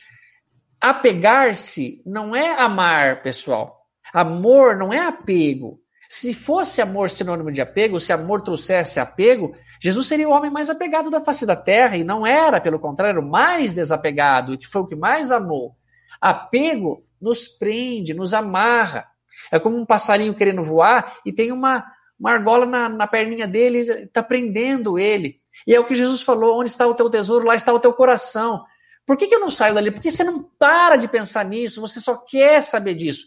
Apegar-se não é amar, pessoal. Amor não é apego. Se fosse amor sinônimo de apego, se amor trouxesse apego, Jesus seria o homem mais apegado da face da terra e não era, pelo contrário, mais desapegado, que foi o que mais amou. Apego nos prende, nos amarra. É como um passarinho querendo voar e tem uma, uma argola na, na perninha dele, está prendendo ele. E é o que Jesus falou: onde está o teu tesouro, lá está o teu coração. Por que, que eu não saio dali? Porque você não para de pensar nisso, você só quer saber disso.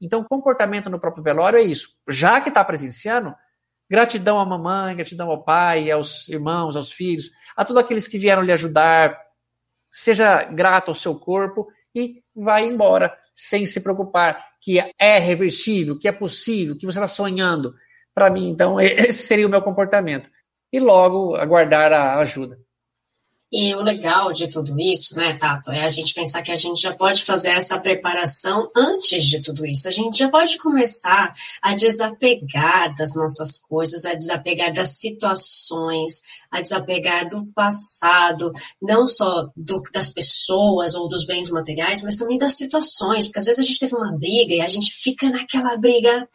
Então, comportamento no próprio velório é isso. Já que está presenciando, gratidão à mamãe, gratidão ao pai, aos irmãos, aos filhos, a todos aqueles que vieram lhe ajudar. Seja grato ao seu corpo e vai embora sem se preocupar que é reversível, que é possível, que você está sonhando. Para mim, então, esse seria o meu comportamento. E logo aguardar a ajuda. E o legal de tudo isso, né, Tato, é a gente pensar que a gente já pode fazer essa preparação antes de tudo isso. A gente já pode começar a desapegar das nossas coisas, a desapegar das situações, a desapegar do passado, não só do, das pessoas ou dos bens materiais, mas também das situações, porque às vezes a gente teve uma briga e a gente fica naquela briga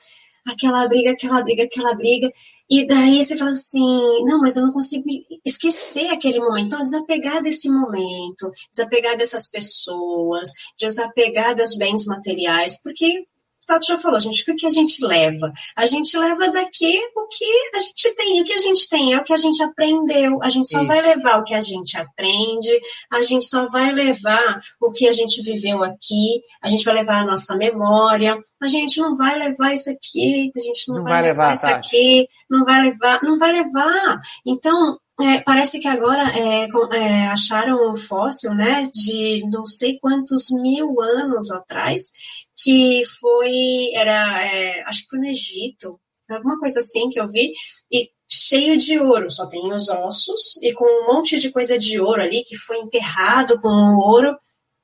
aquela briga, aquela briga, aquela briga. E daí você fala assim, não, mas eu não consigo esquecer aquele momento. Então, desapegar desse momento, desapegar dessas pessoas, desapegar dos bens materiais, porque Tato já falou, gente, o que a gente leva? A gente leva daqui o que a gente tem. O que a gente tem é o que a gente aprendeu. A gente só Isso. vai levar o que a gente aprende, a gente só vai levar o que a gente viveu aqui, a gente vai levar a nossa memória, a gente não vai levar isso aqui, a gente não, não vai, vai, levar, isso Tati. aqui, não vai levar, não vai levar. Então, é, parece que agora é, é, acharam um fóssil, né, de não sei quantos mil anos atrás, que foi, era, é, acho que foi no Egito, alguma coisa assim que eu vi, e cheio de ouro, só tem os ossos e com um monte de coisa de ouro ali que foi enterrado com o ouro.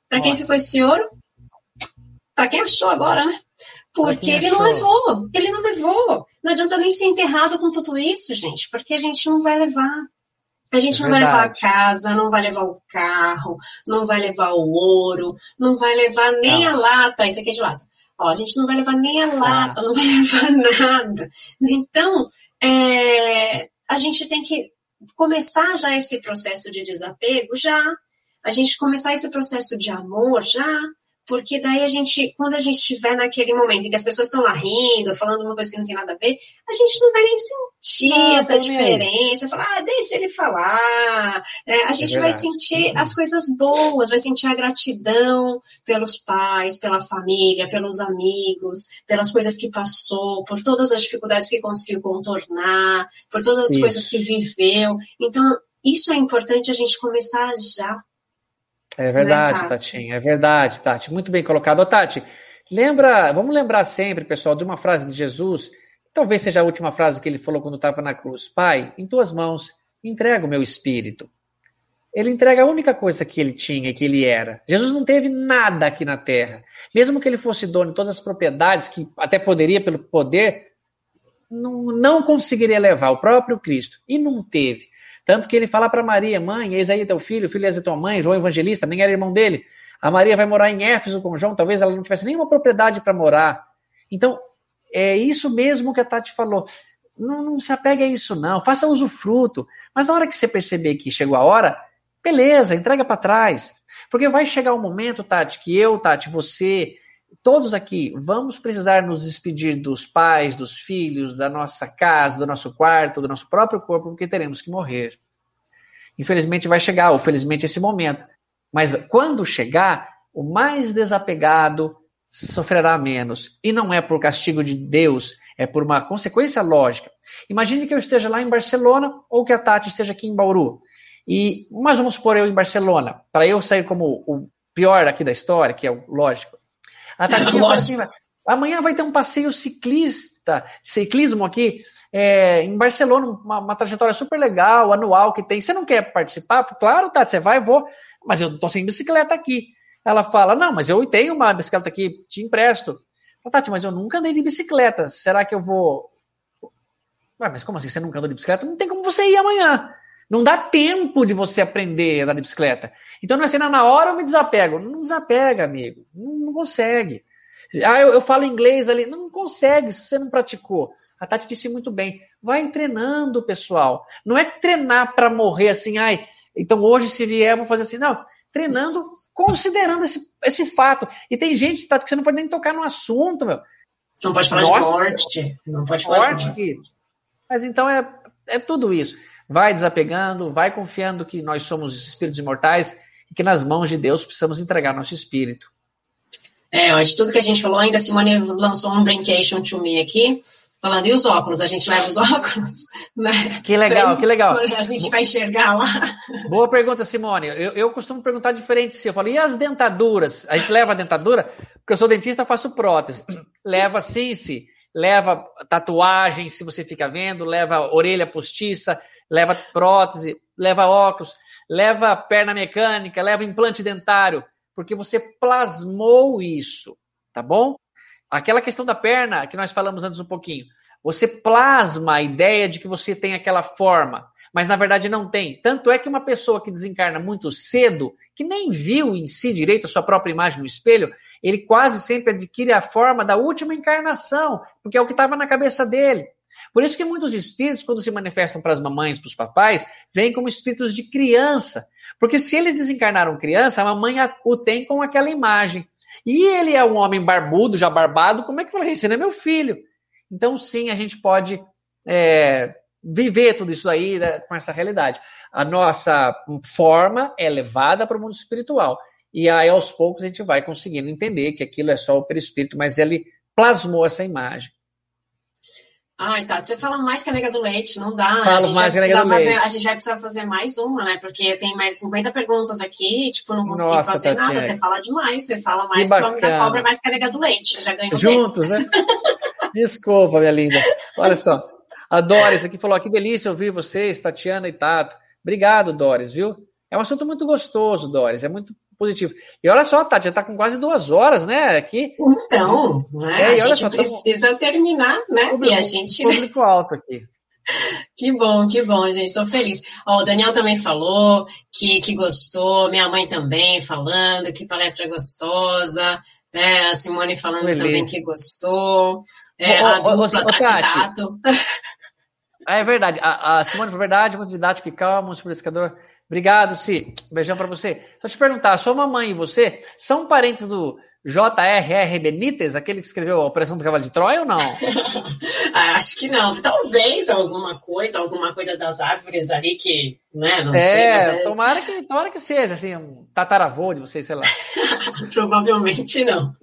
Para quem ficou esse ouro? Para quem achou agora, né? Porque ele não levou, ele não levou. Não adianta nem ser enterrado com tudo isso, gente, porque a gente não vai levar. A gente é não vai levar a casa, não vai levar o carro, não vai levar o ouro, não vai levar nem não. a lata. Isso aqui é de lata. Ó, a gente não vai levar nem a lata, ah. não vai levar nada. Então, é, a gente tem que começar já esse processo de desapego já, a gente começar esse processo de amor já, porque daí a gente, quando a gente estiver naquele momento em que as pessoas estão lá rindo, falando uma coisa que não tem nada a ver, a gente não vai nem sentir ah, essa diferença, falar, ah, deixa ele falar. É, a é gente é vai sentir as coisas boas, vai sentir a gratidão pelos pais, pela família, pelos amigos, pelas coisas que passou, por todas as dificuldades que conseguiu contornar, por todas as Isso. coisas que viveu. Então, isso é importante a gente começar já é verdade, né, Tati? Tatinha, é verdade, Tati. Muito bem colocado. Ô, Tati, lembra, vamos lembrar sempre, pessoal, de uma frase de Jesus, talvez seja a última frase que ele falou quando estava na cruz. Pai, em tuas mãos entrega o meu espírito. Ele entrega a única coisa que ele tinha e que ele era. Jesus não teve nada aqui na terra. Mesmo que ele fosse dono de todas as propriedades, que até poderia, pelo poder, não, não conseguiria levar o próprio Cristo. E não teve. Tanto que ele fala para Maria, mãe, eis aí teu filho, filho é tua mãe, João Evangelista, nem era irmão dele. A Maria vai morar em Éfeso com João, talvez ela não tivesse nenhuma propriedade para morar. Então, é isso mesmo que a Tati falou. Não, não se apegue a isso, não. Faça usufruto. Mas na hora que você perceber que chegou a hora, beleza, entrega para trás. Porque vai chegar um momento, Tati, que eu, Tati, você, todos aqui, vamos precisar nos despedir dos pais, dos filhos, da nossa casa, do nosso quarto, do nosso próprio corpo, porque teremos que morrer. Infelizmente vai chegar, ou felizmente esse momento. Mas quando chegar, o mais desapegado sofrerá menos. E não é por castigo de Deus, é por uma consequência lógica. Imagine que eu esteja lá em Barcelona ou que a Tati esteja aqui em Bauru. E, mas vamos supor eu em Barcelona, para eu sair como o pior aqui da história, que é o lógico. A assim, amanhã vai ter um passeio ciclista, ciclismo aqui, é, em Barcelona, uma, uma, trajetória super legal, anual que tem. Você não quer participar? Claro, Tati, você vai, vou. Mas eu tô sem bicicleta aqui. Ela fala, não, mas eu tenho uma bicicleta aqui, te empresto. Falo, Tati, mas eu nunca andei de bicicleta. Será que eu vou... Ué, mas como assim, você nunca andou de bicicleta? Não tem como você ir amanhã. Não dá tempo de você aprender a andar de bicicleta. Então não é assim, na hora eu me desapego. Não desapega, amigo. Não, não consegue. Ah, eu, eu, falo inglês ali. Não, consegue se você não praticou. A Tati disse muito bem. Vai treinando, pessoal. Não é treinar para morrer assim, ai, então hoje se vier, vou fazer assim. Não, treinando considerando esse, esse fato. E tem gente, Tati, que você não pode nem tocar no assunto, meu. Não pode falar Nossa, de morte. Não pode falar morte, de morte. Mas então é, é tudo isso vai desapegando, vai confiando que nós somos espíritos imortais e que nas mãos de Deus precisamos entregar nosso espírito. É, ó, de tudo que a gente falou, ainda a Simone lançou um brincation to me aqui, falando, e os óculos? A gente leva os óculos? Né? Que legal, que legal. A gente vai enxergar lá. Boa pergunta, Simone. Eu, eu costumo perguntar diferente se eu falo, e as dentaduras? A gente leva a dentadura? Porque eu sou dentista, faço prótese. Leva sim, sim. Leva tatuagem, se você fica vendo, leva orelha postiça, leva prótese, leva óculos, leva perna mecânica, leva implante dentário, porque você plasmou isso, tá bom? Aquela questão da perna que nós falamos antes um pouquinho. Você plasma a ideia de que você tem aquela forma, mas na verdade não tem. Tanto é que uma pessoa que desencarna muito cedo, que nem viu em si direito a sua própria imagem no espelho, ele quase sempre adquire a forma da última encarnação, porque é o que estava na cabeça dele. Por isso que muitos espíritos, quando se manifestam para as mamães, para os papais, vêm como espíritos de criança. Porque se eles desencarnaram criança, a mamãe o tem com aquela imagem. E ele é um homem barbudo, já barbado, como é que fala? Esse não é meu filho. Então, sim, a gente pode é, viver tudo isso aí né, com essa realidade. A nossa forma é levada para o mundo espiritual. E aí, aos poucos, a gente vai conseguindo entender que aquilo é só o perispírito, mas ele plasmou essa imagem. Ai, tá. Você fala mais que a nega do leite, não dá. Falo mais que a nega do fazer, leite. A gente vai precisar fazer mais uma, né? Porque tem mais 50 perguntas aqui, tipo, não consegui Nossa, fazer Tatiana. nada. Você fala demais, você fala mais que o nome da cobra, mais que a nega do leite. Já ganhou Juntos, né? Desculpa, minha linda. Olha só. A Doris aqui falou: que delícia ouvir vocês, Tatiana e Tato. Obrigado, Doris, viu? É um assunto muito gostoso, Doris. É muito positivo. E olha só, Tati, já está com quase duas horas, né? Aqui. Então, né, é, a gente só, precisa terminar, né? Público, e a gente. Público alto aqui. Que bom, que bom, gente. Estou feliz. Ó, o Daniel também falou que, que gostou, minha mãe também falando que palestra gostosa. Né? A Simone falando Beleza. também que gostou. É, ô, a dupla ô, ô, Tati, Ah, é verdade. A, a Simone, foi verdade, muito didático e calmo, simplificador. Obrigado, Si. Beijão para você. Só te perguntar, sua mamãe e você são parentes do J.R.R. Benítez, aquele que escreveu a Operação do Cavalo de Troia ou não? Ah, acho que não. Talvez alguma coisa, alguma coisa das árvores ali que, né, não é, sei. É... Tomara, que, tomara que seja, assim, um tataravô de vocês, sei lá. Provavelmente não.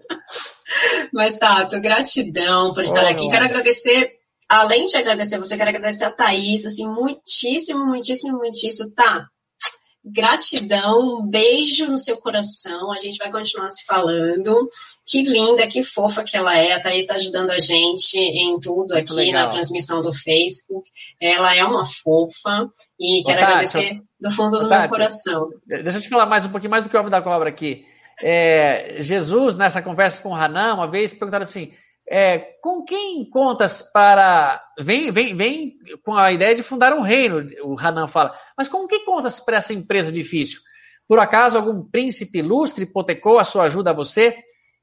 Mas, Tato, gratidão por estar oh, aqui. Quero agradecer além de agradecer você, quero agradecer a Thaís, assim, muitíssimo, muitíssimo, muitíssimo. Tá, Gratidão, um beijo no seu coração. A gente vai continuar se falando. Que linda, que fofa que ela é. A Thaís está ajudando a gente em tudo aqui Legal. na transmissão do Facebook. Ela é uma fofa e quero agradecer do fundo do Tati, meu coração. Deixa eu te falar mais um pouquinho mais do que o Homem da Cobra aqui. É, Jesus, nessa conversa com o Hanan, uma vez perguntaram assim: é, com quem contas para. Vem, vem, vem com a ideia de fundar um reino, o Hanan fala. Mas com que contas para essa empresa difícil? Por acaso algum príncipe ilustre hipotecou a sua ajuda a você?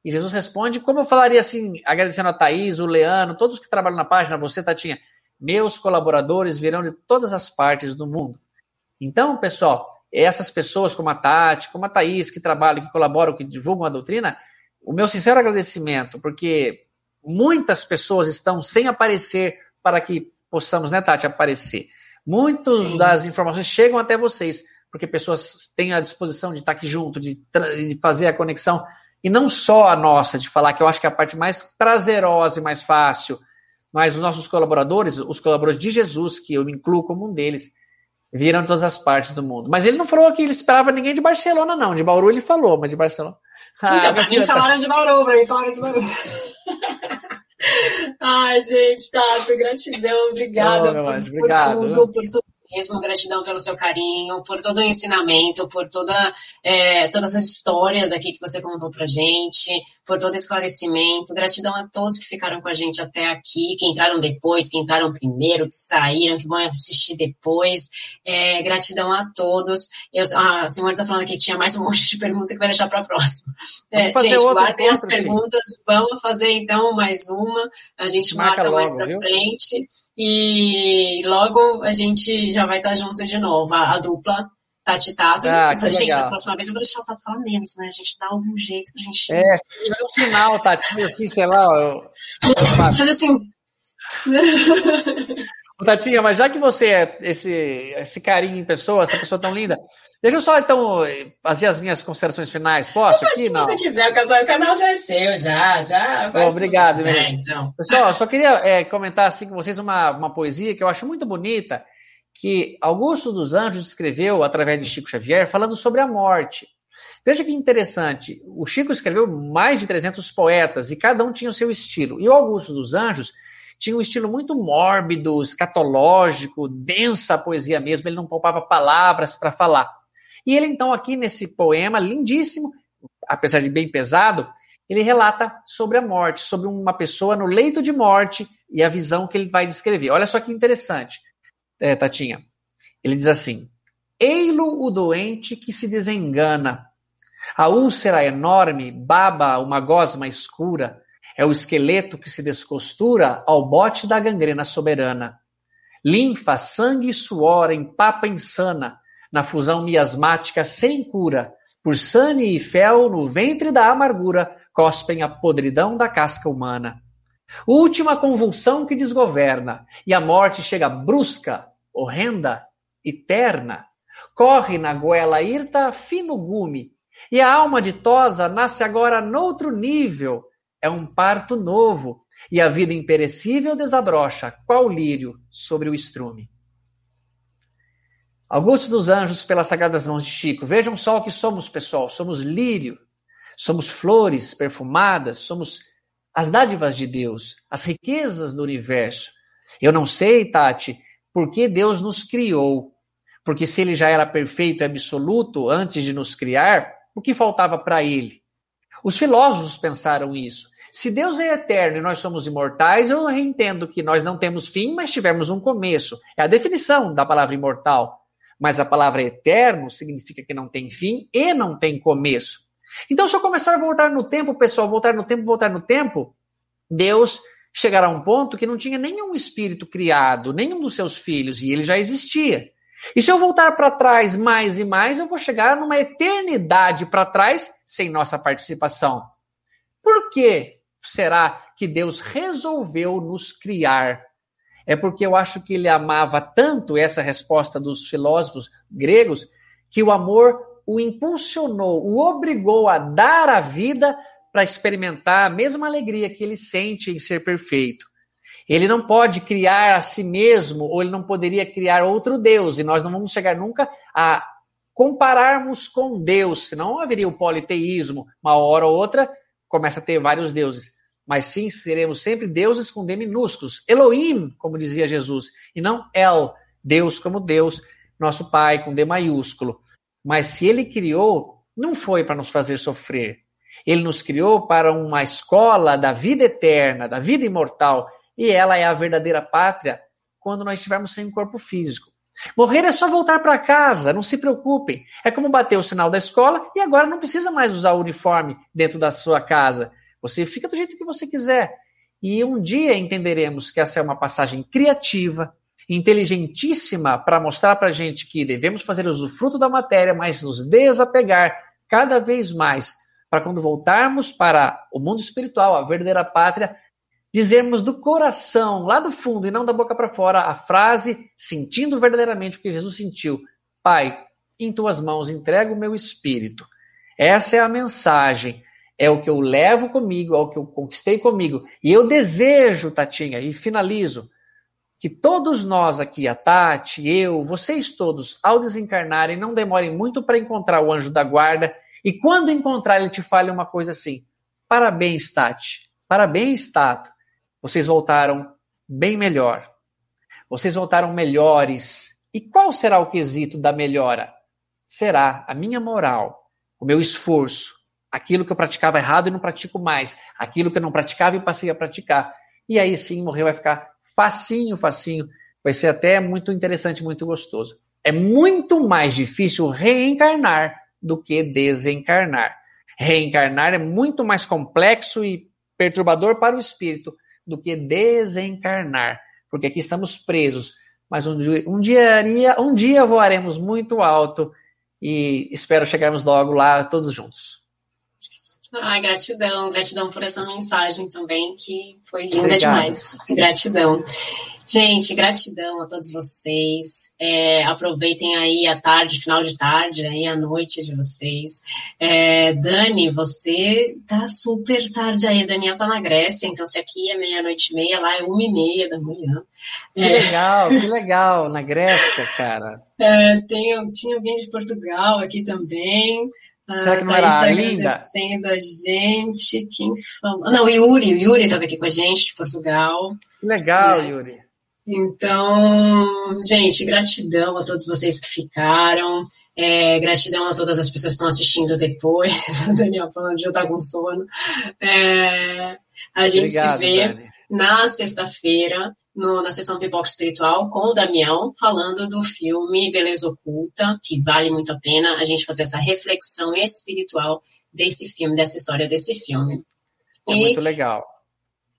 E Jesus responde, como eu falaria assim, agradecendo a Thaís, o Leandro, todos que trabalham na página, você, Tatinha, meus colaboradores virão de todas as partes do mundo. Então, pessoal, essas pessoas como a Tati, como a Thaís, que trabalham, que colaboram, que divulgam a doutrina, o meu sincero agradecimento, porque muitas pessoas estão sem aparecer para que possamos, né, Tati, aparecer. Muitas das informações chegam até vocês, porque pessoas têm a disposição de estar aqui junto, de, de, fazer a conexão, e não só a nossa, de falar, que eu acho que é a parte mais prazerosa e mais fácil, mas os nossos colaboradores, os colaboradores de Jesus, que eu me incluo como um deles, viram de todas as partes do mundo. Mas ele não falou que ele esperava ninguém de Barcelona, não. De Bauru ele falou, mas de Barcelona. Então, pra mim falaram de Bauru, pra mim falaram de Bauru. Ai, gente, Tato, gratidão, obrigada oh, por, obrigado. por tudo, por tudo mesmo, gratidão pelo seu carinho, por todo o ensinamento, por toda, é, todas as histórias aqui que você contou pra gente, por todo esclarecimento. Gratidão a todos que ficaram com a gente até aqui, que entraram depois, que entraram primeiro, que saíram, que vão assistir depois. É, gratidão a todos. Eu, a Simone tá falando que tinha mais um monte de perguntas que vai deixar para a próxima. É, gente, guardem as perguntas, sim. vamos fazer então mais uma. A gente marca, marca logo, mais para frente. E logo a gente já vai estar junto de novo, a, a dupla Tati Tato. Ah, gente, legal. da próxima vez eu vou deixar o Tato falar menos, né? A gente dá algum jeito pra gente. É, um sinal, Tati, assim, sei lá. Eu... Fazer assim. Tatinha, mas já que você é esse, esse carinho em pessoa, essa pessoa tão linda, deixa eu só então fazer as minhas considerações finais. Posso? Aqui, se não? você quiser, o canal já é seu, já, já. Obrigado, quiser, então. Pessoal, eu só queria é, comentar assim com vocês uma, uma poesia que eu acho muito bonita, que Augusto dos Anjos escreveu através de Chico Xavier, falando sobre a morte. Veja que interessante, o Chico escreveu mais de 300 poetas e cada um tinha o seu estilo. E o Augusto dos Anjos tinha um estilo muito mórbido, escatológico, densa a poesia mesmo, ele não poupava palavras para falar. E ele então aqui nesse poema lindíssimo, apesar de bem pesado, ele relata sobre a morte, sobre uma pessoa no leito de morte e a visão que ele vai descrever. Olha só que interessante, é, Tatinha. Ele diz assim: Ei-lo o doente que se desengana. A úlcera enorme baba uma gosma escura. É o esqueleto que se descostura ao bote da gangrena soberana. Linfa, sangue e suor em papa insana, na fusão miasmática sem cura, por sane e fel no ventre da amargura, cospem a podridão da casca humana. Última convulsão que desgoverna, e a morte chega brusca, horrenda, eterna. Corre na goela irta fino gume, e a alma ditosa nasce agora noutro nível, é um parto novo, e a vida imperecível desabrocha, qual lírio sobre o estrume. Augusto dos Anjos, pelas sagradas mãos de Chico, vejam só o que somos, pessoal. Somos lírio, somos flores perfumadas, somos as dádivas de Deus, as riquezas do universo. Eu não sei, Tati, por que Deus nos criou. Porque se ele já era perfeito e absoluto antes de nos criar, o que faltava para ele. Os filósofos pensaram isso. Se Deus é eterno e nós somos imortais, eu entendo que nós não temos fim, mas tivemos um começo. É a definição da palavra imortal. Mas a palavra eterno significa que não tem fim e não tem começo. Então, se eu começar a voltar no tempo, pessoal, voltar no tempo, voltar no tempo, Deus chegará a um ponto que não tinha nenhum espírito criado, nenhum dos seus filhos, e ele já existia. E se eu voltar para trás mais e mais, eu vou chegar numa eternidade para trás sem nossa participação. Por que será que Deus resolveu nos criar? É porque eu acho que ele amava tanto essa resposta dos filósofos gregos que o amor o impulsionou, o obrigou a dar a vida para experimentar a mesma alegria que ele sente em ser perfeito. Ele não pode criar a si mesmo, ou ele não poderia criar outro Deus, e nós não vamos chegar nunca a compararmos com Deus, senão haveria o politeísmo, uma hora ou outra começa a ter vários deuses. Mas sim, seremos sempre deuses com D minúsculos, Elohim, como dizia Jesus, e não El, Deus como Deus, nosso Pai com D maiúsculo. Mas se ele criou, não foi para nos fazer sofrer. Ele nos criou para uma escola da vida eterna, da vida imortal, e ela é a verdadeira pátria quando nós estivermos sem corpo físico. Morrer é só voltar para casa, não se preocupem. É como bater o sinal da escola e agora não precisa mais usar o uniforme dentro da sua casa. Você fica do jeito que você quiser. E um dia entenderemos que essa é uma passagem criativa, inteligentíssima para mostrar para a gente que devemos fazer usufruto da matéria, mas nos desapegar cada vez mais, para quando voltarmos para o mundo espiritual, a verdadeira pátria, dizermos do coração, lá do fundo e não da boca para fora, a frase, sentindo verdadeiramente o que Jesus sentiu: Pai, em tuas mãos entrego o meu espírito. Essa é a mensagem, é o que eu levo comigo, é o que eu conquistei comigo. E eu desejo, Tatinha, e finalizo, que todos nós aqui, a Tati, eu, vocês todos, ao desencarnarem, não demorem muito para encontrar o anjo da guarda e quando encontrar ele te fale uma coisa assim: parabéns, Tati, parabéns, Tato, vocês voltaram bem melhor, vocês voltaram melhores. E qual será o quesito da melhora? Será a minha moral, o meu esforço, aquilo que eu praticava errado e não pratico mais, aquilo que eu não praticava e passei a praticar. E aí sim morrer vai ficar facinho, facinho. Vai ser até muito interessante, muito gostoso. É muito mais difícil reencarnar do que desencarnar. Reencarnar é muito mais complexo e perturbador para o espírito do que desencarnar, porque aqui estamos presos. Mas um dia, um dia, um dia voaremos muito alto e espero chegarmos logo lá todos juntos. Ai, gratidão, gratidão por essa mensagem também, que foi linda demais. Gratidão. Gente, gratidão a todos vocês. É, aproveitem aí a tarde, final de tarde, aí a noite de vocês. É, Dani, você tá super tarde aí. Daniel tá na Grécia, então se aqui é meia-noite e meia, lá é uma e meia da manhã. Que é. legal, que legal, na Grécia, cara. É, tem, tinha alguém de Portugal aqui também. Será que não era tá linda? agradecendo a gente. Quem falou? Não, o Yuri. O Yuri estava aqui com a gente, de Portugal. Legal, é. Yuri. Então, gente, gratidão a todos vocês que ficaram. É, gratidão a todas as pessoas que estão assistindo depois. A Daniel falando de eu estar com sono. É, a gente Obrigado, se vê Dani. na sexta-feira no, na sessão Pipoca Espiritual com o Damião, falando do filme Beleza Oculta, que vale muito a pena a gente fazer essa reflexão espiritual desse filme, dessa história desse filme. É e, muito legal.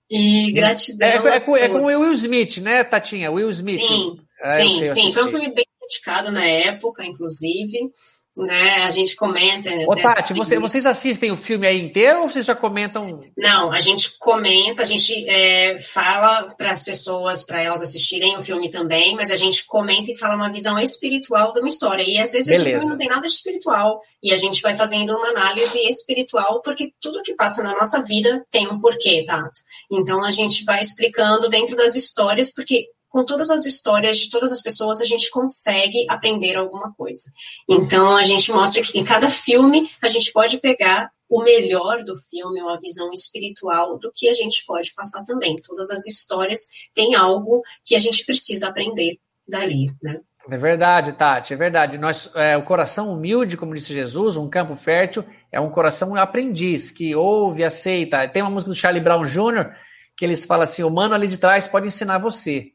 E gratidão. É, é, é, com, é com o Will Smith, né, Tatinha? Will Smith. Sim, é, sim, sim. Foi um filme bem criticado na época, inclusive né? A gente comenta. Ô, Tati, você, vocês assistem o filme aí inteiro ou vocês já comentam? Não, a gente comenta, a gente é, fala para as pessoas, para elas assistirem o filme também, mas a gente comenta e fala uma visão espiritual de uma história. E às vezes Beleza. esse filme não tem nada de espiritual. E a gente vai fazendo uma análise espiritual, porque tudo que passa na nossa vida tem um porquê, Tato. Então a gente vai explicando dentro das histórias, porque com todas as histórias de todas as pessoas, a gente consegue aprender alguma coisa. Então, a gente mostra que em cada filme, a gente pode pegar o melhor do filme, uma visão espiritual do que a gente pode passar também. Todas as histórias têm algo que a gente precisa aprender dali, né? É verdade, Tati, é verdade. Nós, é, o coração humilde, como disse Jesus, um campo fértil, é um coração aprendiz, que ouve, aceita. Tem uma música do Charlie Brown Jr., que eles falam assim, o mano ali de trás pode ensinar você.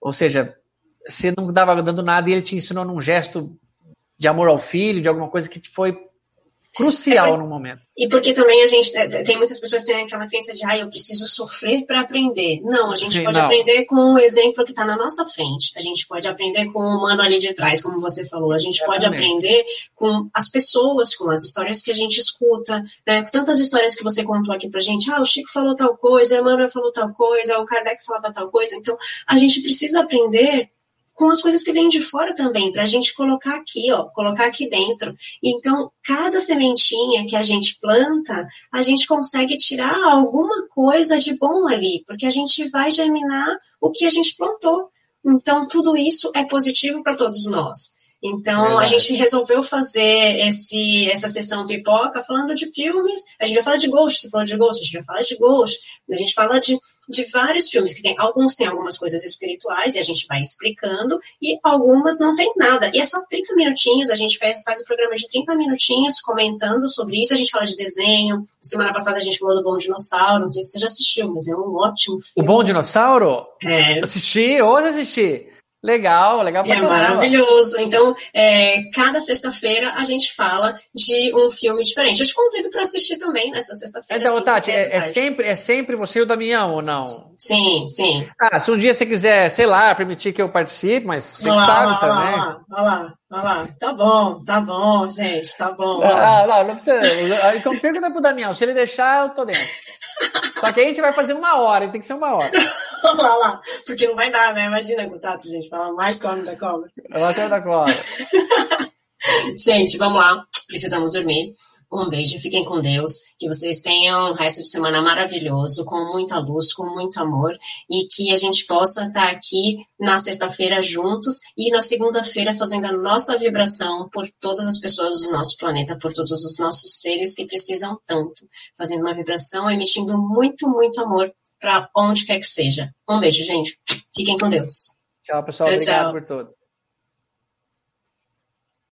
Ou seja, você não estava dando nada e ele te ensinou num gesto de amor ao filho, de alguma coisa que foi crucial é no momento. E porque também a gente é, tem muitas pessoas que têm aquela crença de, ah, eu preciso sofrer para aprender. Não, a gente Sim, pode não. aprender com o exemplo que está na nossa frente. A gente pode aprender com o humano ali de trás, como você falou. A gente Exatamente. pode aprender com as pessoas, com as histórias que a gente escuta, né? Tantas histórias que você contou aqui pra gente. Ah, o Chico falou tal coisa, a Emmanuel falou tal coisa, o Kardec falava tal coisa. Então, a gente precisa aprender com as coisas que vêm de fora também, para a gente colocar aqui, ó, colocar aqui dentro. Então, cada sementinha que a gente planta, a gente consegue tirar alguma coisa de bom ali, porque a gente vai germinar o que a gente plantou. Então, tudo isso é positivo para todos nós. Então, a gente resolveu fazer esse, essa sessão pipoca falando de filmes. A gente vai falar de Ghost, você falou de Ghost, a gente vai falar de Ghost. A gente fala de, de vários filmes, que tem, alguns têm algumas coisas espirituais e a gente vai explicando, e algumas não tem nada. E é só 30 minutinhos, a gente faz, faz o programa de 30 minutinhos comentando sobre isso. A gente fala de desenho. Semana passada a gente falou do Bom Dinossauro, não sei se você já assistiu, mas é um ótimo filme. O Bom Dinossauro? É. Assisti, hoje assisti. Legal, legal pra É maravilhoso. Então, é, cada sexta-feira a gente fala de um filme diferente. Eu te convido para assistir também nessa sexta-feira. Então, Tati, é, é, sempre, é sempre você e o Damião, ou não? Sim, sim. Ah, se um dia você quiser, sei lá, permitir que eu participe, mas você lá, sabe lá, também. Olha lá, olha lá, olha lá. Tá bom, tá bom, gente, tá bom. Ah, não, não precisa. Então pergunta pro Damião, se ele deixar, eu tô dentro. Só que a gente vai fazer uma hora, tem que ser uma hora. Olha lá, porque não vai dar, né? Imagina o Tato, gente, falar mais come da cobra. Ela da cobra. gente, vamos lá. Precisamos dormir. Um beijo, fiquem com Deus, que vocês tenham um resto de semana maravilhoso, com muita luz, com muito amor, e que a gente possa estar aqui na sexta-feira juntos e na segunda-feira fazendo a nossa vibração por todas as pessoas do nosso planeta, por todos os nossos seres que precisam tanto, fazendo uma vibração, emitindo muito, muito amor para onde quer que seja. Um beijo, gente. Fiquem com Deus. Tchau, pessoal. Tchau, Obrigado tchau. por tudo.